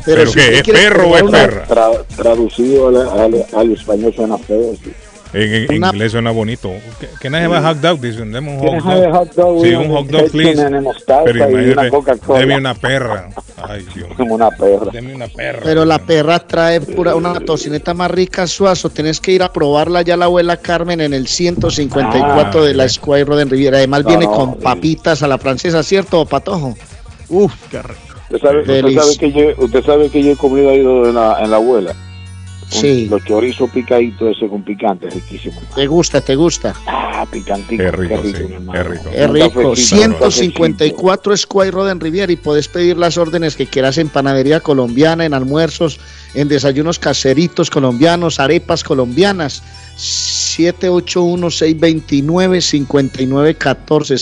[SPEAKER 5] ¿Pero
[SPEAKER 6] si
[SPEAKER 5] qué, es perro o es perra?
[SPEAKER 55] Tra- traducido al, al- al español suena feo. sí.
[SPEAKER 5] En, en
[SPEAKER 6] Una-
[SPEAKER 5] inglés suena bonito. ¿Qué- ¿Can I have a hot dog? Dicen, deme un hot dog.
[SPEAKER 55] hot dog
[SPEAKER 5] Sí, un hot dog, please. Pero
[SPEAKER 55] una
[SPEAKER 5] imagínate,
[SPEAKER 55] Coca-Cola.
[SPEAKER 5] deme una perra. Ay, Dios.
[SPEAKER 55] Como una perra.
[SPEAKER 5] Deme una perra.
[SPEAKER 6] Pero la perra trae pura, una tocineta más rica, suazo. Tenés que ir a probarla ya la abuela Carmen en el 154
[SPEAKER 55] Ah,
[SPEAKER 6] de la Square Road en Riviera. Además
[SPEAKER 55] No,
[SPEAKER 6] viene
[SPEAKER 55] no,
[SPEAKER 6] con
[SPEAKER 55] sí.
[SPEAKER 6] papitas a la francesa, ¿cierto, Patojo?
[SPEAKER 1] Uf, qué rico.
[SPEAKER 55] Usted sabe, usted sabe que yo, usted sabe que yo he comido ahí en la, en la abuela. Un-
[SPEAKER 6] Sí.
[SPEAKER 55] Los chorizos picaditos ese con picante, riquísimo.
[SPEAKER 6] ¿Te gusta, te gusta?
[SPEAKER 55] Ah, picantito.
[SPEAKER 5] Qué rico, sí,
[SPEAKER 55] mi hermano.
[SPEAKER 5] qué rico.
[SPEAKER 6] Es
[SPEAKER 55] Un
[SPEAKER 6] rico.
[SPEAKER 55] cafecito,
[SPEAKER 6] 154 Square Road en Riviera y puedes pedir las órdenes que quieras en panadería colombiana, en almuerzos, en desayunos caseritos colombianos, arepas colombianas. 781-629-5914,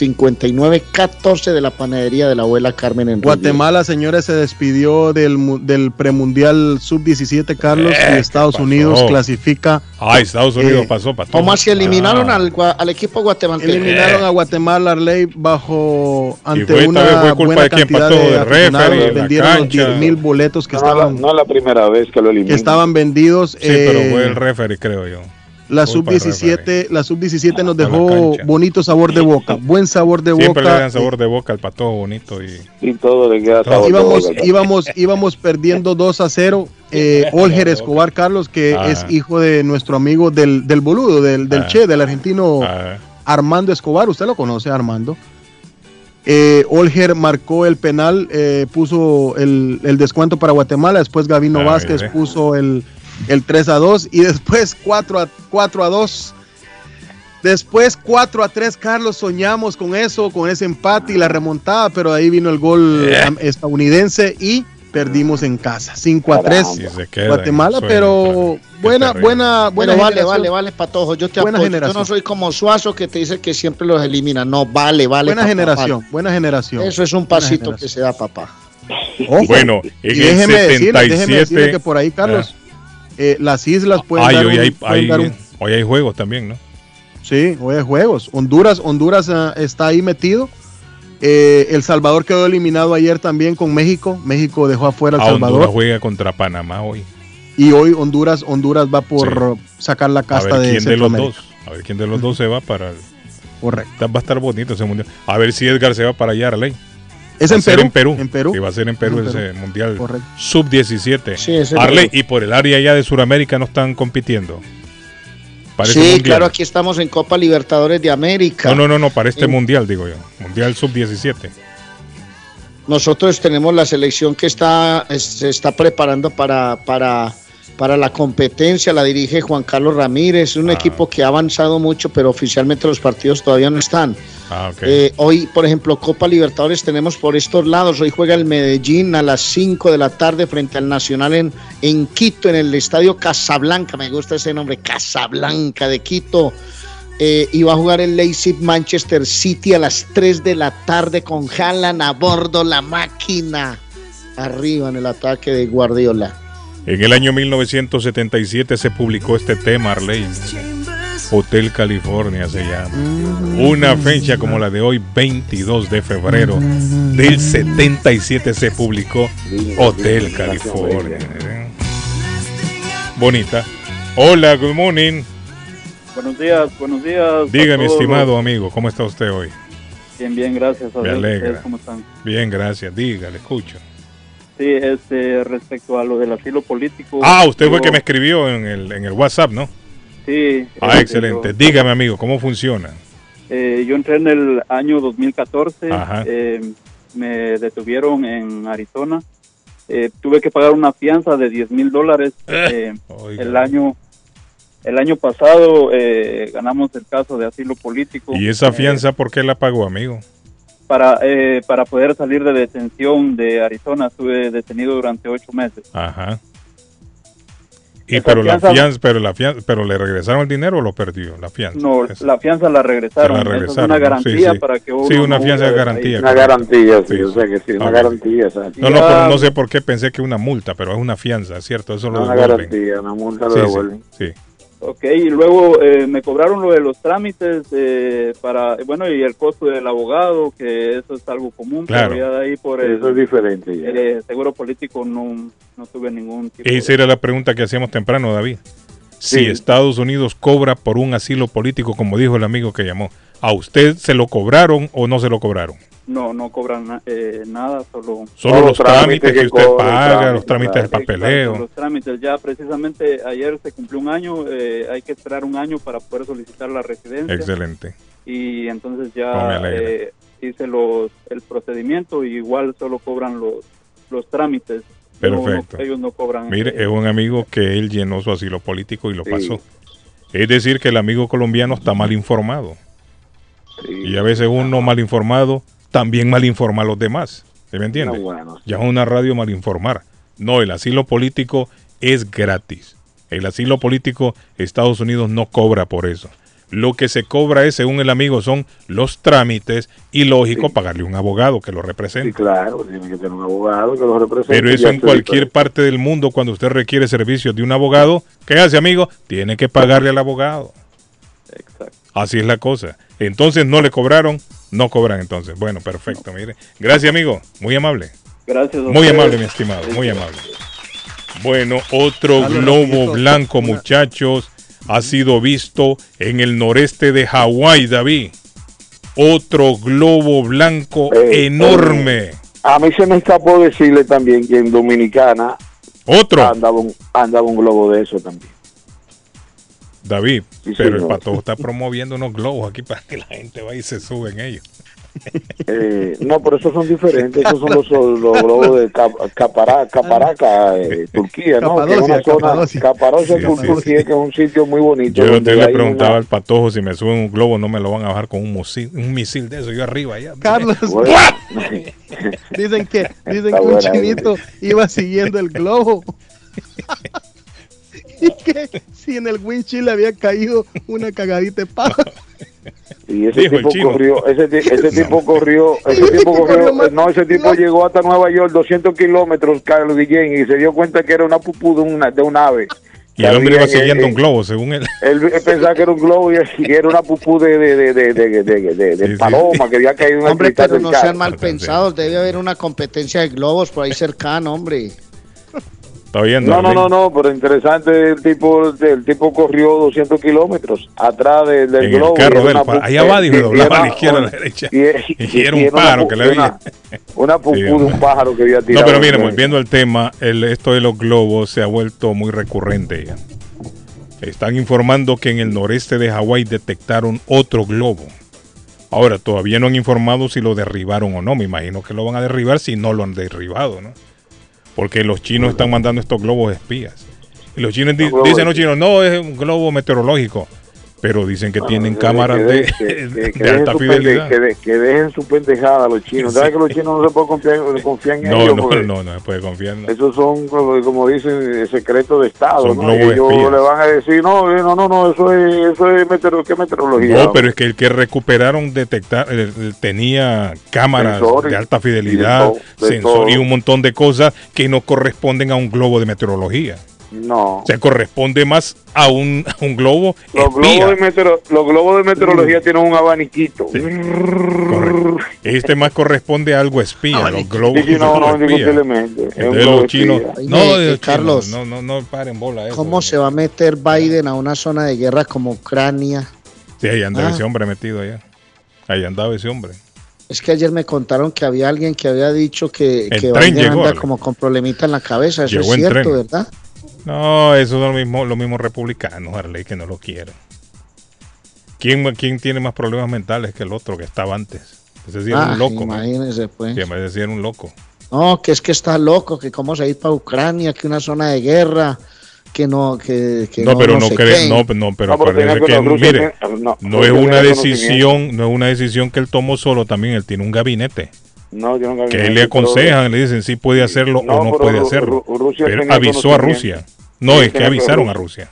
[SPEAKER 6] 629-5914 de la panadería de la abuela Carmen en Riviera.
[SPEAKER 1] Guatemala, señores, se despidió del, mu- del premundial sub-17, Carlos,
[SPEAKER 5] Eh,
[SPEAKER 1] y Estados
[SPEAKER 5] ¿qué
[SPEAKER 1] Unidos clasifica.
[SPEAKER 5] Ay, Estados Unidos
[SPEAKER 1] Eh,
[SPEAKER 5] pasó para
[SPEAKER 6] ¿Cómo así eliminaron
[SPEAKER 5] Ah.
[SPEAKER 6] al, al equipo guatemalteco?
[SPEAKER 1] Eliminaron a Guatemala Arley bajo ante
[SPEAKER 5] fue-
[SPEAKER 1] una
[SPEAKER 5] fue culpa
[SPEAKER 1] buena
[SPEAKER 5] de quién,
[SPEAKER 1] cantidad
[SPEAKER 5] Pato,
[SPEAKER 1] de
[SPEAKER 5] de referee,
[SPEAKER 1] vendieron los
[SPEAKER 5] cancha.
[SPEAKER 1] 10 mil boletos que
[SPEAKER 55] No, la-
[SPEAKER 1] estaban
[SPEAKER 55] no es la primera vez que lo eliminan.
[SPEAKER 1] que estaban vendidos.
[SPEAKER 5] Sí, pero
[SPEAKER 1] eh,
[SPEAKER 5] fue el referee, creo yo.
[SPEAKER 1] la
[SPEAKER 5] Culpa del
[SPEAKER 1] sub-17 la sub-17 nos
[SPEAKER 5] A la
[SPEAKER 1] dejó bonito sabor de boca, buen sabor de
[SPEAKER 5] Siempre le
[SPEAKER 1] boca.
[SPEAKER 5] dan sabor de boca al patojo bonito y
[SPEAKER 55] Y todo le queda sabor de
[SPEAKER 1] íbamos,
[SPEAKER 55] boca.
[SPEAKER 1] íbamos, íbamos perdiendo 2 a 0. Eh, Olger Escobar Carlos, que
[SPEAKER 5] Ah.
[SPEAKER 1] es hijo de nuestro amigo del, del boludo, del, del
[SPEAKER 5] Ah.
[SPEAKER 1] Che, del argentino
[SPEAKER 5] Ah,
[SPEAKER 1] Armando Escobar. Usted lo conoce, Armando. Eh, Olger marcó el penal, eh, puso el, el descuento para Guatemala. Después Gavino
[SPEAKER 5] Ah,
[SPEAKER 1] Vázquez
[SPEAKER 5] mire.
[SPEAKER 1] puso el, el 3 a 2 y después 4 a, 4 a 2. Después 4 a 3, Carlos, soñamos con eso, con ese empate y la remontada, pero ahí vino el gol
[SPEAKER 5] Eh.
[SPEAKER 1] estadounidense y perdimos en casa. 5 a 3
[SPEAKER 5] y se queda
[SPEAKER 1] Guatemala,
[SPEAKER 5] el
[SPEAKER 1] pero buena, buena, buena
[SPEAKER 6] Bueno, vale,
[SPEAKER 1] generación.
[SPEAKER 6] vale, vale, Patojo. Yo te
[SPEAKER 1] Buena
[SPEAKER 6] apoyo. Yo
[SPEAKER 1] generación.
[SPEAKER 6] no soy como Suazo que te dice que siempre los elimina. No, vale, vale.
[SPEAKER 1] Buena
[SPEAKER 6] papá,
[SPEAKER 1] generación,
[SPEAKER 6] vale.
[SPEAKER 1] buena generación.
[SPEAKER 6] Eso es un pasito
[SPEAKER 1] generación.
[SPEAKER 6] que se da, papá.
[SPEAKER 1] Ojo,
[SPEAKER 5] Bueno,
[SPEAKER 1] y
[SPEAKER 5] en el
[SPEAKER 1] déjeme decirle, déjeme
[SPEAKER 5] 77.
[SPEAKER 1] decirle que por ahí, Carlos, eh, las islas pueden
[SPEAKER 5] Ay,
[SPEAKER 1] dar
[SPEAKER 5] hoy,
[SPEAKER 1] un-
[SPEAKER 5] hay,
[SPEAKER 1] pueden
[SPEAKER 5] hay-
[SPEAKER 1] dar un-
[SPEAKER 5] hoy hay juegos también, ¿no?
[SPEAKER 1] Sí, hoy hay juegos. Honduras, Honduras ah, está ahí metido. Eh, el Salvador quedó eliminado ayer también con México. México dejó afuera al
[SPEAKER 5] Ah, Honduras
[SPEAKER 1] Salvador.
[SPEAKER 5] juega contra Panamá hoy.
[SPEAKER 1] Y hoy Honduras, Honduras va por sacar la
[SPEAKER 5] A
[SPEAKER 1] casta
[SPEAKER 5] ver
[SPEAKER 1] de
[SPEAKER 5] quién de los dos. A ver quién de los dos se va para el.
[SPEAKER 1] Correcto.
[SPEAKER 5] Va a estar bonito ese mundial. A ver si Edgar se va para allá, Arley.
[SPEAKER 1] Es
[SPEAKER 5] Va
[SPEAKER 1] en
[SPEAKER 5] a ser
[SPEAKER 1] Perú,
[SPEAKER 5] En Perú.
[SPEAKER 1] en Perú.
[SPEAKER 5] Sí, va a ser en Perú
[SPEAKER 1] En
[SPEAKER 5] ese
[SPEAKER 1] Perú.
[SPEAKER 5] mundial
[SPEAKER 1] Correcto.
[SPEAKER 5] sub-17.
[SPEAKER 6] Sí, ese
[SPEAKER 5] Arley,
[SPEAKER 6] Perú.
[SPEAKER 5] y por el área ya de Sudamérica no están compitiendo. Para
[SPEAKER 6] Sí, claro, aquí estamos en Copa Libertadores de América.
[SPEAKER 5] No, no, no, no, para este
[SPEAKER 6] En-
[SPEAKER 5] mundial, digo yo. Mundial sub-17.
[SPEAKER 6] Nosotros tenemos la selección que está, es- se está preparando para, para, para la competencia, la dirige Juan Carlos Ramírez, un equipo que ha avanzado mucho, pero oficialmente los partidos todavía no están.
[SPEAKER 5] Ah.
[SPEAKER 6] Eh, hoy, por ejemplo, Copa Libertadores tenemos por estos lados. Hoy juega el Medellín a las 5 de la tarde frente al Nacional en, en Quito, en el estadio Casablanca. Me gusta ese nombre, Casablanca de Quito. Eh, y va a jugar el Leipzig Manchester City a las 3 de la tarde con Haaland a bordo, la máquina. Arriba en el ataque de Guardiola.
[SPEAKER 5] En el año 1977 se publicó este tema, Arley. Hotel California se llama. Una fecha como la de hoy, 22 de febrero del 77 se publicó Hotel California. Bonita. Hola, good morning.
[SPEAKER 56] Buenos días, buenos días.
[SPEAKER 5] Diga, mi estimado amigo, ¿cómo está usted hoy?
[SPEAKER 56] Bien, bien, gracias. A
[SPEAKER 5] Me alegra.
[SPEAKER 56] ¿Ustedes ¿Cómo están?
[SPEAKER 5] Bien, gracias. Diga, le escucho.
[SPEAKER 56] Sí, este, respecto a lo del asilo político.
[SPEAKER 5] Ah, usted fue
[SPEAKER 56] yo-
[SPEAKER 5] que me escribió en el, en el WhatsApp, ¿no?
[SPEAKER 56] Sí.
[SPEAKER 5] Ah,
[SPEAKER 56] este,
[SPEAKER 5] excelente.
[SPEAKER 56] yo-
[SPEAKER 5] Dígame, amigo, ¿cómo funciona?
[SPEAKER 56] eh, yo entré en el año 2014.
[SPEAKER 5] Ajá.
[SPEAKER 56] eh, me detuvieron en Arizona. Eh, tuve que pagar una fianza de 10 mil dólares. eh, el año el año pasado eh, ganamos el caso de asilo político.
[SPEAKER 5] ¿Y esa
[SPEAKER 56] eh,
[SPEAKER 5] fianza por qué la pagó, amigo?
[SPEAKER 56] Para, eh, para poder salir de detención de Arizona. Estuve detenido durante ocho meses.
[SPEAKER 5] Ajá. Y
[SPEAKER 56] Esa
[SPEAKER 5] pero la
[SPEAKER 56] fianza-
[SPEAKER 5] pero la fianza, pero le regresaron el dinero o lo perdió, la fianza.
[SPEAKER 56] No, la fianza la regresaron. Esa es una
[SPEAKER 5] ¿no?
[SPEAKER 56] garantía
[SPEAKER 5] Sí, sí.
[SPEAKER 56] para que uno
[SPEAKER 5] Sí, una fianza
[SPEAKER 56] del
[SPEAKER 5] garantía.
[SPEAKER 13] Una garantía, sí, yo sé que sí, una
[SPEAKER 5] Ok.
[SPEAKER 13] garantía.
[SPEAKER 5] No, no, pero no sé por qué pensé que una multa, pero es una fianza, ¿cierto? Eso lo
[SPEAKER 13] Una
[SPEAKER 5] devuelven.
[SPEAKER 13] garantía, una multa lo
[SPEAKER 5] Sí, sí,
[SPEAKER 13] devuelven.
[SPEAKER 5] Sí,
[SPEAKER 56] Ok, y luego eh, me cobraron lo de los trámites eh, para, bueno, y el costo del abogado, que eso es algo común,
[SPEAKER 5] Claro.
[SPEAKER 56] pero ya de ahí por el
[SPEAKER 13] Eso es diferente ya.
[SPEAKER 56] eh, seguro político no, no tuve ningún tipo
[SPEAKER 5] Esa era la pregunta que hacíamos temprano, David. Si. Estados Unidos cobra por un asilo político, como dijo el amigo que llamó, ¿a usted se lo cobraron o no se lo cobraron?
[SPEAKER 56] No, no cobran eh, nada, solo...
[SPEAKER 5] Solo los trámites que usted paga, los trámites del
[SPEAKER 56] Exacto,
[SPEAKER 5] papeleo.
[SPEAKER 56] los trámites, ya precisamente ayer se cumplió un año, eh, hay que esperar un año para poder solicitar la residencia.
[SPEAKER 5] Excelente.
[SPEAKER 56] Y entonces ya eh, hice los, el procedimiento y igual solo cobran los, los trámites. No,
[SPEAKER 5] Perfecto.
[SPEAKER 56] ellos no cobran.
[SPEAKER 5] Mire, es un amigo que él llenó su asilo político y lo pasó. Es decir, que el amigo colombiano está mal informado. Y a veces uno mal informado también mal informa a los demás. ¿Se me entiende?
[SPEAKER 13] No, bueno, sí.
[SPEAKER 5] Ya es una radio mal informar. No, el asilo político es gratis. El asilo político, Estados Unidos no cobra por eso. Lo que se cobra es, según el amigo, son los trámites y lógico pagarle un abogado que lo represente.
[SPEAKER 13] Sí, claro, tiene que tener un abogado que lo represente.
[SPEAKER 5] Pero eso en cualquier parte del mundo, cuando usted requiere servicios de un abogado, ¿qué hace, amigo? Tiene que pagarle al abogado. Así es la cosa. Entonces no le cobraron, no cobran entonces. Bueno, perfecto, mire. Gracias, amigo. Muy amable.
[SPEAKER 56] Gracias. a
[SPEAKER 5] Muy amable, mi estimado. Muy amable. Bueno, otro
[SPEAKER 56] Dale,
[SPEAKER 5] globo blanco, muchachos, ha sido visto en el noreste de Hawái, David. Otro globo blanco
[SPEAKER 13] Eh,
[SPEAKER 5] enorme.
[SPEAKER 13] A mí se me escapó decirle también que en Dominicana
[SPEAKER 5] Otro.
[SPEAKER 13] andaba un, andaba un globo de eso también.
[SPEAKER 5] David,
[SPEAKER 13] Sí,
[SPEAKER 5] pero el
[SPEAKER 13] señor.
[SPEAKER 5] patojo está promoviendo unos globos aquí para que la gente vaya y se sube en ellos.
[SPEAKER 13] Eh, no, pero esos son diferentes. Esos son los, los globos de Cap- Capara- Caparaca, eh, Turquía, ¿no? Que es una
[SPEAKER 1] Capadocia,
[SPEAKER 13] zona,
[SPEAKER 1] Capadocia.
[SPEAKER 13] Capadocia,
[SPEAKER 5] Sí, sí,
[SPEAKER 13] Turquía, que es un sitio muy bonito.
[SPEAKER 5] Yo te le preguntaba
[SPEAKER 13] una-
[SPEAKER 5] al patojo si me suben un globo, no me lo van a bajar con un misil, un misil de eso, yo arriba allá.
[SPEAKER 1] Carlos, dicen que, dicen
[SPEAKER 5] Está
[SPEAKER 1] que un
[SPEAKER 5] buena,
[SPEAKER 1] chinito iba siguiendo el globo. y que si en el windshield le había caído una cagadita de paja.
[SPEAKER 13] Y ese
[SPEAKER 1] Dijo
[SPEAKER 13] tipo corrió, ese, ese tipo corrió, ese tipo corrió, no, ese tipo llegó hasta Nueva York 200 kilómetros, Carlos Guillén, y se dio cuenta que era una pupú de, una, de un ave.
[SPEAKER 5] Y el hombre iba siguiendo
[SPEAKER 13] en-
[SPEAKER 5] un globo, según él.
[SPEAKER 13] Él, él pensaba que era un globo y era una pupú de, de, de, de, de, de- de- de paloma que había caído en el
[SPEAKER 6] Hombre, pero no sean mal pensados, debe haber una competencia de globos por ahí cercano, hombre.
[SPEAKER 5] Está oyendo.
[SPEAKER 13] No, no, no, no, pero interesante, el tipo, el tipo corrió 200 kilómetros atrás de- del
[SPEAKER 5] En el
[SPEAKER 13] globo. y
[SPEAKER 5] carro
[SPEAKER 13] era
[SPEAKER 5] de él,
[SPEAKER 13] una
[SPEAKER 5] pa-
[SPEAKER 13] pu-
[SPEAKER 5] allá va, dijo,
[SPEAKER 13] y
[SPEAKER 5] doblaba
[SPEAKER 13] era
[SPEAKER 5] a la izquierda, a la derecha.
[SPEAKER 13] Y,
[SPEAKER 5] Y era un pájaro que le había.
[SPEAKER 13] Una, una pupú
[SPEAKER 5] Sí,
[SPEAKER 13] de un pájaro que había
[SPEAKER 5] No,
[SPEAKER 13] tirado.
[SPEAKER 5] pero mire,
[SPEAKER 13] en-
[SPEAKER 5] volviendo al tema, el, esto de los globos se ha vuelto muy recurrente ya. Están informando que en el noreste de Hawái detectaron otro globo. Ahora, todavía no han informado si lo derribaron o no. Me imagino que lo van a derribar si no lo han derribado, ¿no? Porque los chinos están mandando estos globos espías. Y los chinos di-
[SPEAKER 13] Los globos
[SPEAKER 5] dicen los chinos, no, es un globo meteorológico. Pero dicen que tienen
[SPEAKER 13] Que-
[SPEAKER 5] cámaras de, alta
[SPEAKER 13] su
[SPEAKER 5] fidelidad.
[SPEAKER 13] pende- que de- que dejen su pendejada los chinos. ¿Sabes que los chinos no se puede confiar, en
[SPEAKER 5] No,
[SPEAKER 13] ellos?
[SPEAKER 5] no, no, no se puede confiar. no.
[SPEAKER 13] Esos son, como, dicen, secretos de Estado.
[SPEAKER 5] Son
[SPEAKER 13] ¿no? Ellos
[SPEAKER 5] espías.
[SPEAKER 13] le van a decir, no, eh, no, no, no, eso es, eso es meteoro- ¿qué meteorología?
[SPEAKER 5] No, pero es que el que recuperaron detectar eh, tenía cámaras de alta fidelidad, sensor y un montón de cosas que no corresponden a un globo de meteorología.
[SPEAKER 13] No.
[SPEAKER 5] Se corresponde más a un, a un globo
[SPEAKER 13] Los
[SPEAKER 5] espía.
[SPEAKER 13] globos, de metero- los globos de meteorología tienen un abaniquito.
[SPEAKER 5] Este más corresponde a algo espía, los globos
[SPEAKER 13] Sí, sí, no, no,
[SPEAKER 5] espía.
[SPEAKER 13] indiscutiblemente. Es un
[SPEAKER 5] Entonces
[SPEAKER 13] globo
[SPEAKER 5] los chinos,
[SPEAKER 13] espía.
[SPEAKER 5] no,
[SPEAKER 6] Oye,
[SPEAKER 5] de los
[SPEAKER 6] Carlos.
[SPEAKER 5] chinos, no, no, no paren bola eso.
[SPEAKER 6] ¿Cómo se va a meter Biden a una zona de guerra como Ucrania?
[SPEAKER 5] Sí, ahí andaba
[SPEAKER 6] Ah.
[SPEAKER 5] ese hombre metido allá. Ahí andaba ese hombre.
[SPEAKER 6] Es que ayer me contaron que había alguien que había dicho que,
[SPEAKER 5] El
[SPEAKER 6] que Biden
[SPEAKER 5] llegó,
[SPEAKER 6] anda como con problemita en la cabeza. Eso
[SPEAKER 5] Llegó
[SPEAKER 6] es cierto,
[SPEAKER 5] tren.
[SPEAKER 6] ¿verdad?
[SPEAKER 5] No, esos son los mismos, los mismos republicanos, Arley, que no lo quieren. ¿Quién, ¿Quién tiene más problemas mentales que el otro que estaba antes? Ese sí era
[SPEAKER 6] Ah,
[SPEAKER 5] un loco.
[SPEAKER 6] imagínese, pues.
[SPEAKER 5] Sí, ese sí era un loco.
[SPEAKER 6] No, que es que está loco, que cómo se va a ir para Ucrania, que una zona de guerra, que no, que, que
[SPEAKER 5] No, pero no
[SPEAKER 6] sé
[SPEAKER 5] cree, no, no, pero
[SPEAKER 13] No,
[SPEAKER 5] acuérdese que, mire,
[SPEAKER 13] no,
[SPEAKER 5] no es una decisión, no es una decisión que él tomó solo, también él tiene un gabinete
[SPEAKER 13] No, yo nunca vi
[SPEAKER 5] que le aconsejan, le dicen si puede hacerlo
[SPEAKER 13] No,
[SPEAKER 5] o no puede hacerlo.
[SPEAKER 13] Rusia
[SPEAKER 5] Pero avisó a. Rusia. No,
[SPEAKER 13] Sí,
[SPEAKER 5] es que avisaron a
[SPEAKER 13] Rusia.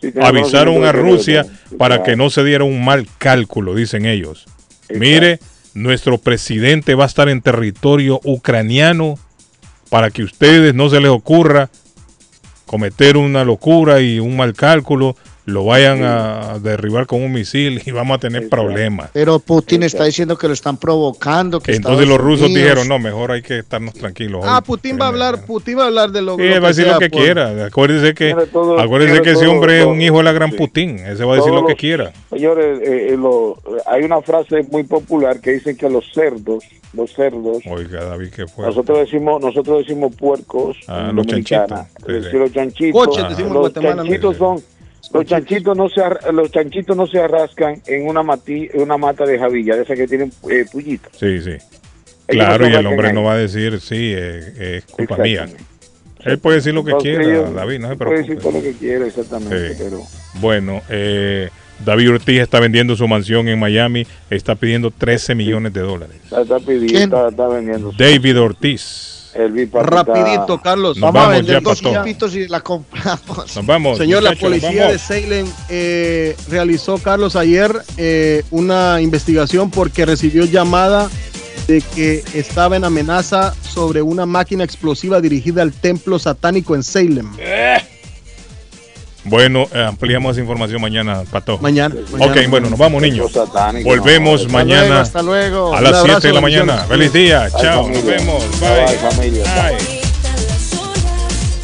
[SPEAKER 13] Sí,
[SPEAKER 5] Avisaron a Rusia para que no se diera un mal cálculo, dicen ellos. Mire, nuestro presidente va a estar en territorio ucraniano para que ustedes no se les ocurra cometer una locura y un mal cálculo, lo vayan a derribar con un misil y vamos a tener problemas.
[SPEAKER 6] Pero Putin está diciendo que lo están provocando. Que
[SPEAKER 5] Entonces
[SPEAKER 6] Estados
[SPEAKER 5] los rusos
[SPEAKER 6] Unidos-
[SPEAKER 5] dijeron, no, mejor hay que estarnos tranquilos.
[SPEAKER 1] Ah,
[SPEAKER 5] hoy".
[SPEAKER 1] Putin va a hablar, Putin va a hablar de lo,
[SPEAKER 5] Sí,
[SPEAKER 1] lo
[SPEAKER 5] él va a decir
[SPEAKER 1] sea
[SPEAKER 5] lo que
[SPEAKER 1] por-
[SPEAKER 5] quiera. Acuérdense que,
[SPEAKER 13] Tiene todo-
[SPEAKER 5] acuérdense
[SPEAKER 13] tiene
[SPEAKER 5] que ese
[SPEAKER 13] todo-
[SPEAKER 5] hombre es un hijo de la gran Putin. Ese va a decir
[SPEAKER 13] Todos
[SPEAKER 5] lo que
[SPEAKER 13] los-
[SPEAKER 5] quiera.
[SPEAKER 13] Señores, eh, eh, lo- hay una frase muy popular que dice que los cerdos, los cerdos,
[SPEAKER 5] Oiga, David, ¿qué fue?
[SPEAKER 13] nosotros decimos, nosotros decimos puercos
[SPEAKER 5] Ah, los
[SPEAKER 13] Dominicana.
[SPEAKER 5] chanchitos. Sí, sí.
[SPEAKER 13] los chanchitos,
[SPEAKER 1] Coches, decimos en
[SPEAKER 13] los chanchitos son los chanchitos no se ar- los chanchitos no se arrascan en una mati, en una mata de javilla, de esas que tienen eh, pullitas.
[SPEAKER 5] Sí, sí.
[SPEAKER 13] Ellos
[SPEAKER 5] Claro,
[SPEAKER 13] no
[SPEAKER 5] y el hombre
[SPEAKER 13] ahí.
[SPEAKER 5] no va a decir, sí, eh, es culpa mía. Él puede decir lo que
[SPEAKER 13] Entonces,
[SPEAKER 5] quiera, David, no se
[SPEAKER 13] puede decir
[SPEAKER 5] preocupe.
[SPEAKER 13] todo lo que quiera, exactamente,
[SPEAKER 5] Sí.
[SPEAKER 13] pero
[SPEAKER 5] Bueno, eh, David Ortiz está vendiendo su mansión en Miami, está pidiendo 13 millones de dólares.
[SPEAKER 13] está, está pidiendo, está, está vendiendo.
[SPEAKER 5] David Ortiz.
[SPEAKER 13] El
[SPEAKER 1] Rapidito, Carlos.
[SPEAKER 5] Nos
[SPEAKER 6] Vamos a vender dos chipitos y la compramos.
[SPEAKER 5] Nos vamos.
[SPEAKER 1] Señor, la policía de. Salem eh, realizó, Carlos, ayer eh, una investigación porque recibió llamada de que estaba en amenaza sobre una máquina explosiva dirigida al templo satánico en Salem.
[SPEAKER 5] Bueno, eh, ampliamos información mañana, Pato.
[SPEAKER 1] Mañana.
[SPEAKER 5] Ok,
[SPEAKER 1] mañana.
[SPEAKER 5] bueno, nos vamos, niños. Volvemos
[SPEAKER 6] Hasta
[SPEAKER 5] mañana
[SPEAKER 6] luego, hasta luego.
[SPEAKER 5] a las
[SPEAKER 6] abrazo,
[SPEAKER 5] 7 de la mañana. Feliz día. Chao, nos vemos.
[SPEAKER 13] Bye,
[SPEAKER 5] Bye.
[SPEAKER 13] familia.
[SPEAKER 5] Bye.